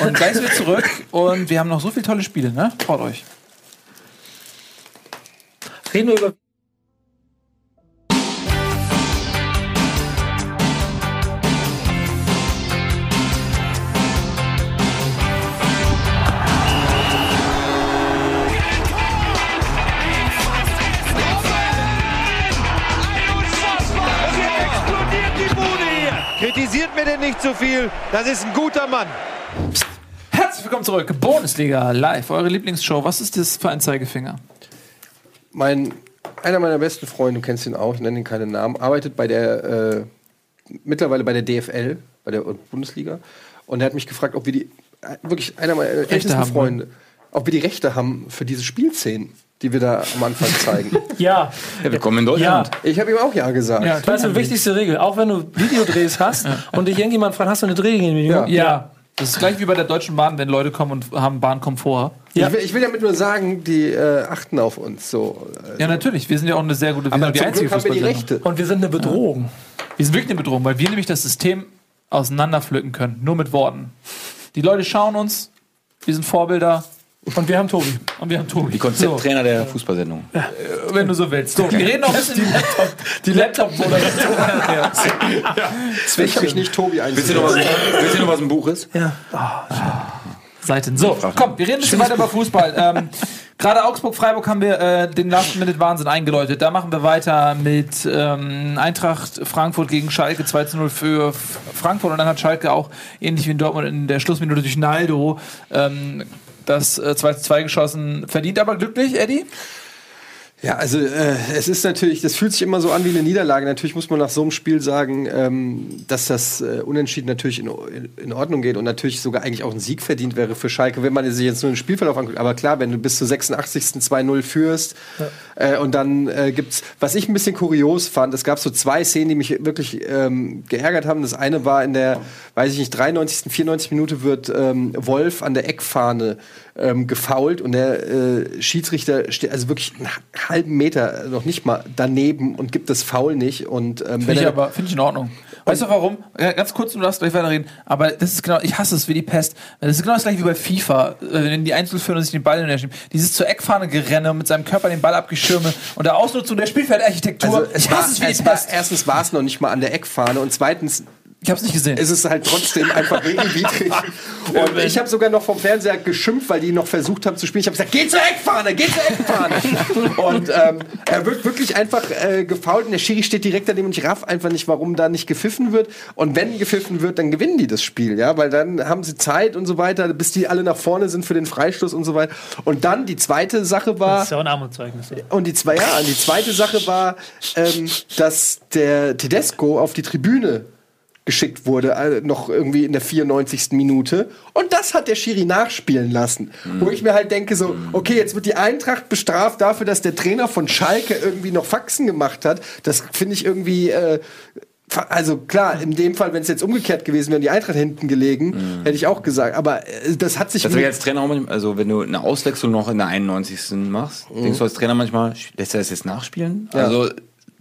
Und gleich sind wir zurück und wir haben noch so viele tolle Spiele, ne? Traut euch. Reden wir über Kritisiert mir denn nicht zu viel. Das ist ein guter Mann. Herzlich willkommen zurück. Bundesliga live, eure Lieblingsshow. Was ist das für ein Zeigefinger? Mein, einer meiner besten Freunde, du kennst ihn auch, ich nenne ihn keinen Namen, arbeitet bei der, äh, mittlerweile bei der DFL, bei der Bundesliga. Und er hat mich gefragt, ob wir die, äh, wirklich einer meiner ältesten haben, ne? Freunde, ob wir die Rechte haben für diese Spielszenen, die wir da am Anfang zeigen. [LAUGHS] Ja, Ja, willkommen in Deutschland. ich habe ihm auch ja gesagt. Ja, das ist die wichtigste Regel. Auch wenn du Videodrehs hast und dich irgendjemand fragt, hast du eine Drehgenehmigung? Ja. Ja. Das ist gleich wie bei der Deutschen Bahn, wenn Leute kommen und haben Bahnkomfort. Ja. Ich, will, ich will damit nur sagen, die äh, achten auf uns. So. Äh, Ja, natürlich. Wir sind ja auch eine sehr gute, wir aber sind die einzige Glück haben wir die. Rechte. Und wir sind eine Bedrohung. Wir sind wirklich eine Bedrohung, weil wir nämlich das System auseinanderpflücken können. Nur mit Worten. Die Leute schauen uns, wir sind Vorbilder Und wir haben Tobi. und wir haben Tobi. Die Konzepttrainer der Fußballsendung. So, wenn du so willst. So, wir reden noch ein bisschen. Die laptop Deswegen habe ich nicht Tobi was, willst du noch was im Buch ist? Ja. Seiten. So, komm, wir reden ein bisschen weiter über Fußball. Ähm, Gerade Augsburg-Freiburg haben wir äh, den Last-Minute-Wahnsinn eingeläutet. Da machen wir weiter mit ähm, Eintracht Frankfurt gegen Schalke 2 zu 0 für Frankfurt. Und dann hat Schalke auch, ähnlich wie in Dortmund, in der Schlussminute durch Naldo ähm, das äh, 2-2 geschossen. Verdient aber glücklich, Eddie? Ja, also äh, es ist natürlich, das fühlt sich immer so an wie eine Niederlage. Natürlich muss man nach so einem Spiel sagen, ähm, dass das äh, Unentschieden natürlich in, in Ordnung geht und natürlich sogar eigentlich auch ein Sieg verdient wäre für Schalke, wenn man sich jetzt nur den Spielverlauf anguckt. Aber klar, wenn du bis zur 86. 2-0 führst äh, und dann äh, gibt's, was ich ein bisschen kurios fand, es gab so zwei Szenen, die mich wirklich ähm, geärgert haben. Das eine war in der, weiß ich nicht, 93., 94 Minute wird ähm, Wolf an der Eckfahne ähm, gefault und der äh, Schiedsrichter steht also wirklich einen halben Meter, noch nicht mal daneben und gibt das Foul nicht. Und ähm, Finde ich er, aber, finde ich in Ordnung. Weißt du warum? Ja, ganz kurz, du darfst gleich weiterreden. Aber das ist genau, ich hasse es wie die Pest. Das ist genau das gleiche wie bei FIFA. äh, Wenn die Einzel führen und sich den Ball in der. Dieses zur Eckfahne gerenne mit seinem Körper den Ball abgeschirme und der Ausnutzung der Spielfeldarchitektur. also ich war, hasse es wie die es war, Pest. erstens war es noch nicht mal an der Eckfahne und zweitens Ich hab's nicht gesehen. ist es halt trotzdem einfach [LAUGHS] regelwidrig. Und ich habe sogar noch vom Fernseher geschimpft, weil die noch versucht haben zu spielen. Ich habe gesagt, geh zur Eckfahne, geh zur Eckfahne. [LAUGHS] und ähm, er wird wirklich einfach äh, gefault und der Schiri steht direkt daneben und ich raff einfach nicht, warum da nicht gepfiffen wird. Und wenn gepfiffen wird, dann gewinnen die das Spiel, ja, weil dann haben sie Zeit und so weiter, bis die alle nach vorne sind für den Freistoß und so weiter. Und dann die zweite Sache war, Das ist ja auch ein Armutszeugnis. und die, zwei, ja, die zweite Sache war, ähm, dass der Tedesco auf die Tribüne geschickt wurde, äh, noch irgendwie in der 94. Minute. Und das hat der Schiri nachspielen lassen. Wo ich mir halt denke, so, okay, jetzt wird die Eintracht bestraft dafür, dass der Trainer von Schalke irgendwie noch Faxen gemacht hat. Das finde ich irgendwie. Äh, also klar, in dem Fall, wenn es jetzt umgekehrt gewesen wäre, und die Eintracht hinten gelegen, hätte ich auch gesagt. Aber äh, das hat sich Das wäre als Trainer auch manchmal, also wenn du eine Auswechslung noch in der 91. machst, denkst du als Trainer manchmal, lässt er das jetzt nachspielen? Ja. Also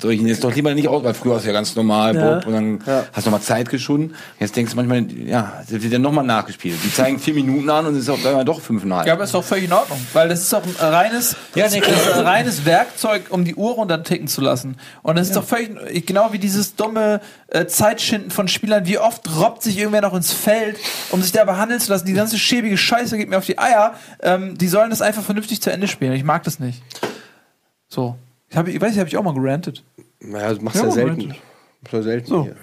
soll ich ihn jetzt doch lieber nicht aus, weil früher war es ja ganz normal, Ja. Bob, und dann Ja. hast du nochmal Zeit geschunden. Jetzt denkst du manchmal, ja, das wird dann nochmal nachgespielt. Die zeigen vier Minuten an und es ist auf einmal doch fünfeinhalb. Ja, aber ist doch völlig in Ordnung, weil das ist doch ein reines, Ja, das nee, ein reines Werkzeug, um die Uhr runterticken zu lassen. Und das ist doch völlig, genau wie dieses dumme äh, Zeitschinden von Spielern. Wie oft robbt sich irgendwer noch ins Feld, um sich da behandeln zu lassen? Die ganze schäbige Scheiße geht mir auf die Eier. Ähm, die sollen das einfach vernünftig zu Ende spielen. Ich mag das nicht. So. Ich, hab, ich weiß nicht, habe ich auch mal gerantet. Ja, du machst Ja, ja, selten. Moment. Ja selten So. hier.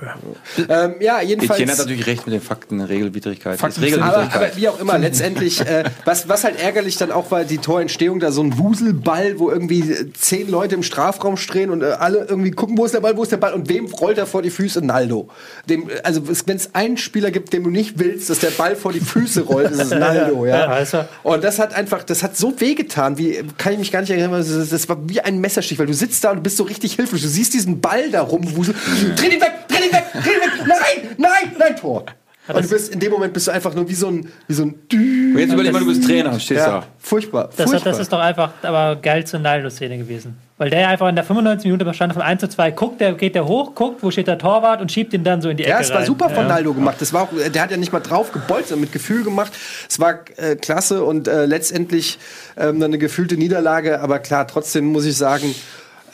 Ähm, ja, jedenfalls. Etienne hat natürlich recht mit den Fakten, Regelwidrigkeit. Fakten sind- Aber, Regelwidrigkeit. aber wie auch immer, letztendlich, äh, was, was halt ärgerlich dann auch war, die Torentstehung, da so ein Wuselball, wo irgendwie äh, zehn Leute im Strafraum stehen und äh, alle irgendwie gucken, wo ist der Ball, wo ist der Ball und wem rollt er vor die Füße? Naldo. Dem, äh, also wenn es einen Spieler gibt, dem du nicht willst, dass der Ball vor die Füße rollt, ist es [LAUGHS] Naldo, ja. Ja, er. Und das hat einfach, das hat so wehgetan, wie, kann ich mich gar nicht erinnern, das, war wie ein Messerstich, weil du sitzt da und du bist so richtig hilflos. Du siehst diesen Ball da rumwuseln, dreh ihn weg, dreh ihn weg, dreh ihn weg, nein, nein, nein, Tor. Und du bist, in dem Moment bist du einfach nur wie so ein, wie so ein Dü Und jetzt überleg mal, du bist Trainer, stehst ja, da. furchtbar, Das, furchtbar. das ist doch einfach aber geil zur Naldo-Szene gewesen. Weil der einfach in der 95 Minute bestand von 1 zu 2, guckt, der geht der hoch, guckt, wo steht der Torwart und schiebt ihn dann so in die Ecke ja, es war rein. super von Ja. Naldo gemacht. Das war auch, der hat ja nicht mal drauf gebolzt, sondern mit Gefühl gemacht. Es war äh, klasse und äh, letztendlich ähm, eine gefühlte Niederlage. Aber klar, trotzdem muss ich sagen,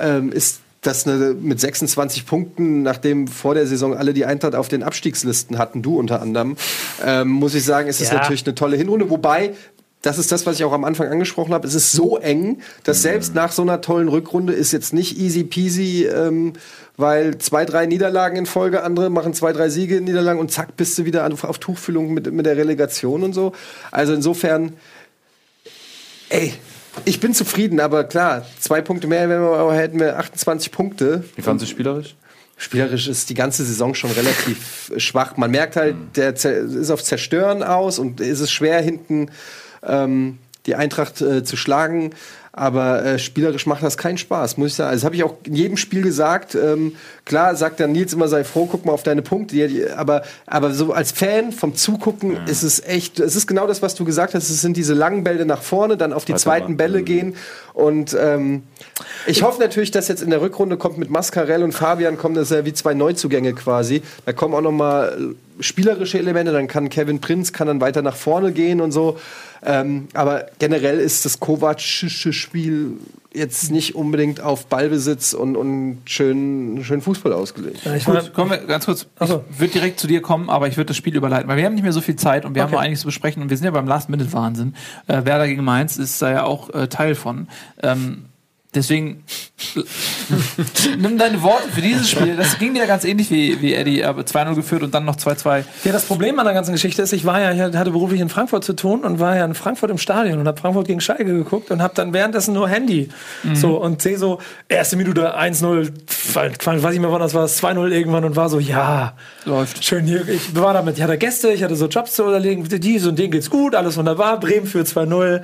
ähm, ist das eine, mit 26 Punkten, nachdem vor der Saison alle die Eintracht auf den Abstiegslisten hatten, du unter anderem, ähm, muss ich sagen, ist es Ja. natürlich eine tolle Hinrunde. Wobei das ist das, was ich auch am Anfang angesprochen habe. Es ist so eng, dass selbst nach so einer tollen Rückrunde ist jetzt nicht easy peasy, ähm, weil zwei, drei Niederlagen in Folge, andere machen zwei, drei Siege in Niederlagen und zack, bist du wieder auf, auf Tuchfüllung mit, mit der Relegation und so. Also insofern, ey, ich bin zufrieden, aber klar, zwei Punkte mehr, wenn wir, hätten wir 28 Punkte. Wie fandest du spielerisch? Spielerisch ist die ganze Saison schon relativ schwach. Man merkt halt, der zer- ist auf Zerstören aus und ist es schwer, hinten ähm, die Eintracht äh, zu schlagen. Aber äh, spielerisch macht das keinen Spaß, muss ich sagen. Also, das habe ich auch in jedem Spiel gesagt. Ähm, klar sagt dann Nils immer, sei froh, guck mal auf deine Punkte. Aber, aber so als Fan vom Zugucken ist es echt, es ist genau das, was du gesagt hast. Es sind diese langen Bälle nach vorne, dann auf die Zweiter zweiten Mann. Bälle gehen. Und ähm, ich hoffe natürlich, dass jetzt in der Rückrunde kommt mit Mascarell und Fabian kommen das ist ja wie zwei Neuzugänge quasi. Da kommen auch noch mal spielerische Elemente. Dann kann Kevin Prinz kann dann weiter nach vorne gehen und so. Ähm, aber generell ist das Kovacische Spiel jetzt nicht unbedingt auf Ballbesitz und, und schön, schön Fußball ausgelegt. Ja, ich Gut, kommen wir ganz kurz. so. Ich würde direkt zu dir kommen, aber ich würde das Spiel überleiten, weil wir haben nicht mehr so viel Zeit und wir haben Okay. noch einiges zu besprechen und wir sind ja beim Last-Minute-Wahnsinn. Äh, Werder gegen Mainz ist da ja auch äh, Teil von. Ähm, Deswegen nimm deine Worte für dieses Spiel. Das ging dir ganz ähnlich wie, wie Eddie, aber 2-0 geführt und dann noch 2-2. Ja, das Problem an der ganzen Geschichte ist, ich war ja, ich hatte beruflich in Frankfurt zu tun und war ja in Frankfurt im Stadion und habe Frankfurt gegen Schalke geguckt und habe dann währenddessen nur Handy. So und sehe so, erste Minute 1-0, weiß ich mehr wann das war, 2-0 irgendwann und war so, ja, Läuft. schön hier. Ich war damit, ich hatte Gäste, ich hatte so Jobs zu überlegen, dies und denen geht's gut, alles wunderbar, Bremen für 2-0.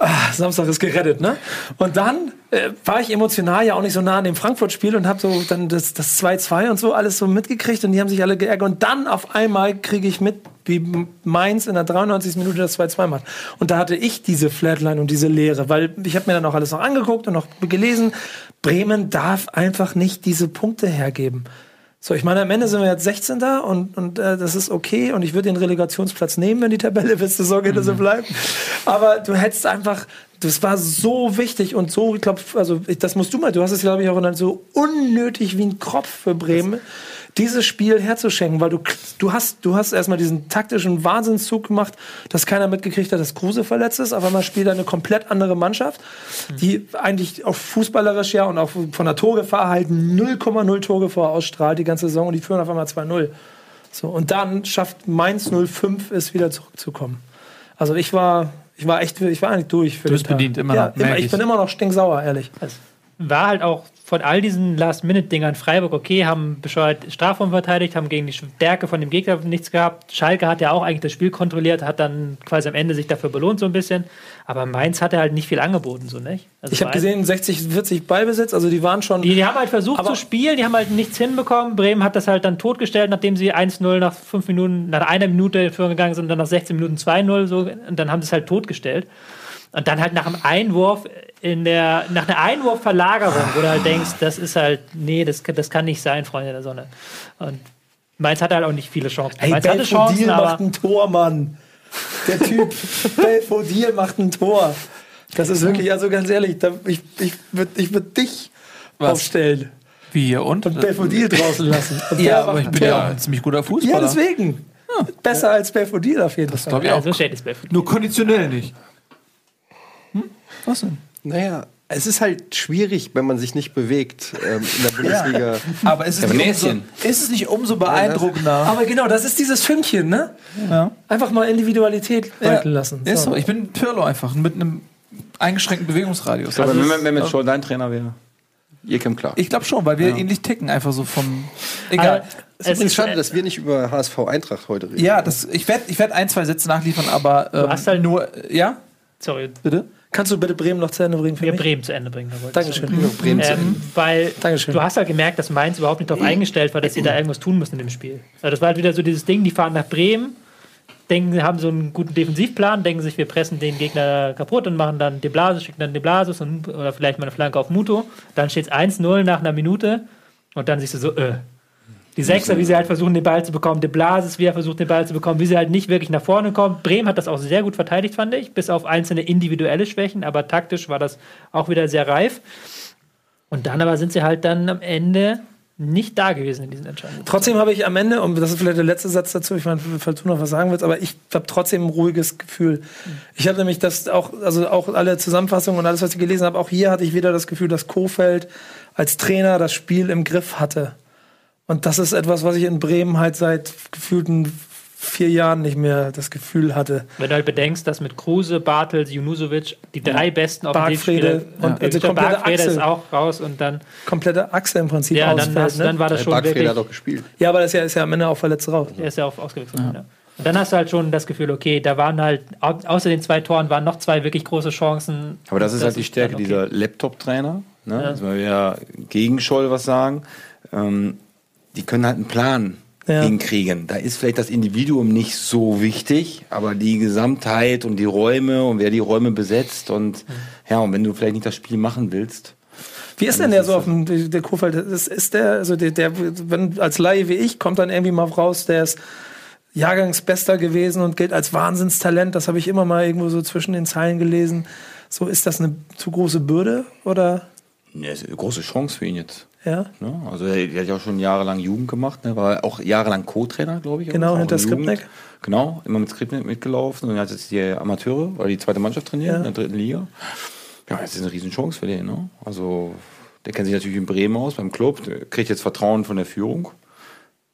Ah, Samstag ist gerettet, ne? Und dann äh, war ich emotional ja auch nicht so nah an dem Frankfurt-Spiel und habe so dann das das 2-2 und so alles so mitgekriegt und die haben sich alle geärgert. Und dann auf einmal kriege ich mit, wie Mainz in der 93. Minute das 2-2 macht. Und da hatte ich diese Flatline und diese Leere, weil ich habe mir dann auch alles noch angeguckt und noch gelesen. Bremen darf einfach nicht diese Punkte hergeben. So, ich meine, am Ende sind wir jetzt 16. und, und äh, das ist okay und ich würde den Relegationsplatz nehmen, wenn die Tabelle bis zur Saisonende so bleibt. Aber du hättest einfach, das war so wichtig und so, ich glaube, also ich, das musst du mal, du hast es, glaube ich, auch genannt, so unnötig wie ein Kropf für Bremen, dieses Spiel herzuschenken, weil du, du hast, du hast erstmal diesen taktischen Wahnsinnszug gemacht, dass keiner mitgekriegt hat, dass Kruse verletzt ist. Auf einmal spielt eine komplett andere Mannschaft, die eigentlich auch fußballerisch ja und auch von der Torgefahr halt 0,0 Torgefahr ausstrahlt die ganze Saison und die führen auf einmal 2-0. So, und dann schafft Mainz 05 es wieder zurückzukommen. Also ich war, ich war echt, ich war eigentlich durch für Du bist den Tag. bedient, immer ja, noch, immer, merk ich ich. bin immer noch stinksauer, ehrlich. war halt auch von all diesen Last-Minute-Dingern Freiburg okay, haben bescheuert Strafraum verteidigt, haben gegen die Stärke von dem Gegner nichts gehabt. Schalke hat ja auch eigentlich das Spiel kontrolliert, hat dann quasi am Ende sich dafür belohnt so ein bisschen. Aber Mainz hatte halt nicht viel angeboten, so nicht. Also Ich habe gesehen, 60, 40 Ballbesitz, also die waren schon. Die, die haben halt versucht zu spielen, die haben halt nichts hinbekommen. Bremen hat das halt dann totgestellt, nachdem sie 1-0 nach fünf Minuten, nach einer Minute in Führung gegangen sind und dann nach 16 Minuten 2-0 so, und dann haben sie es halt totgestellt. Und dann halt nach einem Einwurf in der, nach einer Einwurfverlagerung, wo du halt denkst, das ist halt, nee, das, das kann nicht sein, Freunde der Sonne. Und Mainz hatte halt auch nicht viele Chancen. Ey, Mainz hatte Chancen, Belfodil macht ein Tor, Mann. Der Typ, [LAUGHS] Belfodil macht ein Tor. Das ist wirklich, also ganz ehrlich, da, ich, ich würde ich würd dich Was? aufstellen Wie hier und? und Belfodil draußen lassen. [LAUGHS] Und Ja, aber ich bin Tor. ja ein ziemlich guter Fußballer. Ja, deswegen. Besser als Belfodil auf jeden Fall. glaub ich ja, auch. so steht es bei Nur konditionell nicht. Hm? Was denn? Naja, es ist halt schwierig, wenn man sich nicht bewegt ähm, in der [LAUGHS] Bundesliga. Aber ist es, aber nicht umso, ist es nicht umso beeindruckender? Aber genau, das ist dieses Fünkchen, ne? Ja. Einfach mal Individualität walten lassen. Ist so. Ich bin Pirlo einfach mit einem eingeschränkten Bewegungsradius. Aber Also wenn, es- man- wenn schon dein Trainer wäre, ihr kommt klar. ich glaube schon, weil wir ähnlich ticken, einfach so vom. Egal. Aber Es ist übrigens schade, dass wir nicht über HSV Eintracht heute reden. ja, das, ich werde ich werd ein, zwei Sätze nachliefern, aber ähm, hast halt- nur. Ja, sorry, bitte? Kannst du bitte Bremen noch zu Ende bringen für wir mich? Bremen zu Ende bringen. da wollte ich sagen. Dankeschön. Bremen zu Ähm, weil Dankeschön. du hast halt gemerkt, dass Mainz überhaupt nicht darauf eingestellt war, dass sie da irgendwas tun müssen in dem Spiel. Also das war halt wieder so dieses Ding, die fahren nach Bremen, denken, sie haben so einen guten Defensivplan, denken sich, wir pressen den Gegner kaputt und machen dann De Blasis, schicken dann De Blasis und, oder vielleicht mal eine Flanke auf Muto. Dann steht es 1-0 nach einer Minute und dann siehst du so, äh. Die Sechser, wie sie halt versuchen, den Ball zu bekommen. De Blasis, wie er versucht, den Ball zu bekommen, wie sie halt nicht wirklich nach vorne kommen. Bremen hat das auch sehr gut verteidigt, fand ich, bis auf einzelne individuelle Schwächen, aber taktisch war das auch wieder sehr reif. Und dann aber sind sie halt dann am Ende nicht da gewesen in diesen Entscheidungen. Trotzdem habe ich am Ende, und das ist vielleicht der letzte Satz dazu, ich meine, falls du noch was sagen willst, aber ich habe trotzdem ein ruhiges Gefühl. Ich habe nämlich das auch, also auch alle Zusammenfassungen und alles, was ich gelesen habe, auch hier hatte ich wieder das Gefühl, dass Kofeld als Trainer das Spiel im Griff hatte. Und das ist etwas, was ich in Bremen halt seit gefühlten vier Jahren nicht mehr das Gefühl hatte. Wenn du halt bedenkst, dass mit Kruse, Bartels, Junusovic die drei besten Offensivspieler und also der komplette Bargfrede ist Achse. auch raus und dann, Komplette Achse im Prinzip ja, dann, ausfällt. hast, ne? dann war das Der schon Bargfrede wirklich. hat auch gespielt. ja, aber das ist ja, ist ja am Ende auch verletzt raus. Er ist ja auch ausgewechselt. Ja. Und dann hast du halt schon das Gefühl, okay, da waren halt, au- außer den zwei Toren waren noch zwei wirklich große Chancen. Aber das ist halt die Stärke dann okay. dieser Laptop-Trainer. Ne? Ja. Jetzt mal wieder gegen Scholl was sagen. Ähm, die können halt einen Plan Ja. hinkriegen. Da ist vielleicht das Individuum nicht so wichtig, aber die Gesamtheit und die Räume und wer die Räume besetzt und ja, und wenn du vielleicht nicht das Spiel machen willst, Wie ist denn der so auf dem, der der Kofeld? Das ist der, also der, der, wenn als Laie wie ich, kommt dann irgendwie mal raus, der ist Jahrgangsbester gewesen und gilt als Wahnsinnstalent. Das habe ich immer mal irgendwo so zwischen den Zeilen gelesen. So, ist das eine zu große Bürde oder? Ja, ist eine große Chance für ihn jetzt. Ja. Ne? Also er, er hat ja auch schon jahrelang Jugend gemacht, ne? war auch jahrelang Co-Trainer, glaube ich. Genau, hinter. Skripnik. Genau, immer mit Skripnik mitgelaufen und er hat jetzt die Amateure, oder die zweite Mannschaft trainiert Ja. in der dritten Liga. Ja, das ist eine Riesenchance für den. Ne? Also, der kennt sich natürlich in Bremen aus, beim Club. Der kriegt jetzt Vertrauen von der Führung.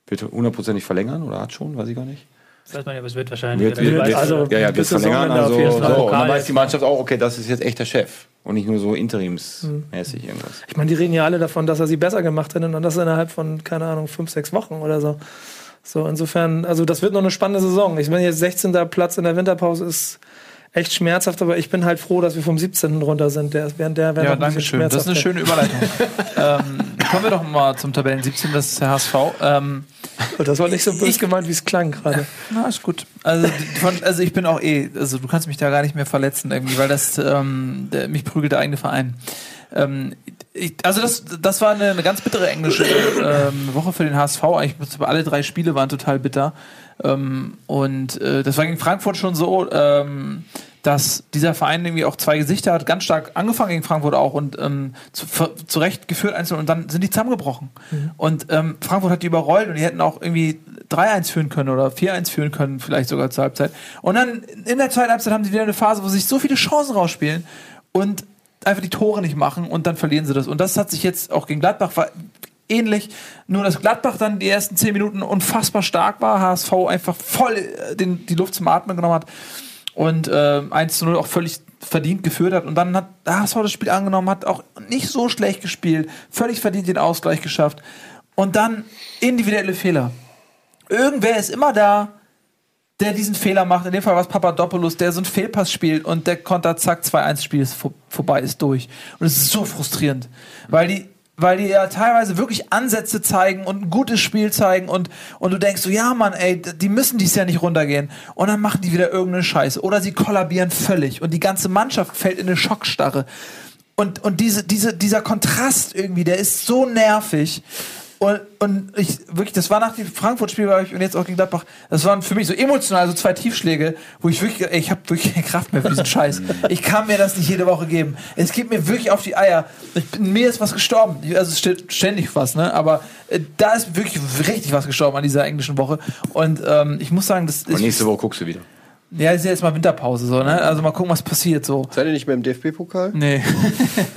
Wird hundertprozentig verlängern oder hat schon, weiß ich gar nicht. Das weiß man ja, aber es wird wahrscheinlich. Wird, wird, wird, also ja, ja, wird bis verlängern. Also, so. Und dann weiß die Mannschaft auch, okay, das ist jetzt echt der Chef. Und nicht nur so interimsmäßig irgendwas. Ich meine, die reden ja alle davon, dass er sie besser gemacht hätte und das innerhalb von, keine Ahnung, fünf, sechs Wochen oder so. So, insofern, also das wird noch eine spannende Saison. Ich meine, jetzt 16. Platz in der Winterpause ist echt schmerzhaft, aber ich bin halt froh, dass wir vom 17. runter sind. Der, während der wäre Ja, danke schön. Das ist eine schöne Überleitung. [LAUGHS] ähm, kommen wir doch mal zum Tabellen 17, das ist der HSV. Ähm, Das war nicht so böse gemeint, wie es klang gerade. na, ist gut. Also, von, also ich bin auch eh, also du kannst mich da gar nicht mehr verletzen irgendwie, weil das ähm, der, mich prügelt der eigene Verein. Ähm, ich, also das, das war eine, eine ganz bittere englische ähm, Woche für den HSV. Eigentlich alle drei Spiele waren total bitter. Ähm, und äh, das war gegen Frankfurt schon so, ähm, dass dieser Verein irgendwie auch zwei Gesichter hat, ganz stark angefangen gegen Frankfurt auch und ähm, zu, zurecht geführt einzeln und dann sind die zusammengebrochen. Und ähm, Frankfurt hat die überrollt und die hätten auch irgendwie 3-1 führen können oder 4-1 führen können, vielleicht sogar zur Halbzeit. Und dann in der zweiten Halbzeit haben sie wieder eine Phase, wo sich so viele Chancen rausspielen und einfach die Tore nicht machen und dann verlieren sie das. Und das hat sich jetzt auch gegen Gladbach ähnlich, nur dass Gladbach dann die ersten 10 Minuten unfassbar stark war, HSV einfach voll äh, den, die Luft zum Atmen genommen hat und äh, 1 zu 0 auch völlig verdient geführt hat. Und dann hat HSV das Spiel angenommen, hat auch nicht so schlecht gespielt, völlig verdient den Ausgleich geschafft. Und dann individuelle Fehler. Irgendwer ist immer da, der diesen Fehler macht. In dem Fall war es Papadopoulos, der so einen Fehlpass spielt und der Konter, zack, 2-1 Spiel ist vor, vorbei, ist durch. Und es ist so frustrierend, weil die, weil die ja teilweise wirklich Ansätze zeigen und ein gutes Spiel zeigen und, und du denkst so, ja Mann, ey, die müssen dies ja nicht runtergehen. Und dann machen die wieder irgendeine Scheiße. Oder sie kollabieren völlig und die ganze Mannschaft fällt in eine Schockstarre. Und, und diese, diese, dieser Kontrast irgendwie, der ist so nervig. Und, und ich wirklich, das war nach dem Frankfurt-Spiel war ich und jetzt auch gegen Gladbach. Das waren für mich so emotional so zwei Tiefschläge, wo ich wirklich, ey, ich habe wirklich keine Kraft mehr für diesen Scheiß. Ich kann mir das nicht jede Woche geben. Es geht mir wirklich auf die Eier. Ich bin, mir ist was gestorben. Also es steht ständig was, ne? Aber äh, da ist wirklich richtig was gestorben an dieser englischen Woche. Und ähm, ich muss sagen, das Und ist nächste Woche guckst du wieder. Ja ist ja jetzt mal Winterpause so, ne? Also mal gucken, was passiert so. Seid ihr nicht mehr im DFB-Pokal? Nee.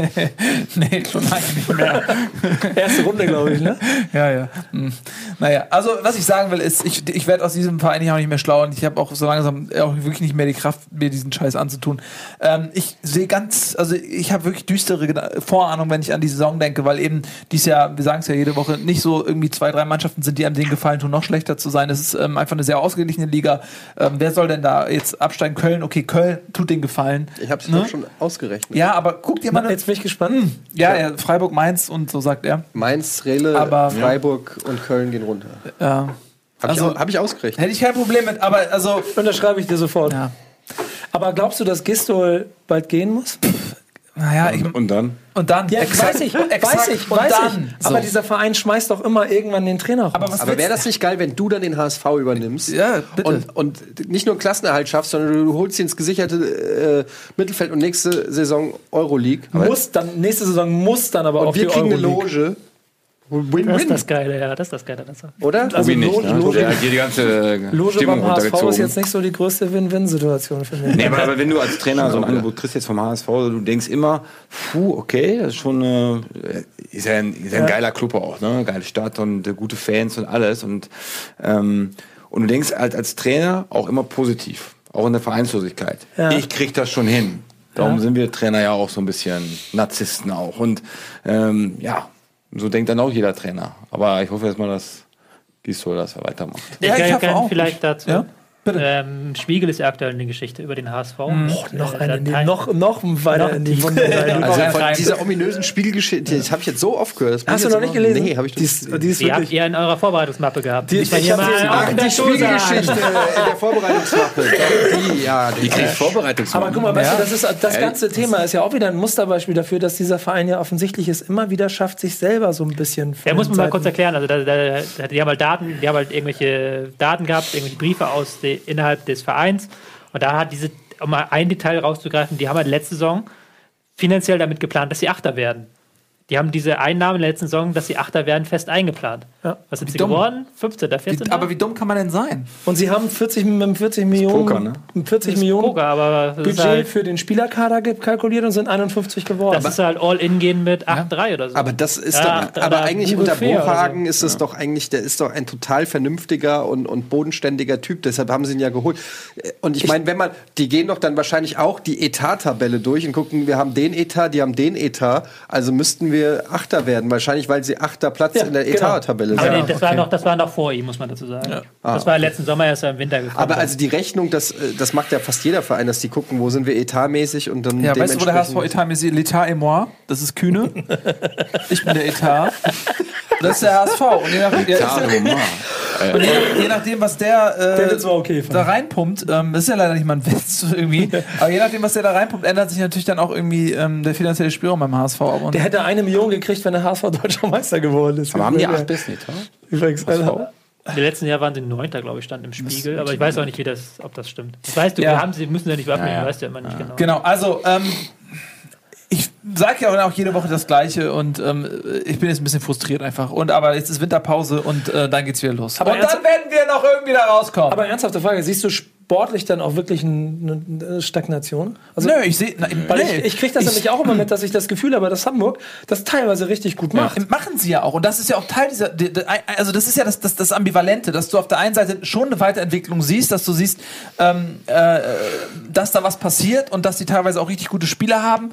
[LAUGHS] nee, schon lange nicht mehr. [LAUGHS] Erste Runde, glaube ich, ne? Ja, ja. Hm. Naja, also was ich sagen will, ist, ich, ich werde aus diesem Verein hier auch nicht mehr schlau und ich habe auch so langsam auch wirklich nicht mehr die Kraft, mir diesen Scheiß anzutun. Ähm, ich sehe ganz, also ich habe wirklich düstere Vorahnung, wenn ich an die Saison denke, weil eben dies Jahr, wir sagen es ja jede Woche, nicht so irgendwie zwei, drei Mannschaften sind, die einem den gefallen tun, noch schlechter zu sein. Es ist ähm, einfach eine sehr ausgeglichene Liga. Ähm, wer soll denn da jetzt absteigen? Köln, okay, Köln tut den Gefallen. Ich habe es Ne? doch schon ausgerechnet. Ja, aber guck dir mal. Jetzt bin ich gespannt. ja, ja, Freiburg, Mainz und so sagt er. Mainz, Rele, Aber- Freiburg und Köln gehen runter. Ja. Habe Also- ich, hab ich ausgerechnet. Hätte ich kein Problem mit, aber also. Unterschreibe ich dir sofort. Ja. Aber glaubst du, dass Gistol bald gehen muss? Naja, ich, Und dann? und dann. Ja, exakt, weiß ich, [LAUGHS] exakt, weiß ich, und weiß dann. ich. Aber So. dieser Verein schmeißt doch immer irgendwann den Trainer raus. Aber Aber wäre das nicht geil, wenn du dann den HSV übernimmst? Ja, bitte. Und, und nicht nur einen Klassenerhalt schaffst, sondern du holst ihn ins gesicherte äh, Mittelfeld und nächste Saison Euroleague. muss dann, nächste Saison muss dann aber Und auch wir die kriegen eine Euroleague. Loge. Das ist Win-win. das Geile, ja, das ist das Geile. Das Oder? Also Obi nicht, Loge, ne? Loge, hat hier die ganze Loge Stimmung beim HSV ist jetzt nicht so die größte Win-Win-Situation für mich. Nee, aber, aber wenn du als Trainer so ein Angebot kriegst jetzt vom HSV, du denkst immer, puh, okay, das ist schon äh, ist ja ein, ist ja ein geiler Club auch, ne? Geile Stadt und äh, gute Fans und alles. Und, ähm, und du denkst halt als Trainer auch immer positiv, auch in der Vereinslosigkeit. Ja. Ich krieg das schon hin. Darum sind wir Trainer ja auch so ein bisschen Narzissten auch. Und ähm, ja, so denkt dann auch jeder Trainer. Aber ich hoffe erstmal, dass Gisdol das weitermacht. Ich Ja, ich kann, hoffe auch. vielleicht dazu. Ja. Ähm, Spiegel ist ja aktuell eine Geschichte über den HSV. Oh, noch, Äh, eine, in die, noch, noch weiter Noch in die. Wunde. Also rein, von dieser ominösen Spiegelgeschichte, das habe ich jetzt so oft gehört. Hast ich du noch nicht gelesen? Nee, habe ich die ist, die ist Die habt wirklich. ihr in eurer Vorbereitungsmappe gehabt. Die- ich hier hab mal sie- auch Ach, in die der Schule Spiegelgeschichte in der Vorbereitungsmappe. [LAUGHS] Die, ja, die kriegt Vorbereitungsmappen. Aber guck mal, weißt Ja. du, das, ist, das ganze Thema ist ja auch wieder ein Musterbeispiel dafür, dass dieser Verein ja offensichtlich es immer wieder schafft, sich selber so ein bisschen. Ja, muss den man mal kurz erklären. Also, da, da, da, die haben halt Daten, die haben halt irgendwelche Daten gehabt, irgendwelche Briefe aus de, innerhalb des Vereins. Und da hat diese, um mal ein Detail rauszugreifen, die haben halt letzte Saison finanziell damit geplant, dass sie Achter werden. Die haben diese Einnahmen in der letzten Saison, dass sie Achter werden, fest eingeplant. Ja. Was sind sie dumm. geworden? 15. 14. Wie, aber wie dumm kann man denn sein? Und sie haben 40, mit 40 Millionen, Poker, ne? mit 40 Das ist Millionen Poker, Budget halt, für den Spielerkader kalkuliert und sind 51 geworden. das ist halt All-In gehen mit 8-3 oder so. Aber das ist Ja, doch, aber eigentlich unter Brohagen so. ist es doch eigentlich, der ist doch ein total vernünftiger und, und bodenständiger Typ. Deshalb haben sie ihn ja geholt. Und ich meine, wenn man, die gehen doch dann wahrscheinlich auch die Etat-Tabelle durch und gucken, wir haben den Etat, die haben den Etat, also müssten wir Achter werden. Wahrscheinlich, weil sie achter Platz Ja, in der genau. Etat-Tabelle aber sind. nee, das, war noch, das war noch vor ihm, muss man dazu sagen. Das war letzten Sommer erst im Winter gekommen. Aber also die Rechnung, das, äh, das macht ja fast jeder Verein, dass die gucken, wo sind wir etatmäßig und dann Ja, weißt du, wo der HSV dementsprechend- Etat mäßig L'Etat et moi? Das ist Kühne. [LAUGHS] ich bin der Etat. Das ist der HSV. Und je, nach, ja, Ja, [LAUGHS] und je, je nachdem, was der, äh, Der okay, da reinpumpt, ähm, das ist ja leider nicht mal ein Witz [LAUGHS] irgendwie, aber je nachdem, was der da reinpumpt, ändert sich natürlich dann auch irgendwie ähm, der finanzielle Spielraum beim HSV. Und der hätte eine Million gekriegt, wenn der HSV deutscher Meister geworden ist. Aber haben die Ja. acht besten Etat? Übrigens, also, Im letzten Jahr waren sie Neunter, glaube ich, stand im Spiegel. Aber ich weiß auch nicht, wie das, ob das stimmt. Das weißt du, Ja. wir haben sie, müssen ja nicht veröffentlichen, Ja, ja. weißt du ja immer nicht genau. Genau, also ähm, ich sage ja auch jede Woche das Gleiche und ähm, ich bin jetzt ein bisschen frustriert einfach. Und aber jetzt ist Winterpause und äh, dann geht's wieder los. Aber und dann werden wir noch irgendwie da rauskommen. aber ernsthafte Frage, siehst du sportlich dann auch wirklich eine, eine Stagnation? Also, Nö, ich sehe. Weil ich, ich kriege das nämlich auch immer mit, dass ich das Gefühl habe, dass Hamburg das teilweise richtig gut macht. Machen sie ja auch. Und das ist ja auch Teil dieser. die- die- Also, das ist ja das, das, das Ambivalente, dass du auf der einen Seite schon eine Weiterentwicklung siehst, dass du siehst, ähm, äh, dass da was passiert und dass die teilweise auch richtig gute Spieler haben.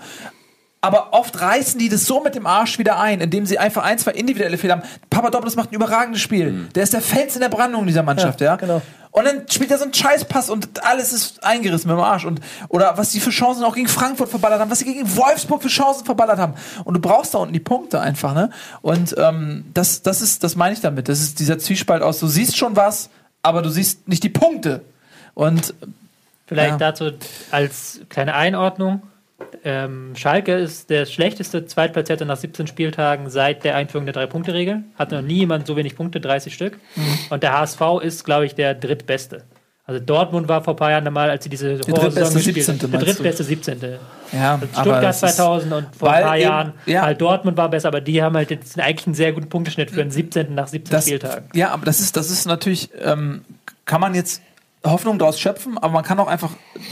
Aber oft reißen die das so mit dem Arsch wieder ein, indem sie einfach ein, zwei individuelle Fehler haben. Papadopoulos macht ein überragendes Spiel. Der ist der Fels in der Brandung dieser Mannschaft, ja. Ja, genau. Und dann spielt er so einen Scheißpass und alles ist eingerissen mit dem Arsch. Und, oder was die für Chancen auch gegen Frankfurt verballert haben, was sie gegen Wolfsburg für Chancen verballert haben. Und du brauchst da unten die Punkte einfach, ne? Und ähm, das, das ist, das meine ich damit. Das ist dieser Zwiespalt aus, du siehst schon was, aber du siehst nicht die Punkte. Und Vielleicht Ja. dazu als kleine Einordnung. Ähm, Schalke ist der schlechteste Zweitplatzierte nach 17 Spieltagen seit der Einführung der Drei-Punkte-Regel. Hat noch nie jemand so wenig Punkte, 30 Stück. Mhm. Und der HSV ist, glaube ich, der drittbeste. Also Dortmund war vor ein paar Jahren mal, als sie diese drittbeste gespielt 17., haben. Der drittbeste 17. ja, Stuttgart das ist- 2000 und vor ein paar eben- Jahren ja. halt Dortmund war besser, aber die haben halt jetzt eigentlich einen sehr guten Punkteschnitt für einen 17. nach 17 das, Spieltagen. Ja, aber das ist, das ist natürlich, ähm, kann man jetzt Hoffnung daraus schöpfen, aber man kann auch einfach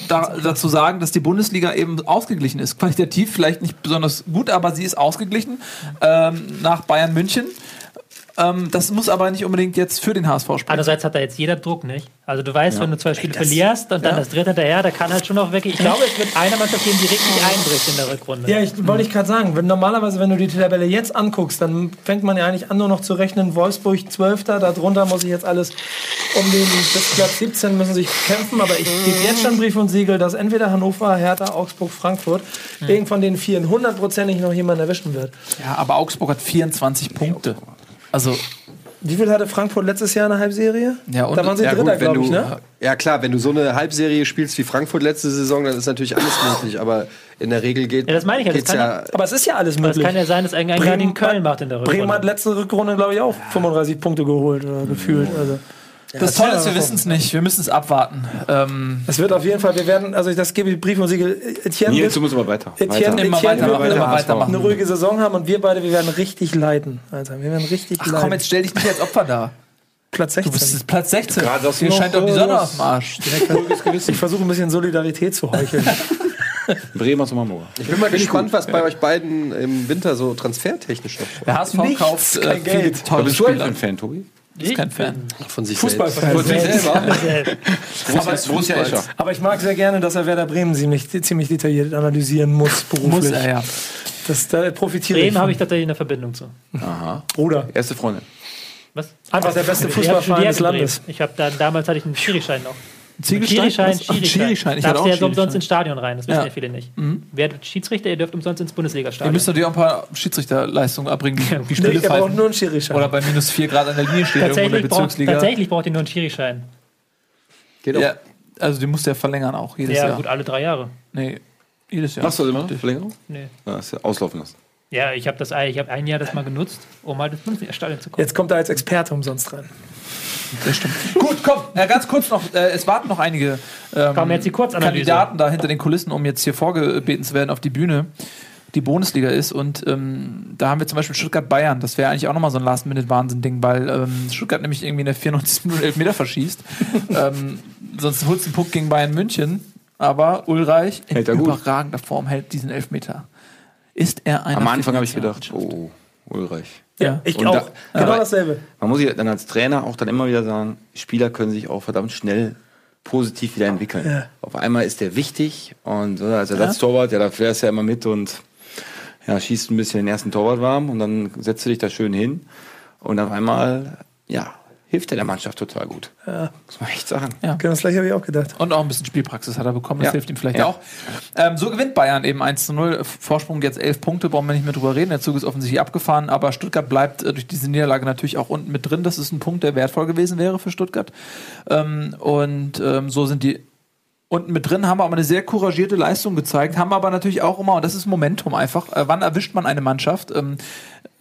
da, dazu sagen, dass die Bundesliga eben ausgeglichen ist. Qualitativ vielleicht nicht besonders gut, aber sie ist ausgeglichen ähm, nach Bayern München. Ähm, das muss aber nicht unbedingt jetzt für den HSV sprechen. Andererseits hat da jetzt jeder Druck nicht. Also du weißt, wenn du zwei Spiele verlierst und dann ja. das dritte hinterher, da kann halt schon noch wirklich. Ich glaube, es wird eine Mannschaft geben, die richtig einbricht in der Rückrunde. Ja, ich wollte ich gerade sagen, wenn, normalerweise, wenn du die Tabelle jetzt anguckst, dann fängt man ja eigentlich an, nur noch zu rechnen, Wolfsburg 12. Darunter muss ich jetzt alles um den bis Platz 17 müssen sich kämpfen, aber ich gebe jetzt schon Brief und Siegel, dass entweder Hannover, Hertha, Augsburg, Frankfurt irgend von den vier hundertprozentig noch jemand erwischen wird. ja, aber Augsburg hat 24 Punkte. Also, Wie viel hatte Frankfurt letztes Jahr in der Halbserie? Ja, und- da waren sie Ja, Dritter, glaube ich, ne? ja klar, wenn du so eine Halbserie spielst wie Frankfurt letzte Saison, dann ist natürlich alles möglich. Aber in der Regel geht Ja, das meine ich ja, das kann ja. Aber es ist ja alles Aber es möglich. kann ja sein, dass irgendein Bremen- Bremen, in Köln macht in der Rückrunde. Bremen hat letzte Rückrunde, glaube ich, auch 35 Punkte geholt oder gefühlt. Also. Das Tolle ist, wir wissen es nicht. Wir müssen es abwarten. Ähm, Es wird auf jeden Fall, wir werden, also das gebe ich Brief und Siegel. Etienne Nils, du musst aber weiter. Etienne, weiter. Immer Etienne weiter, wird immer eine, weitermachen. eine ruhige Saison haben und wir beide, wir werden richtig leiden. Alter, wir werden richtig ach leiden. komm, jetzt stell dich nicht als Opfer da. Platz Du 16. bist Platz 16. Gerade du Hier scheint doch die Sonne aus dem Arsch. [LAUGHS] ich versuche ein bisschen Solidarität zu heucheln. [LAUGHS] Bremer zum Hamburger. Ich bin mal gespannt, was bei euch beiden im Winter so transfertechnisch noch. Der HSV Nichts, kauft äh, Geld. tolle Bist du ein Fan, Tobi? Ich bin kein Fan. Von sich Fußballfan. Von sich selber. Borussia, Escher. Aber ich mag sehr gerne, dass er Werder Bremen ziemlich, ziemlich detailliert analysieren muss, beruflich. Muss er ja. Das, da profitiere ich. Bremen habe ich tatsächlich eine Verbindung zu. Bruder. Erste Freundin. Was? Einfach der beste Fußballverein des. Landes. Ich habe dann damals hatte ich einen Schirischein noch. Ziegelstein? Schirischein. Ich Darfst du ja umsonst ins Stadion rein, das wissen Ja. ja viele nicht. Wer wird Schiedsrichter, ihr dürft umsonst ins Ihr Bundesliga-Stadion. müsst natürlich auch ein paar Schiedsrichterleistungen abbringen, die, [LAUGHS] die Nee, Spiele er braucht pfeifen. nur einen Schirischein. Oder bei minus 4 Grad an der Linie steht irgendwo in der tatsächlich, braucht, Bezirksliga. tatsächlich braucht ihr nur einen Schirischein. Geht auch. Ja, also die musst du ja verlängern auch jedes Ja, Jahr. gut, alle drei Jahre. Nee, jedes Jahr. Machst du das immer? Verlängerung? Nee. Ja, ist ja auslaufen lassen. Ja, ich habe das ich hab ein Jahr das mal genutzt, um halt ins Bundesliga-Stadion zu kommen. Jetzt kommt er als Experte umsonst rein. Gut, komm, ja, ganz kurz noch, äh, es warten noch einige ähm, Komm, jetzt die Kurzanalyse. Kandidaten da hinter den Kulissen, um jetzt hier vorgebeten zu werden auf die Bühne. die Bundesliga ist. Und ähm, da haben wir zum Beispiel Stuttgart-Bayern. Das wäre eigentlich auch nochmal so ein Last-Minute-Wahnsinn-Ding, weil ähm, Stuttgart nämlich irgendwie in der 94. Minute Elfmeter verschießt. [LAUGHS] ähm, sonst holst du einen Punkt gegen Bayern München. Aber Ulreich in Hält er gut. überragender Form hält diesen Elfmeter. Ist er ein Am Anfang habe ich gedacht, oh, Ulreich. Ja. Ich Und auch. da- genau dasselbe. Man muss sich dann als Trainer auch dann immer wieder sagen, Spieler können sich auch verdammt schnell positiv wieder entwickeln. Ja. Auf einmal ist der wichtig und so, als Ersatztorwart, ja, da fährst du ja immer mit und ja, schießt ein bisschen den ersten Torwart warm und dann setzt du dich da schön hin und auf einmal, ja, hilft er der Mannschaft total gut. Muss man echt sagen. Ja. Genau das gleiche habe ich auch gedacht. Und auch ein bisschen Spielpraxis hat er bekommen, das Ja. hilft ihm vielleicht Ja. auch. Ähm, so gewinnt Bayern eben 1 zu 0. Vorsprung jetzt 11 Punkte, brauchen wir nicht mehr drüber reden. Der Zug ist offensichtlich abgefahren, aber Stuttgart bleibt äh, durch diese Niederlage natürlich auch unten mit drin. Das ist ein Punkt, der wertvoll gewesen wäre für Stuttgart. Ähm, und ähm, so sind die unten mit drin, haben aber eine sehr couragierte Leistung gezeigt, haben aber natürlich auch immer, und das ist Momentum einfach, äh, wann erwischt man eine Mannschaft? Ähm,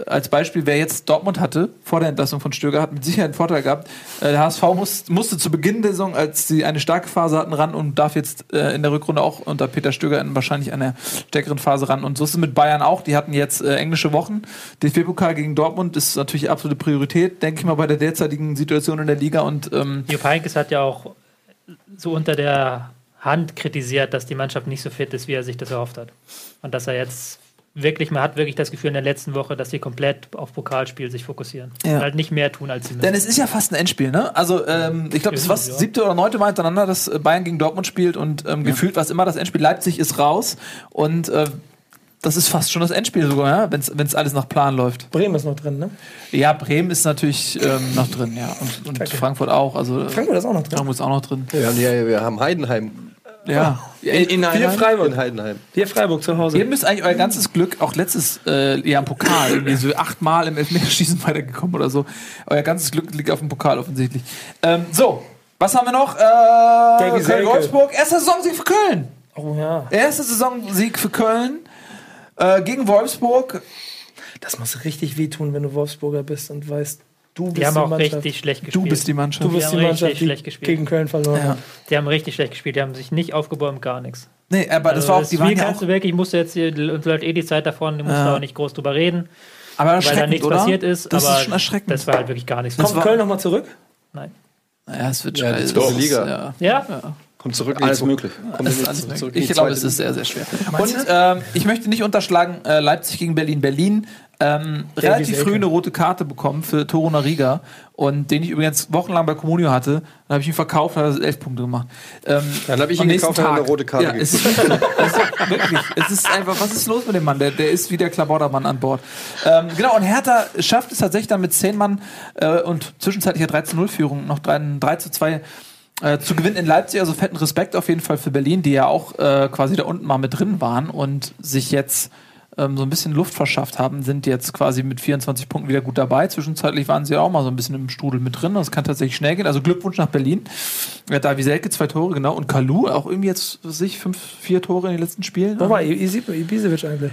als Beispiel, wer jetzt Dortmund hatte, vor der Entlassung von Stöger, hat mit Sicherheit einen Vorteil gehabt. Äh, der HSV muss, musste zu Beginn der Saison, als sie eine starke Phase hatten, ran und darf jetzt äh, in der Rückrunde auch unter Peter Stöger in wahrscheinlich einer stärkeren Phase ran. Und so ist es mit Bayern auch. Die hatten jetzt äh, englische Wochen. DFB-Pokal gegen Dortmund ist natürlich absolute Priorität, denke ich mal, bei der derzeitigen Situation in der Liga. Und ähm, Jupp Heynckes hat ja auch so unter der Hand kritisiert, dass die Mannschaft nicht so fit ist, wie er sich das erhofft hat. Und dass er jetzt wirklich, man hat wirklich das Gefühl in der letzten Woche, dass sie komplett auf Pokalspiel sich fokussieren. Ja. Und halt nicht mehr tun, als sie müssen. Denn es ist ja fast ein Endspiel, ne? Also, ähm, ich glaube, es ist was Ja. siebte oder neunte Mal hintereinander, dass äh, Bayern gegen Dortmund spielt und ähm, gefühlt war es immer das Endspiel. Leipzig ist raus und äh, das ist fast schon das Endspiel sogar, ja? wenn es alles nach Plan läuft. Bremen ist noch drin, ne? Ja, Bremen ist natürlich ähm, noch drin, ja. Und, und. Frankfurt auch. Also, Frankfurt ist auch noch drin. Frankfurt ist auch noch drin. Ja, ja, wir haben Heidenheim Ja. In, in Wir Heidenheim? Freiburg. in Heidenheim. Wir Freiburg zu Hause. Ihr müsst eigentlich euer ganzes Glück, auch letztes äh, Jahr im Pokal, irgendwie so achtmal im Elfmeterschießen [LAUGHS] weitergekommen oder so. Euer ganzes Glück liegt auf dem Pokal offensichtlich. Ähm, so, was haben wir noch? Äh, Selke. Köln-Wolfsburg, erster Saisonsieg für Köln. Oh ja. Erster Saisonsieg für Köln äh, gegen Wolfsburg. Das muss richtig wehtun, wenn du Wolfsburger bist und weißt, du bist die haben die auch Mannschaft. richtig schlecht gespielt. Du bist die Mannschaft. du bist Die die haben Mannschaft, richtig die schlecht gespielt. gegen Köln verloren Ja. hat. Die haben richtig schlecht gespielt, die haben sich nicht aufgebäumt, gar nichts. Nee, aber das war auch, die waren Spiel ja kannst auch, du wirklich, musst du jetzt hier, uns läuft eh die Zeit davon, du musst Ja. da auch nicht groß drüber reden, aber weil da nichts oder? passiert ist. Das aber ist schon erschreckend. Das war halt wirklich gar nichts. Das Kommt Köln nochmal zurück? Nein. ja, es wird Ja, schon. die es zweite ist- Liga. Ja. Ja? Kommt zurück Alles möglich. Alles möglich. zurück Ich glaube, es ist sehr, sehr schwer. Und ähm, ich möchte nicht unterschlagen, äh, Leipzig gegen Berlin. Berlin ähm, relativ früh eine rote Karte bekommen für Toro Nariga und den ich übrigens wochenlang bei Comunio hatte. Dann habe ich ihn verkauft, hat er elf Punkte gemacht. Ähm, Dann habe ich ihn gekauft und Tag. eine rote Karte ja, es ist, wirklich [LAUGHS] es ist wirklich. Es ist einfach, was ist los mit dem Mann? Der, der ist wie der Klabautermann an Bord. Ähm, genau, und Hertha schafft es tatsächlich dann mit zehn Mann äh, und zwischenzeitlicher 13-0-Führung noch 3, 3 zu 2 äh, zu gewinnen in Leipzig, also fetten Respekt auf jeden Fall für Berlin, die ja auch äh, quasi da unten mal mit drin waren und sich jetzt ähm, so ein bisschen Luft verschafft haben, sind jetzt quasi mit 24 Punkten wieder gut dabei. Zwischenzeitlich waren sie ja auch mal so ein bisschen im Strudel mit drin. Das kann tatsächlich schnell gehen. Also Glückwunsch nach Berlin. Ja, Davi Selke zwei Tore, genau. Und Kalu auch irgendwie jetzt, was weiß ich, fünf, vier Tore in den letzten Spielen. Wo war Ibisevic eigentlich?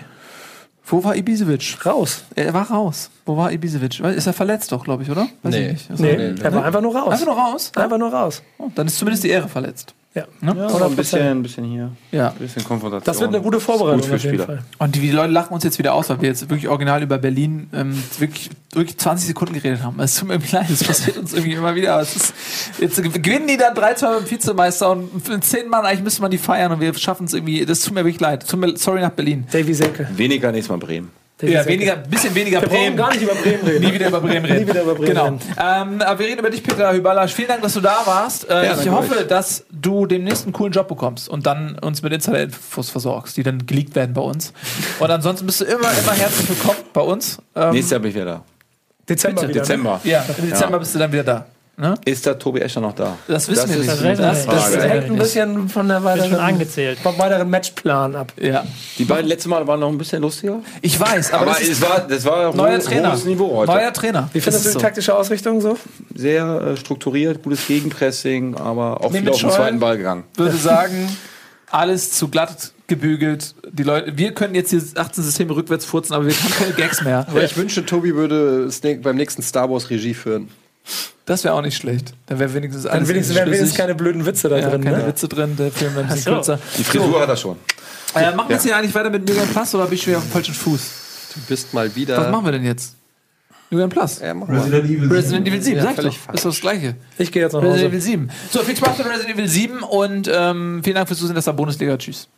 Wo war Ibisevic? Raus. Er war raus. Wo war Ibisevic? Ist er verletzt doch, glaube ich, oder? Weiß Nee. ich nicht. Also, Nee, er war einfach nur raus. Einfach nur raus? Einfach nur raus. Oh, dann ist zumindest die Ehre verletzt. Ja. Ne? Ja, aber ein bisschen, ein bisschen hier. Ja. Ein bisschen Konfrontation. Das wird eine gute Vorbereitung Gut für auf jeden Spieler. Fall. Und die, die Leute lachen uns jetzt wieder aus, weil wir jetzt wirklich original über Berlin ähm, wirklich, wirklich 20 Sekunden geredet haben. Es tut mir irgendwie leid, das passiert uns irgendwie immer wieder. Ist, jetzt gewinnen die dann 3-2 beim Vizemeister und für zehn Mann eigentlich müsste man die feiern und wir schaffen es irgendwie. Das tut mir wirklich leid. Tut mir, sorry nach Berlin. Davy Selke. Weniger nächstes Mal Bremen. Ja, weniger, bisschen weniger Wir brauchen Bremen. gar nicht über Bremen reden. Nie wieder über Bremen reden. [LAUGHS] Nie wieder über Bremen Genau. reden. Ähm, aber wir reden über dich, Peter Hüballasch. Vielen Dank, dass du da warst. Äh, Ja, ich hoffe, euch. dass du demnächst einen coolen Job bekommst und dann uns mit Insider-Infos versorgst, die dann geleakt werden bei uns. Und ansonsten bist du immer, immer herzlich willkommen bei uns. Ähm, Nächstes Jahr bin ich wieder da. Dezember Bitte, wieder. Ne? Dezember. ja, im Dezember bist du dann wieder da. Ne? Ist da Tobi Escher noch da? Das wissen wir ist nicht. Das wir nicht. Das Ja, hängt ein bisschen von der weiteren, angezählt. vom weiteren Matchplan ab. Ja. Die beiden letzten Mal waren noch ein bisschen lustiger. Ich weiß, aber, Aber das ist es war, das war neuer Trainer. hohes Niveau heute. Neuer Trainer. Wie findest du Das die ist taktische Ausrichtung so? Sehr äh, strukturiert, gutes Gegenpressing, aber auch Nee, viel auf den zweiten Ball gegangen. so. würde [LAUGHS] sagen, alles zu glatt gebügelt. Die Leute, wir können jetzt hier 18 Systeme rückwärts furzen, aber wir haben keine Gags mehr. Aber ich wünschte, Tobi würde es beim nächsten Star Wars Regie führen. Das wäre auch nicht schlecht. Dann wäre wenigstens Dann alles wenigstens, wären wenigstens keine blöden Witze da ja, drin. keine Ne? Witze drin, der Film wäre ein bisschen so. kürzer. Die Frisur hat er schon. Äh, machen wir jetzt hier eigentlich weiter mit New Game Plus oder bin ich schon wieder auf dem falschen Fuß? Du bist mal wieder. Was machen wir denn jetzt? New Game Plus. Ja, mach mal. Resident Evil 7, Ja, sag doch. Ist doch das Gleiche. Ich gehe jetzt nach Resident Hause. Evil 7. So, viel Spaß mit Resident Evil 7 und ähm, vielen Dank fürs Zusehen. Das war Bundesliga. Tschüss.